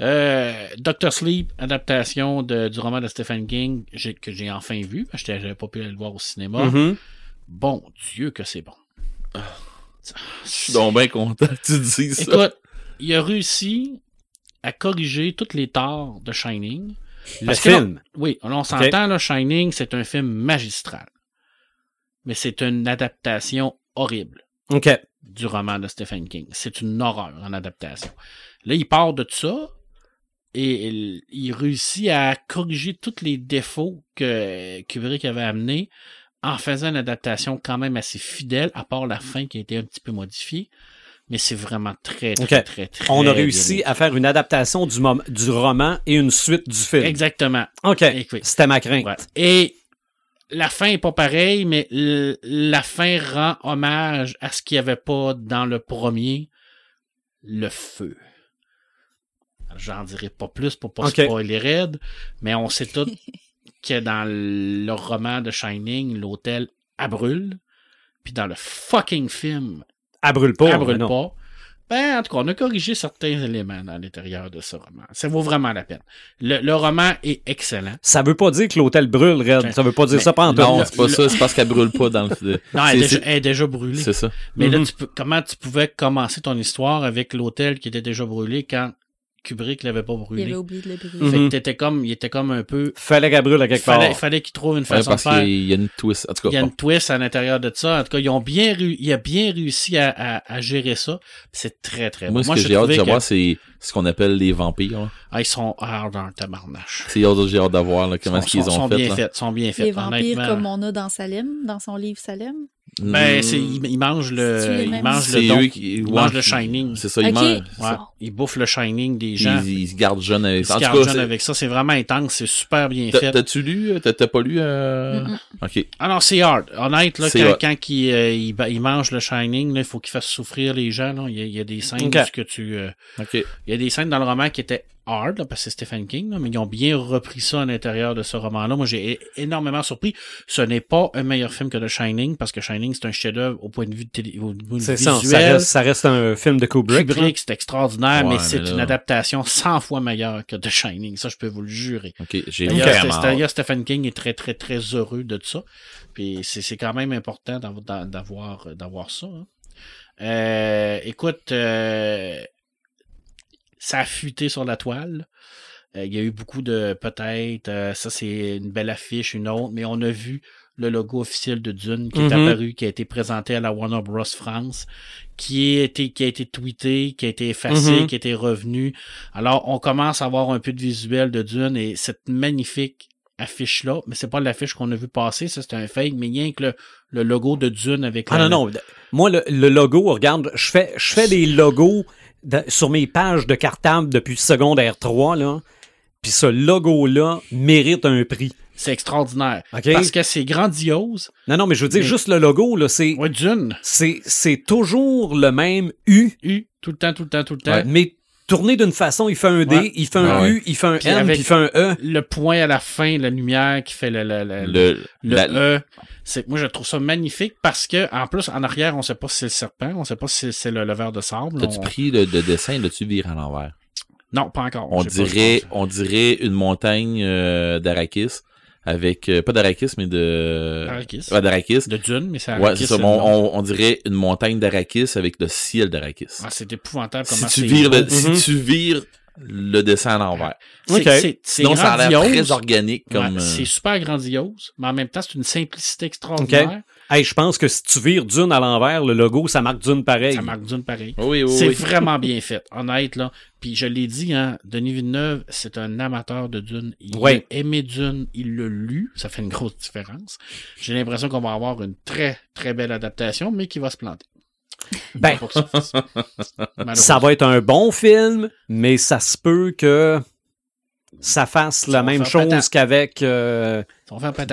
Euh, Doctor Sleep, adaptation de- du roman de Stephen King, que j'ai enfin vu, que j'avais pas pu aller le voir au cinéma. Mhm. Bon Dieu que c'est bon. Je suis donc bien content que tu dises ça. Écoute, il a réussi à corriger toutes les torts de Shining. Le là- film. Oui, on s'entend, là, Shining, c'est un film magistral. Mais c'est une adaptation horrible OK. du roman de Stephen King. C'est une horreur en adaptation. Là, il part de ça et il, il réussit à corriger tous les défauts que Kubrick avait amenés en faisant une adaptation quand même assez fidèle, à part la fin qui a été un petit peu modifiée. Mais c'est vraiment très, très, OK. très, très, On a réussi à faire une adaptation du, roman et une suite du film. Exactement. OK. Écoute. C'était ma crainte. Ouais. Et la fin est pas pareille, mais la fin rend hommage à ce qu'il n'y avait pas dans le premier, le feu. J'en dirai pas plus pour pas Ok. spoiler raide, mais on sait tout [LAUGHS] que dans le roman de Shining, l'hôtel brûle, puis dans le fucking film, Elle brûle pas. elle brûle non. pas. Ben, en tout cas, on a corrigé certains éléments dans l'intérieur de ce roman. Ça vaut vraiment la peine. Le, le roman est excellent. Ça veut pas dire que l'hôtel brûle, Red. Ça veut pas dire Mais ça en non, c'est pas ça, c'est parce qu'elle brûle pas dans le. [LAUGHS] Non, elle est, déjà, elle est déjà brûlée. C'est ça. Mais là, Mhm. tu peux, comment tu pouvais commencer ton histoire avec l'hôtel qui était déjà brûlé quand Kubrick l'avait pas Il brûlé? avait oublié de le brûler. Mhm. Fait que t'étais comme, il était comme un peu. Fallait qu'elle brûle à quelque Fallait, part. fallait qu'il trouve une Ouais, façon parce de faire. qu'il y a une twist. En tout Il y cas, a une twist à l'intérieur de ça. En tout cas, ils ont bien, il a bien réussi à, à, à gérer ça. C'est très, très moi, bon. ce que j'ai hâte de savoir, c'est ce qu'on appelle les vampires. là. Ah, ils sont hard dans le tabarnache. C'est j'ai hâte d'avoir là, comment Ils est-ce qu'ils sont, ont sont fait. bien là. faits. sont bien faits. Les vampires comme on a dans Salem, dans son livre Salem? Ben, Hmm, c'est, ils, ils mangent le, ils mangent le don. qui Ils ouais, mangent le Shining. C'est ça, ils mangent. Ouais. Ils bouffent le Shining des gens. Ils, ils se gardent jeunes avec Ils ça. se En tout gardent jeunes c'est- avec ça. C'est vraiment intense. C'est super bien t'as- fait. t'as-tu lu? T'as t'as pas lu? euh. Ok. Ah non, c'est hard. Honnête, là, quand, hard. quand il, euh, il, mange le Shining, là, il faut qu'il fasse souffrir les gens. Là. Il, y a, il y a des scènes Ok. où ce que tu... euh, Ok. Il y a des scènes dans le roman qui étaient hard, là, parce que c'est Stephen King, là, mais ils ont bien repris ça à l'intérieur de ce roman-là. Moi, j'ai énormément surpris. Ce n'est pas un meilleur film que The Shining, parce que Shining, c'est un chef-d'œuvre au point de vue, de télé, au point de vue C'est ça. visuel. Ça reste, ça reste un film de Kubrick. Kubrick, c'est extraordinaire, Ouais, mais c'est là- une adaptation 100 fois meilleure que The Shining. Ça, je peux vous le jurer. Ok. J'ai D'ailleurs, Stephen King est très, très, très heureux de ça. Puis c'est c'est quand même important d'av- d'a- d'avoir d'avoir ça. hein. Euh, écoute, euh, ça a fuité sur la toile. Euh, Il y a eu beaucoup de peut-être, euh, ça c'est une belle affiche, une autre, mais on a vu le logo officiel de Dune qui est Mhm. apparu, qui a été présenté à la Warner Bros. France, qui a été, qui a été tweeté, qui a été effacé, Mhm. qui a été revenu. Alors, on commence à avoir un peu de visuel de Dune et cette magnifique affiche-là, mais c'est pas l'affiche qu'on a vu passer, ça c'est un fake, mais rien que le, le logo de Dune avec Ah la- non, non. Moi, le, le logo, regarde, je fais, je fais des logos de- sur mes pages de cartable depuis secondaire 3, là. Puis ce logo-là mérite un prix. C'est extraordinaire. OK? Parce que c'est grandiose. Non, non, mais je veux dire, Mais- juste le logo, là, c'est, Ouais, c'est, c'est toujours le même U, U, tout le temps, tout le temps, tout le temps. Ouais. mais tourné d'une façon, il fait un D, Ouais. il fait un Ouais, U, il fait un Puis N, puis il fait un E. Le point à la fin, la lumière qui fait le, le, le, Le, le la- E. C'est, moi, je trouve ça magnifique parce que, en plus, en arrière, on sait pas si c'est le serpent, on sait pas si c'est le, verre de sable. T'as-tu On- pris le, le dessin, l'as-tu viré à l'envers? Non, pas encore. On dirait, on dirait une montagne euh, d'Arakis avec euh, pas d'Arakis, mais de Arrakis. Ouais, d'Arakis. De Dune, mais c'est Ouais, Arrakis, c'est ça. On, on, on dirait une montagne d'Arakis avec le ciel d'Arakis. Ah, c'est épouvantable si comment tu c'est vires le, si Mhm. tu vires le dessin à l'envers. C'est- Ok. c'est- c'est Sinon, ça a l'air très organique comme. Ouais, euh, C'est super grandiose, mais en même temps, c'est une simplicité extraordinaire. Hey, je pense que si tu vires Dune à l'envers, le logo, ça marque Dune pareil. Ça marque d'une pareil. Oui, oui, c'est oui. vraiment bien fait, honnête, là. Puis je l'ai dit, hein, Denis Villeneuve, c'est un amateur de Dune. Il Ouais. a aimé Dune, il l'a lu, ça fait une grosse différence. J'ai l'impression qu'on va avoir une très, très belle adaptation, mais qui va se planter. Ben, [LAUGHS] ça va être un bon film, mais ça se peut que ça fasse la Ça même chose qu'avec euh.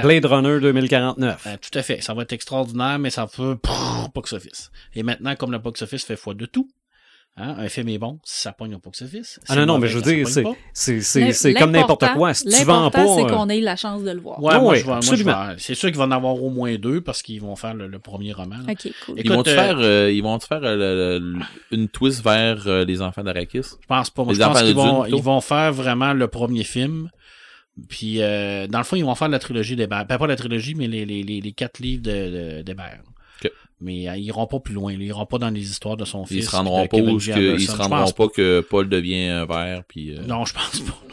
Blade Runner 2049. Ben, tout à fait. Ça va être extraordinaire, mais ça peut prrr, box-office. Et maintenant, comme le box-office fait foi de tout, hein, un film est bon, si ça pogne au box-office. Ah non, non, mauvais mais je veux dire, c'est, pas. c'est, c'est, L'im- c'est comme n'importe quoi. Si tu vends pas. L'important, c'est euh, qu'on ait la chance de le voir. Ouais, moi, ouais, je vais- moi, je absolument. c'est sûr qu'il va en avoir au moins deux parce qu'ils vont faire le, le premier roman. là. Ok, cool. Et- Ils vont te euh, faire, euh, ils vont te faire euh, le- le- une twist vers euh, les enfants d'Arakis. Je pense pas. Moi, Les je pense qu'ils de vont, ils vont faire vraiment le premier film. Puis, euh, dans le fond, ils vont faire la trilogie d'Hébert. Ben, pas la trilogie, mais les, les, les, les quatre livres de- de- d'Hébert. Ok. Mais euh, ils iront pas plus loin. là. Ils iront pas dans les histoires de son fils. Ils se rendront pas où que- ils se rendront pas que Paul devient un vert puis euh, Non, je pense pas. [LAUGHS]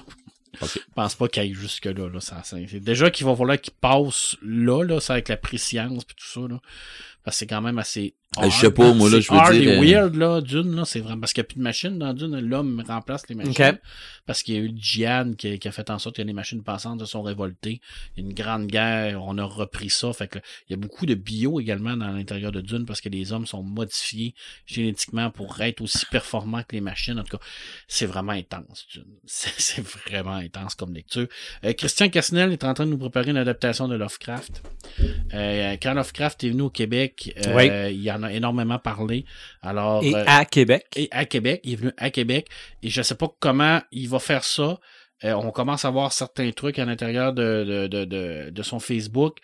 Je pense pas qu'il aille jusque-là. Là, ça, déjà qu'il va falloir qu'il passe là, là, ça avec la préscience puis tout ça. Là. Parce que c'est quand même assez. Euh, je sais pas, moi, là, je veux hard dire, et euh, weird, là, Dune, là, c'est vraiment. Parce qu'il n'y a plus de machines dans Dune, l'homme remplace les machines. Ok. Parce qu'il y a eu le djihad qui, qui a fait en sorte que les machines passantes se sont révoltées. Il y a une grande guerre, on a repris ça. Fait que il y a beaucoup de bio également dans l'intérieur de Dune parce que les hommes sont modifiés génétiquement pour être aussi performants que les machines. En tout cas, c'est vraiment intense, Dune. [LAUGHS] C'est c'est vraiment intense comme lecture. Euh, Christian Casnel est en train de nous préparer une adaptation de Lovecraft. Euh, quand Lovecraft est venu au Québec, euh, Oui. il en a énormément parlé. Alors, Et euh, à Québec? et à Québec. Il est venu à Québec. Et je sais pas comment il va faire ça. Euh, on commence à voir certains trucs à l'intérieur de, de, de, de, de son Facebook.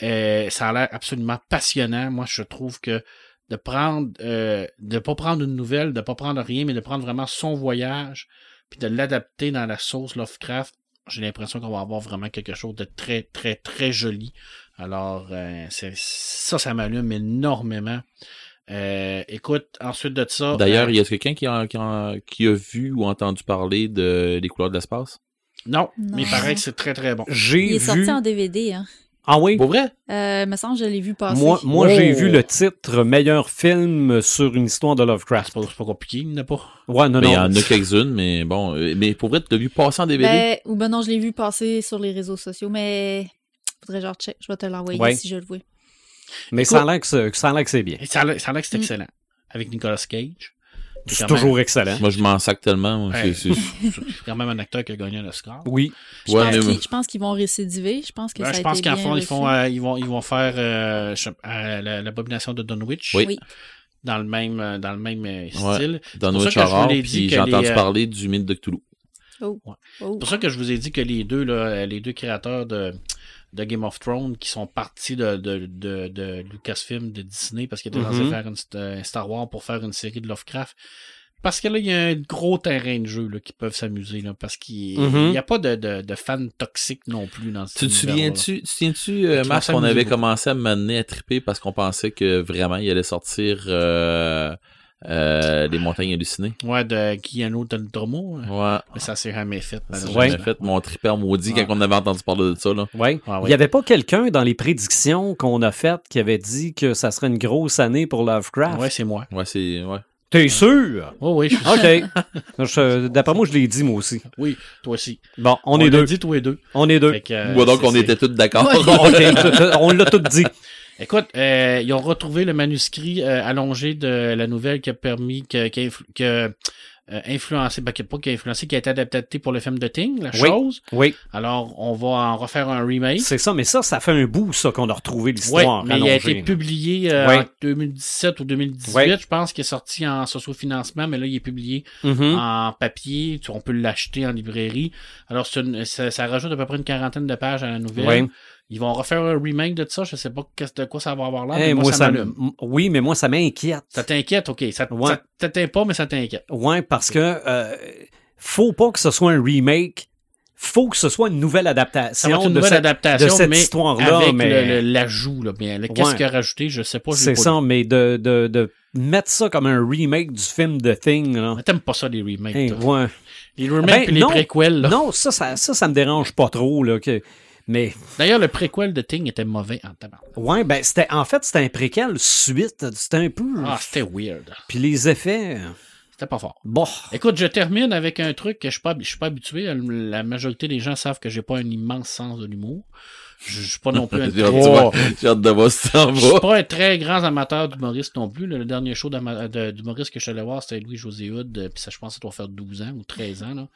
Ça a l'air absolument passionnant. Moi, je trouve que de prendre, de pas prendre une nouvelle, de pas prendre rien, mais de prendre vraiment son voyage, puis de l'adapter dans la sauce Lovecraft, j'ai l'impression qu'on va avoir vraiment quelque chose de très, très, très joli. Alors, euh, c'est, ça, ça m'allume énormément. Euh, écoute, ensuite de ça. D'ailleurs, euh, il y a quelqu'un qui a, qui, a, qui a vu ou entendu parler de Les couleurs de l'espace? non, Non. mais il paraît que c'est très très bon. J'ai Il est vu. sorti en DVD. Hein. Ah oui? Pour vrai? Euh, me semble que je l'ai vu passer. Moi, moi j'ai Oh. vu le titre meilleur film sur une histoire de Lovecraft. pas, c'est pas compliqué, il n'y en a pas. Ouais, non, Mais il y non. en a quelques-unes, mais bon. euh, Mais pour vrai, tu l'as vu passer en DVD? Ben, ou ben non, je l'ai vu passer sur les réseaux sociaux, mais faudrait genre check. Je vais te l'envoyer Ouais. si je le vois. Mais ça a l'air que c'est- ça que c'est bien. Ça a l'air que c'est Mm. excellent. Avec Nicolas Cage. C'est toujours excellent. Moi, je m'en sac tellement. moi, Ouais. c'est- [LAUGHS] quand même un acteur qui a gagné un Oscar. Oui. Je Ouais, pense mais- qu'ils- vont récidiver. Je pense que ça je a pense été qu'en fond, ils, reçu. font, euh, ils, vont, ils vont faire euh, euh, la- l'abomination de Dunwich. Oui. Oui. Dans le même, dans le même Ouais. style. Je Horror, puis j'ai entendu parler du mythe de Cthulhu. Oh. C'est pour ça que je vous ai dit que les deux, là, les deux créateurs de, de Game of Thrones qui sont partis de, de, de, de Lucasfilm, de Disney, parce qu'ils étaient Mhm. censés faire une, un Star Wars pour faire une série de Lovecraft. Parce que là, il y a un gros terrain de jeu là, qui peuvent s'amuser, là, parce qu'il Mhm. n'y a pas de, de, de fans toxiques non plus dans ce Tu te souviens-tu, tu te souviens-tu, euh, Marc, qu'on avait beaucoup. commencé à m'amener à triper parce qu'on pensait que vraiment il allait sortir euh, euh, Les Montagnes Hallucinées? Ouais, de Guillermo del Toro. Ouais. Mais ça s'est jamais fait. Ça malheureusement. jamais fait mon tripper maudit Ouais. quand on avait entendu parler de ça. Là. Ouais. Ah, Il ouais. n'y avait pas quelqu'un dans les prédictions qu'on a faites qui avait dit que ça serait une grosse année pour Lovecraft? Ouais, c'est moi. Ouais, c'est. Ouais. T'es sûr? Oh, oui, je suis OK. [LAUGHS] Je- D'après moi, je l'ai dit, moi aussi. Oui, toi aussi. Bon, on, est deux. dit tous les deux. On est deux. Que, euh, Ouais, donc on était tous d'accord. OK, [LAUGHS] on l'a tout dit. Écoute, euh, ils ont retrouvé le manuscrit euh, allongé de la nouvelle qui a permis, que, qui a influ- qui a, euh, influencé, ben, qui a pas qui a influencé, qui a été adapté pour le film de Thing, la Oui. chose. Oui, Alors, on va en refaire un remake. c'est ça, mais ça, ça fait un bout, ça, qu'on a retrouvé Oui, l'histoire. mais il a été publié euh, en 2017 ou 2018, Ouais. je pense, qu'il est sorti en socio-financement, mais là, il est publié Mhm. en papier. Tu- On peut l'acheter en librairie. Alors, c'est une- ça, ça rajoute à peu près une quarantaine de pages à la nouvelle. Ils vont refaire un remake de ça. Je sais pas de quoi ça va avoir l'air, mais moi, moi, ça, ça m'allume. m- oui, mais moi, ça m'inquiète. Ça t'inquiète, ok. Ça, Ouais. ça t'atteint pas, mais ça t'inquiète. Ouais, parce que euh, faut pas que ce soit un remake faut que ce soit une nouvelle adaptation une de nouvelle cette, adaptation, de cette histoire-là. avec mais l'ajout. là. Mais le- Qu'est-ce Ouais. qu'il a rajouté, je sais pas. c'est ça, lu. mais de, de, de mettre ça comme un remake du film The Thing. Là. Mais T'aimes pas ça, les remakes. Hey, toi. ouais. Les remakes Ben, et les non. préquels. là. Non, ça, ça, ça, ça me dérange pas trop. Là, que... Mais D'ailleurs, le préquel de Thing était mauvais en tabac. ouais, ben c'était en fait c'était un préquel suite. C'était un peu. Ah, c'était weird. Puis les effets. C'était pas fort. Bon. Écoute, je termine avec un truc que je suis pas, je suis pas habitué. La majorité des gens savent que j'ai pas un immense sens de l'humour. Je je suis pas non plus un [LAUGHS] J'ai hâte, très, de voir- j'ai hâte de voir ça je suis pas un très grand amateur d'humoriste non plus. Le, le dernier show d'humoriste que je suis allé voir, c'était Louis-José Hood. euh, Puis ça, je pense que ça doit faire 12 ans ou 13 ans. Là.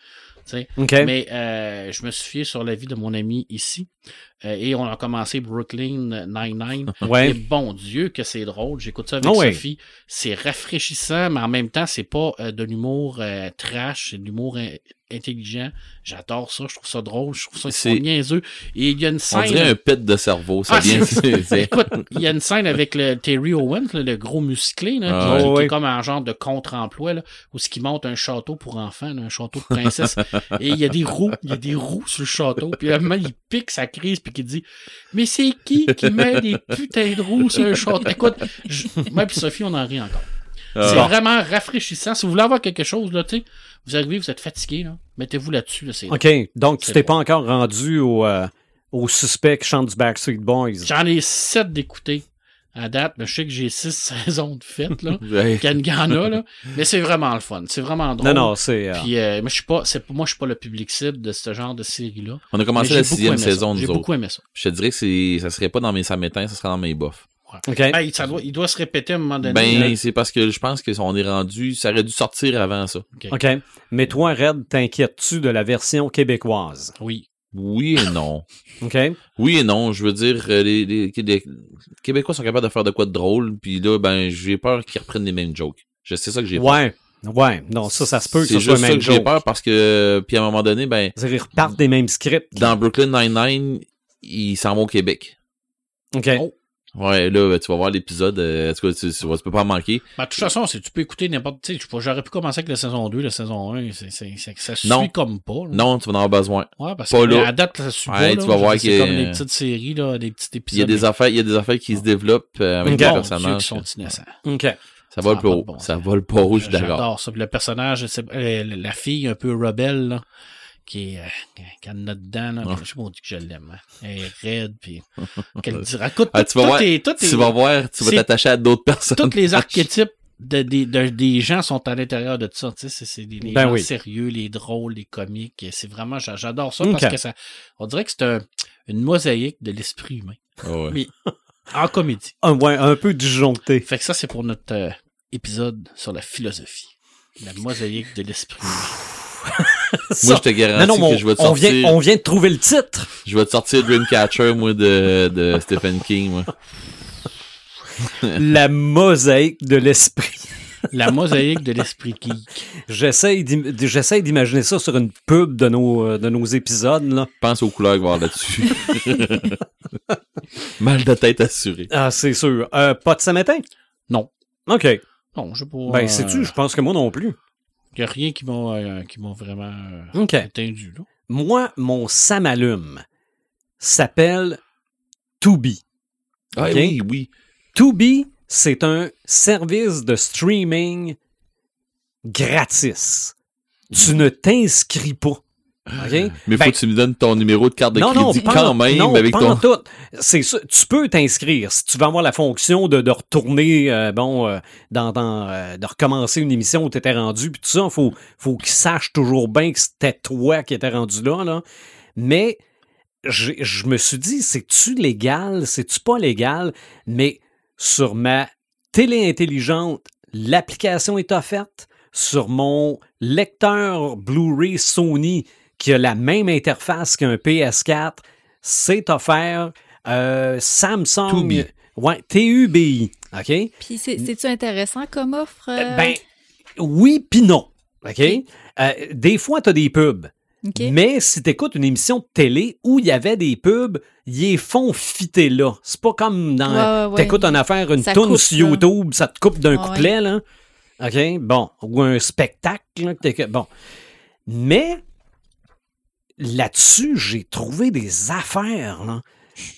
Tu sais. OK. Mais euh, je me suis fié sur l'avis de mon ami ici. Euh, et on a commencé Brooklyn Nine-Nine. [LAUGHS] Et Ouais. bon Dieu que c'est drôle. J'écoute ça avec ouais. Sophie. C'est rafraîchissant, mais en même temps, c'est pas euh, de l'humour euh, trash, c'est de l'humour intelligent. J'adore ça, je trouve ça drôle, je trouve ça C'est- niaiseux. Et il y a une On scène. dirait un pet de cerveau. Ça Ah, vient. c'est- [LAUGHS] c'est- c'est- Écoute, il y a une scène avec le Terry Owens, là, le gros musclé, là, Ah qui, est comme un genre de contre-emploi, là, où ce qui monte un château pour enfants, là, un château de princesse. et il y a des roues, il y a des roues sur le château. Puis à un moment, il pique sa crise, puis il dit Mais c'est qui qui met des putains de roues sur un château Écoute, je- moi et Sophie, on en rit encore. C'est Ah. vraiment rafraîchissant. Si vous voulez avoir quelque chose, là, tu sais, vous arrivez, vous êtes fatigué, là, mettez-vous là-dessus, là, OK. Donc, tu t'es bon. pas encore rendu au, euh, au suspect qui chante du Backstreet Boys. J'en ai sept d'écouter à date, mais je sais que j'ai six [LAUGHS] saisons de fête, là. [LAUGHS] Qu'il y en a- là. Mais c'est vraiment le fun. C'est vraiment drôle. Non, non, c'est. euh, Puis, euh, moi, je suis pas, c'est, moi, je suis pas le public cible de ce genre de série-là. On a commencé j'ai la sixième saison. J'ai nous autres. beaucoup aimé ça. Je te dirais que ça serait pas dans mes samétins, ça serait dans mes bofs. OK. Hey, ça doit, il doit se répéter à un moment donné. Ben, c'est parce que je pense qu'on est rendu, ça aurait dû sortir avant ça. OK. Mais toi, Red, t'inquiètes-tu de la version québécoise? Oui. Oui et non. OK? Oui et non, je veux dire, euh, les, les- les Québécois sont capables de faire de quoi de drôle, puis là, ben, j'ai peur qu'ils reprennent les mêmes jokes. Je sais ça que j'ai peur. Ouais. Ouais. Non, ça, ça se peut que C'est juste ça que j'ai peur parce que, puis à un moment donné, ben, Ils repartent des mêmes scripts. dans Brooklyn Nine-Nine, ils s'en vont au Québec. OK. Oh. Ouais, là, ben, tu vas voir l'épisode, euh, en tout cas, tu, tu, tu peux pas en manquer. Ben, de toute façon, c'est- tu peux écouter n'importe, tu sais, je- j'aurais pu commencer avec la saison 2, la saison 1, c'est, c'est, c'est- ça suit Non. comme pas, là. Non, tu vas en avoir besoin. Ouais, parce Pas que là. à date, ça suit Ouais, pas, tu là. vas voir C'est qu'il y a- comme des petites séries, là, des petits épisodes. Il y a des affaires, il y a des affaires qui se développent euh, avec Dieu, personnages. qui sont innocents. OK. Ça vole Ça pas haut. bon Ça vole pas haut, je suis d'accord. J'adore ça. Le personnage, euh, la fille un peu rebelle, là, qui est, euh, qui en a dedans, là. Ouais. Je sais pas, on dit que je l'aime, hein. Elle est [LAUGHS] raide, puis [LAUGHS] qu'elle dira. Écoute, Ah, tout- tu vas tout voir, est- tu est- vas voir, tu vas t'attacher à d'autres personnes. tous les [LAUGHS] archétypes de, des- de- des gens sont à l'intérieur de ça. Tu sais, c'est, les, les Ben gens oui. sérieux, les drôles, les comiques. C'est vraiment, j'a- j'adore ça parce que ça, on dirait que c'est un- une mosaïque de l'esprit humain Ah ouais. Mais- en comédie. Un, ouais, un peu disjoncté. Fait que ça, c'est pour notre euh, épisode sur la philosophie. La mosaïque de l'esprit humain. [LAUGHS] Moi, je te Non, garantis non, mais que on, je vais te on sortir, vient, on vient de trouver le titre. je vais te sortir Dreamcatcher, moi, de, de Stephen King, moi. La mosaïque de l'esprit. La mosaïque de l'esprit geek. J'essaie d'im- j'essaie d'imaginer ça sur une pub de nos, euh, de nos épisodes. Là. Pense aux couleurs qu'il va y avoir là-dessus. [LAUGHS] Mal de tête assuré. Ah, c'est sûr. Euh, pas de samétain? Non. OK. Non, je sais pas. Ben, euh, sais-tu, je pense que moi non plus. Y a rien qui m'a euh, vraiment euh, OK. étendu, là. Moi, mon samalume s'appelle Tubi. Ah Ok? oui, oui. Tubi, c'est un service de streaming gratis. Tu ne t'inscris pas. OK? Mais faut Ben, que tu me donnes ton numéro de carte de non, crédit quand même non, avec ton. tout. C'est ça. Tu peux t'inscrire si tu veux avoir la fonction de, de retourner, euh, bon, euh, dans, dans, euh, de recommencer une émission où tu étais rendu, puis tout ça. Faut, faut qu'ils sachent toujours bien que c'était toi qui étais rendu là, là. Mais je me suis dit, c'est-tu légal, c'est-tu pas légal? Mais sur ma télé intelligente, l'application est offerte. Sur mon lecteur Blu-ray Sony, qui a la même interface qu'un PS4, c'est offert. Euh, Samsung. Tubi. Ouais, TUBI. OK? Puis c'est- c'est-tu intéressant comme offre? euh? Ben, oui, puis non. OK? Euh, des fois, tu as des pubs. OK. Mais si tu écoutes une émission de télé où il y avait des pubs, ils les font fitter là. C'est pas comme dans. Ouais, ouais, ouais. T'écoutes une affaire, une coupe, sur. YouTube, ça te coupe d'un couplet, là. OK? Bon. Ou un spectacle, là, que. Bon. Mais là-dessus, j'ai trouvé des affaires.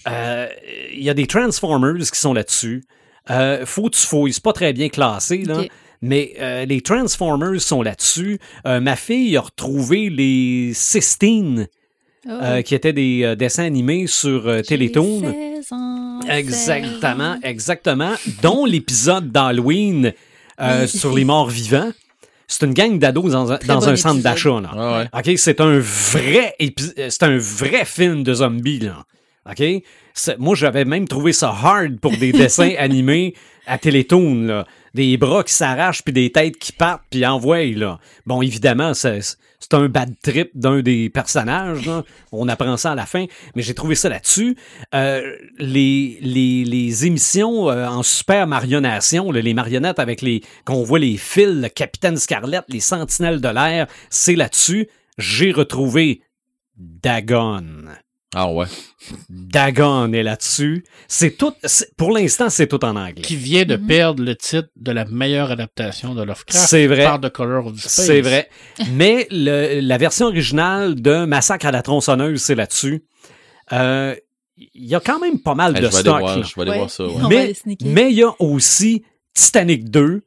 Euh, Il y a des Transformers qui sont là-dessus. Euh, faut que tu fouilles. C'est pas très bien classé, là. Mais euh, les Transformers sont là-dessus. Euh, ma fille a retrouvé les Sistine, Oh. qui étaient des dessins animés sur Télétoon. 16 ans, 16 Exactement, exactement. Dont l'épisode d'Halloween Oui. sur les morts vivants. C'est une gang d'ados dans, un- dans bon un centre d'achat. là. Ah ouais. C'est un vrai épi- c'est un vrai film de zombies là. Moi, j'avais même trouvé ça hard pour des [LAUGHS] dessins animés à Télétoon là. Des bras qui s'arrachent puis des têtes qui partent puis envoient là. Bon, évidemment, c'est c'est un bad trip d'un des personnages. On apprend ça à la fin, mais j'ai trouvé ça là-dessus. Euh, les, les, les émissions euh, en super marionnation, les marionnettes avec les qu'on voit les fils, le Capitaine Scarlett, les Sentinelles de l'air, c'est là-dessus. J'ai retrouvé Dagon. Ah ouais. Dagon est là-dessus. C'est tout. Pour l'instant, c'est tout en anglais. Qui vient de Mhm. perdre le titre de la meilleure adaptation de Lovecraft. C'est vrai. Par The Color of the Space. C'est vrai. Mais le- la version originale de Massacre à la tronçonneuse, c'est là-dessus. Euh, Il y a quand même pas mal Eh, de je vais aller stock. voir, je vais aller Ouais. voir ça. ouais. Mais il y a aussi Titanic 2,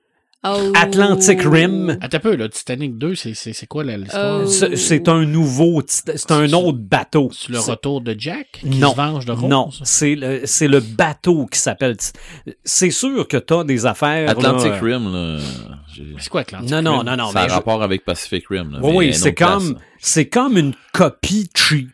Oh. Atlantic Rim. Attends un peu, là, Titanic 2, c'est- c'est c'est quoi l'histoire? Oh. C'est c'est un nouveau, c'est un autre bateau. C'est le retour de Jack qui Non. se venge de Rose? Non, c'est le, c'est le bateau qui s'appelle. C'est sûr que tu as des affaires. Atlantic là, Rim, là. C'est quoi Atlantic Non, non, Rim? non, non. ça a je- rapport avec Pacific Rim. Là, Oui, c'est comme, comme une copie cheap.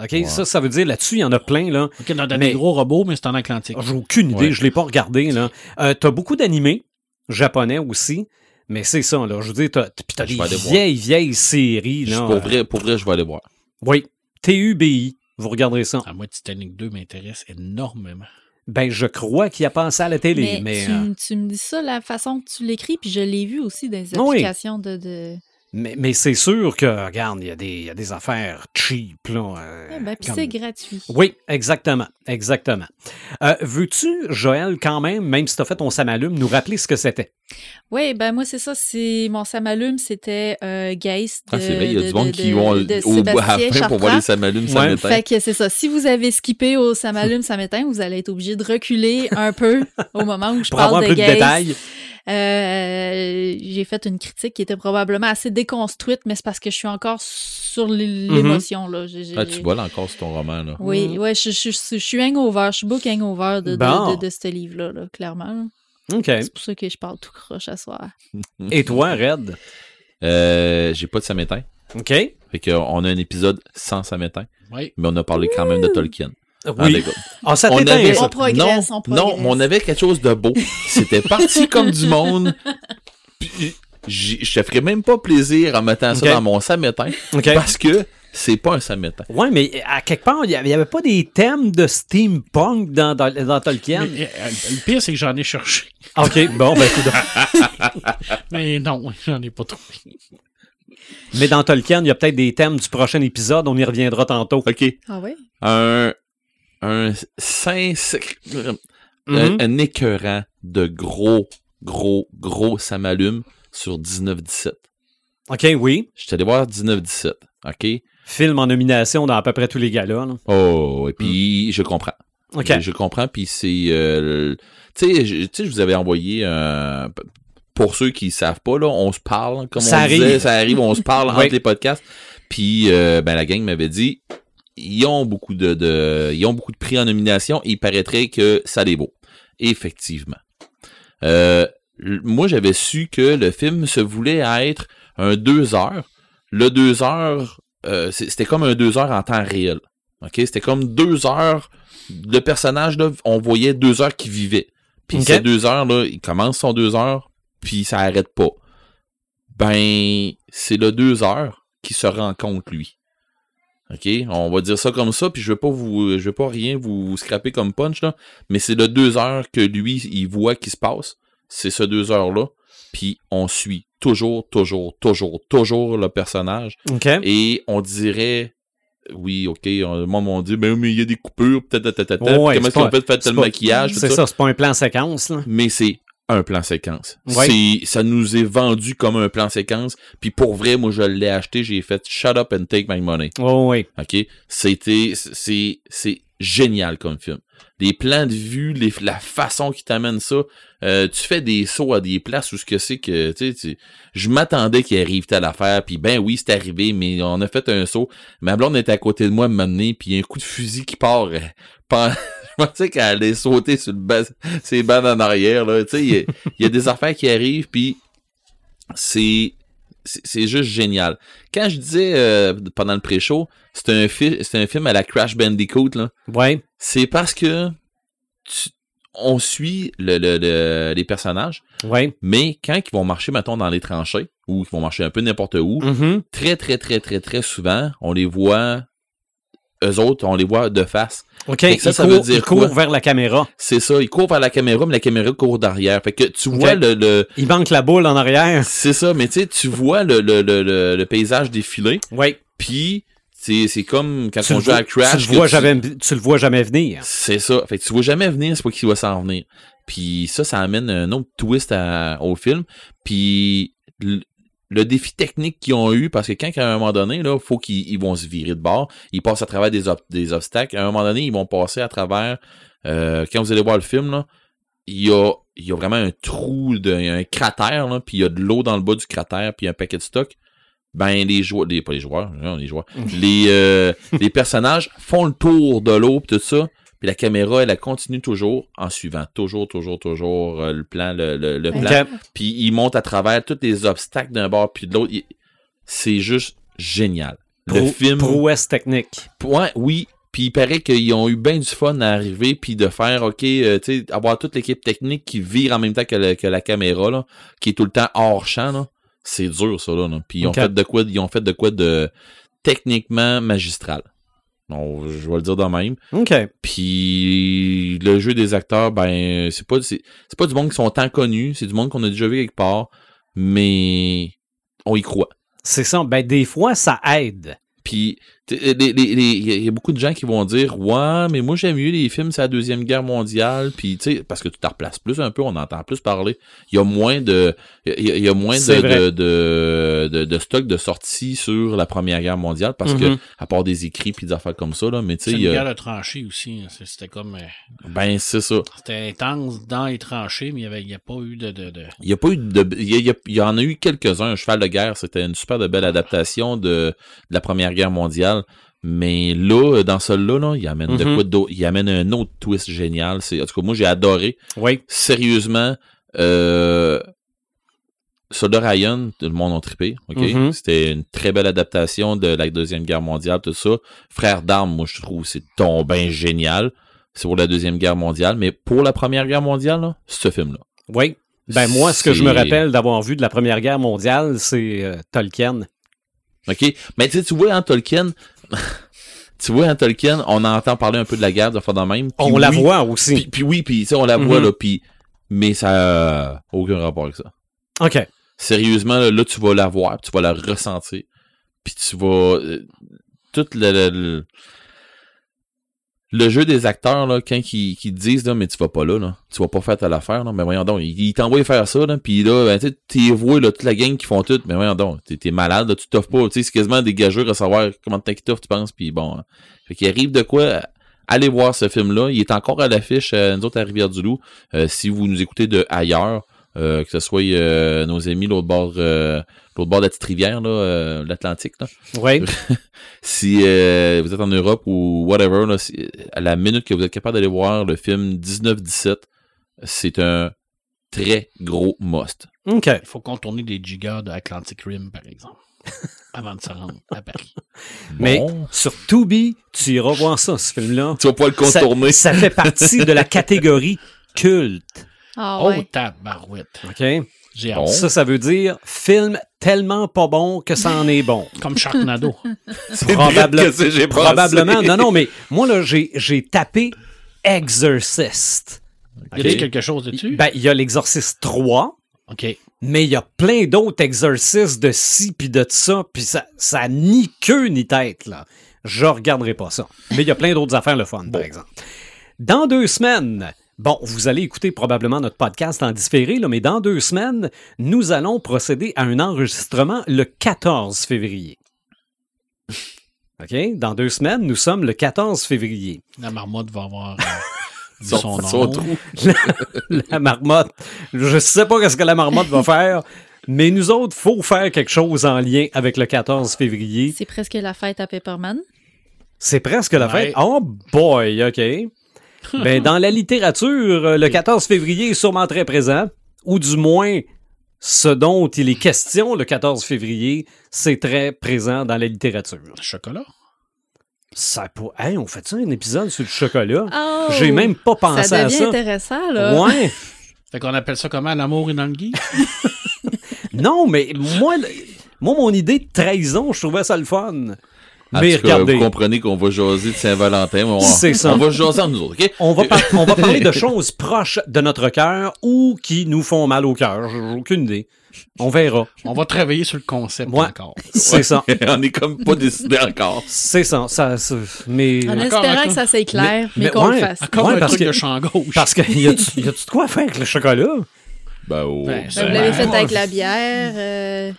OK? Ça, ça veut dire là-dessus, il y en a plein, là. Ok, dans dans Mais- des gros robots, mais c'est en Atlantique. J'ai aucune idée, Ouais. je l'ai pas regardé, là. Euh, t'as beaucoup d'animés, japonais aussi, mais c'est ça, là. Je veux dire, t'as, t'as des vieilles, vieilles séries, là. Pour vrai, pour vrai, je vais aller voir. Oui. TUBI. Vous regarderez ça. À moi, Titanic 2 m'intéresse énormément. Ben, je crois qu'il a pensé à la télé, Mais, mais, tu, euh, tu me dis ça, la façon que tu l'écris, puis je l'ai vu aussi dans les Oui. applications de... de... mais, mais c'est sûr que, regarde, il y, a des- il y a des affaires cheap, là. euh, Ah, ben, puis comme- c'est gratuit. Oui, exactement, exactement. Euh, Veux-tu, Joël, quand même, même si tu as fait ton samalume, nous rappeler ce que c'était? Oui, ben moi, c'est ça. C'est mon samalume, c'était euh, Geist. Ah, c'est vrai, il y a de- du monde de- qui de- vont de au bout à la Sébastien fin pour voir les samalumes ça Ouais. m'éteint. Fait que c'est ça. Si vous avez skippé au Samalume Samétain, vous allez être obligé de reculer un peu [LAUGHS] au moment où je Pour parle avoir de plus de détails. Euh, j'ai fait une critique qui était probablement assez déconstruite, mais c'est parce que je suis encore sur Mhm. l'é- l'émotion. là. Ah, tu vois là encore sur ton roman. Là. Oui, Mhm. ouais, je, je, je, je suis hangover. Je suis book hangover de, de, Bon. de, de ce livre-là, là, clairement. OK. C'est pour ça que je parle tout croche à soir. [LAUGHS] Et toi, Red? Euh, J'ai pas de Samétain. OK? Fait qu'on a un épisode sans Samétain, Oui. mais on a parlé quand même de Tolkien. Ah, Oui. Ah, ça on avait. On progresse, non, on progresse. non, mais on avait quelque chose de beau. C'était parti [LAUGHS] comme du monde. Puis, je te ferais même pas plaisir en mettant ça dans mon samétain parce que c'est pas un samétain. Ouais, mais à quelque part, il n'y avait, il y avait pas des thèmes de steampunk dans, dans, dans Tolkien. Mais, euh, le pire, c'est que j'en ai cherché. OK, [LAUGHS] bon, ben, écoute. [LAUGHS] Mais non, j'en ai pas trouvé. mais dans Tolkien, il y a peut-être des thèmes du prochain épisode, on y reviendra tantôt. OK. Ah oui? Un, un, un, Mhm. un écœurant de gros, gros, gros samalume sur 19-17. OK, oui. Je suis allé voir 19-17. OK? Film en nomination dans à peu près tous les galas. là. Oh, et puis je comprends. OK. Je, je comprends, puis c'est... euh, tu sais, je- vous avais envoyé... euh, p- pour ceux qui savent pas, là, on se parle, comme Ça on disait, arrive. ça arrive, on se parle [LAUGHS] Oui. entre les podcasts. Puis, euh, ben, la gang m'avait dit, ils ont beaucoup de, de- ils ont beaucoup de prix en nomination, et il paraîtrait que ça les vaut. Effectivement. Euh, moi, j'avais su que le film se voulait être un deux heures. Le deux heures, euh, c'était comme un deux heures en temps réel. OK? C'était comme deux heures. Le personnage, là, on voyait deux heures qui vivait. Puis ces deux heures, là, il commence son deux heures, puis ça arrête pas. Ben, c'est le deux heures qui se rend compte, lui. OK? On va dire ça comme ça, puis je veux pas vous. Je veux pas rien vous scraper comme punch, là. Mais c'est le deux heures que lui, il voit qui se passe. C'est ce deux heures-là. Puis on suit toujours, toujours, toujours, toujours le personnage. OK. Et on dirait, oui, ok, on- le monde m'a dit, ben, mais il y a des coupures, peut-être, peut-être, peut-être, comment est-ce qu'on c'est le pas- maquillage, C'est ça? ça, c'est pas un plan séquence. Là. Mais c'est un plan séquence. Ouais. C'est, ça nous est vendu comme un plan séquence. Puis pour vrai, moi, je l'ai acheté, j'ai fait shut up and take my money. Oh, oui. OK? C'était, c'est, c'est génial comme film. Les plans de vue, les, la façon qui t'amène ça. Euh, tu fais des sauts à des places où ce que c'est que, tu sais, je m'attendais qu'il arrive telle affaire, puis ben oui, c'est arrivé, mais on a fait un saut. Ma blonde était à côté de moi, m'amener, puis il y a un coup de fusil qui part. euh, [LAUGHS] [LAUGHS] pensais qu'elle allait sauter sur le bas, ses bandes en arrière, là. Tu sais, il y a- il y, a des [LAUGHS] affaires qui arrivent, puis c'est, c'est juste génial. Quand je disais euh, pendant le pré-show, c'est un, fi- un film à la Crash Bandicoot, là. Ouais. C'est parce que tu- on suit le, le- le- les personnages, Ouais. mais quand ils vont marcher, mettons, dans les tranchées, ou qu'ils vont marcher un peu n'importe où, Mhm. très, très, très, très, très souvent, on les voit, eux autres, on les voit de face. OK. Ça, il ça court, veut dire il court quoi? vers la caméra. C'est ça, ils courent vers la caméra, mais la caméra court derrière. Fait que tu vois le, le- Il manque la boule en arrière. c'est ça, mais tu sais, tu vois le, le, le, le, le paysage défiler, Oui. puis c'est, c'est comme quand Tu, on le joue à Crash. tu le vois tu- jamais, tu le vois jamais venir. C'est ça. Fait que tu vois jamais venir, c'est pas qu'il va s'en venir. Puis ça, ça amène un autre twist à- au film. Puis le, défi technique qu'ils ont eu, parce que quand à un moment donné, là, faut qu'ils ils vont se virer de bord, ils passent à travers des, ob- des obstacles. À un moment donné, ils vont passer à travers. euh, quand vous allez voir le film, là, il y a, il y a vraiment un trou, de, un cratère, là, puis il y a de l'eau dans le bas du cratère, puis un paquet de stock. Ben les joueurs, les, pas les joueurs, non, les joueurs, [LAUGHS] les euh, les personnages font le tour de l'eau pis tout ça, puis la caméra elle, elle continue toujours en suivant toujours toujours toujours euh, le plan le, le, le plan, puis ils montent à travers tous les obstacles d'un bord puis de l'autre. Il- C'est juste génial. Le Pro- film Prouesse technique. Ouais, oui. Puis il paraît qu'ils ont eu bien du fun à arriver, puis de faire, OK, euh, tu sais, avoir toute l'équipe technique qui vire en même temps que, le- que la caméra, là, qui est tout le temps hors champ, là. C'est dur, ça, là. là. Puis ils ont fait de quoi, ils ont fait de quoi de techniquement magistral. Bon, je vais le dire de même. OK. Puis le jeu des acteurs, ben, c'est pas, c'est, c'est pas du monde qui sont tant connus, c'est du monde qu'on a déjà vu quelque part, mais on y croit. C'est ça. Ben, des fois, ça aide. Puis, il y a- beaucoup de gens qui vont dire Ouais, mais moi j'aime mieux les films sur la Deuxième Guerre mondiale. Puis, tu sais, parce que tu t'en replaces plus un peu, on entend plus parler. Il y a moins de. Il y a, il y a moins C'est de, de, de, de, de stock de sortie sur la Première Guerre mondiale parce que, Mhm. à part des écrits puis des affaires comme ça, là, mais tu C'est sais, une il y a- guerre de tranchées aussi. hein. C'est- C'était comme. euh, ben, c'est ça. C'était intense dans les tranchées, mais il n'y avait il y a pas eu de. de, de- Il y a pas eu de. Il y, a- il y a- il y en a eu quelques-uns. Un cheval de guerre, c'était une super de belle adaptation de, de la Première Guerre mondiale. Mais là, dans celui-là, là, il amène de Mhm. quoi d'autre? Il amène un autre twist génial. C'est, en tout cas, moi, j'ai adoré. Oui. Sérieusement, euh, Soldat Ryan, tout le monde a trippé. ok? Mhm. C'était une très belle adaptation de la Deuxième Guerre mondiale, tout ça. Frère d'armes, moi, je trouve, c'est tombé génial. C'est pour la Deuxième Guerre mondiale. Mais pour la Première Guerre mondiale, là, ce film-là. Oui. Ben, moi, ce que je me rappelle d'avoir vu de la Première Guerre mondiale, c'est euh, Tolkien. OK? Mais tu vois, en Tolkien, tu vois, en [LAUGHS] Tolkien, on entend parler un peu de la guerre de fois de même. On la voit aussi. Puis, puis oui, puis on la voit, Mhm. là, puis... Mais ça a aucun rapport avec ça. OK. Sérieusement, là, là, tu vas la voir, tu vas la ressentir. Puis tu vas... euh, tout le... le, le- jeu des acteurs, là, quand ils, disent, là, mais tu vas pas là, là, tu vas pas faire telle affaire, là, mais voyons donc, ils, t'envoient faire ça, là, puis là, ben, t'es voué, là, toute la gang qui font tout, mais voyons donc, t'es, malade, là, tu t'offres pas, tu sais, c'est quasiment des gageurs à savoir comment t'es qui t'offre, tu penses, puis bon, hein. fait qu'il arrive de quoi, allez voir ce film-là, il est encore à l'affiche, euh, nous autres à Rivière-du-Loup, Euh, si vous nous écoutez de ailleurs, euh, que ce soit euh, nos amis l'autre bord, euh, l'autre bord de la petite rivière, là, euh, l'Atlantique, là, Oui. [LAUGHS] si euh, vous êtes en Europe ou whatever, là, si- à la minute que vous êtes capable d'aller voir le film 1917, c'est un très gros must. OK. Il faut contourner des gigas de Atlantic Rim, par exemple, [LAUGHS] avant de se rendre à Paris. Mais sur Tubi, tu iras voir ça, ce film-là. tu vas pas le Ça, contourner. ça fait partie de la [LAUGHS] catégorie culte. Ah Oh, ouais. tabarouette. OK? J'ai Bon. hâte. Ça, ça veut dire film tellement pas bon que ça en est bon. Comme Sharknado. [LAUGHS] Probable- que probablement. Non, non, mais moi, là, j'ai, j'ai tapé Exorcist. Y a-t-il quelque chose dessus? Ben, il y a l'Exorcist 3, OK. mais il y a plein d'autres exorcistes de ci puis de ça, puis ça, ça a ni queue ni tête, là. Je regarderai pas ça. Mais il y a plein d'autres affaires le fun, par exemple. Dans deux semaines, Bon, vous allez écouter probablement notre podcast en différé, là, mais dans deux semaines, nous allons procéder à un enregistrement le 14 février. [LAUGHS] OK? Dans deux semaines, nous sommes le 14 février. La marmotte va avoir euh, [LAUGHS] dit Son- son, trou. la marmotte, je sais pas ce que la marmotte va faire, mais nous autres, faut faire quelque chose en lien avec le 14 février. C'est presque la fête à Pepperman. C'est presque la Ouais. fête. Oh boy, OK. [LAUGHS] ben, dans la littérature, euh, le 14 février est sûrement très présent, ou du moins, ce dont il est question le 14 février, c'est très présent dans la littérature. Chocolat? Ça pour... Hey, on fait ça un épisode sur le chocolat? Oh! J'ai même pas pensé ça à devient ça. intéressant, là. Ouais. [LAUGHS] Fait qu'on appelle ça comment? L'amour le gui? [LAUGHS] Non, mais moi, le- moi, mon idée de trahison, je trouvais ça le fun. En mais cas, regardez, vous comprenez qu'on va jaser de Saint-Valentin. mais On, C'est ça. on va jaser entre nous autres, OK? on va, par- on va parler de [LAUGHS] choses proches de notre cœur ou qui nous font mal au cœur. J'ai aucune idée. On verra. On va travailler sur le concept Ouais. encore. [LAUGHS] C'est ça. [LAUGHS] on est comme pas décidé encore. C'est ça. ça, mais En Encore, espérant encore. que ça s'éclaire, mais, mais qu'on ouais. le fasse. Ouais, un parce truc que- de champ gauche. parce que y a-tu y a-tu de quoi faire avec le chocolat? Ben, oh. Ben, Ben, vous l'avez Ouais. fait avec la bière, euh,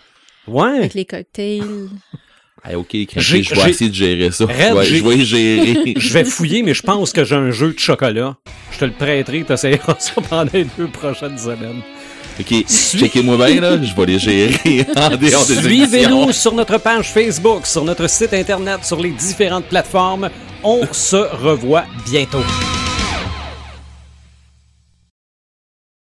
Ouais. avec les cocktails. Hey, OK, Craqué, je vais essayer de gérer ça. Red, je, vais, je gérer. [LAUGHS] Je vais fouiller, mais je pense que j'ai un jeu de chocolat. Je te le prêterai, t'essayeras ça pendant les deux prochaines semaines. OK, checkez-moi bien, là. Je vais les gérer [LAUGHS] en dehors des Suivez-nous sur notre page Facebook, sur notre site internet, sur les différentes plateformes. On se revoit bientôt.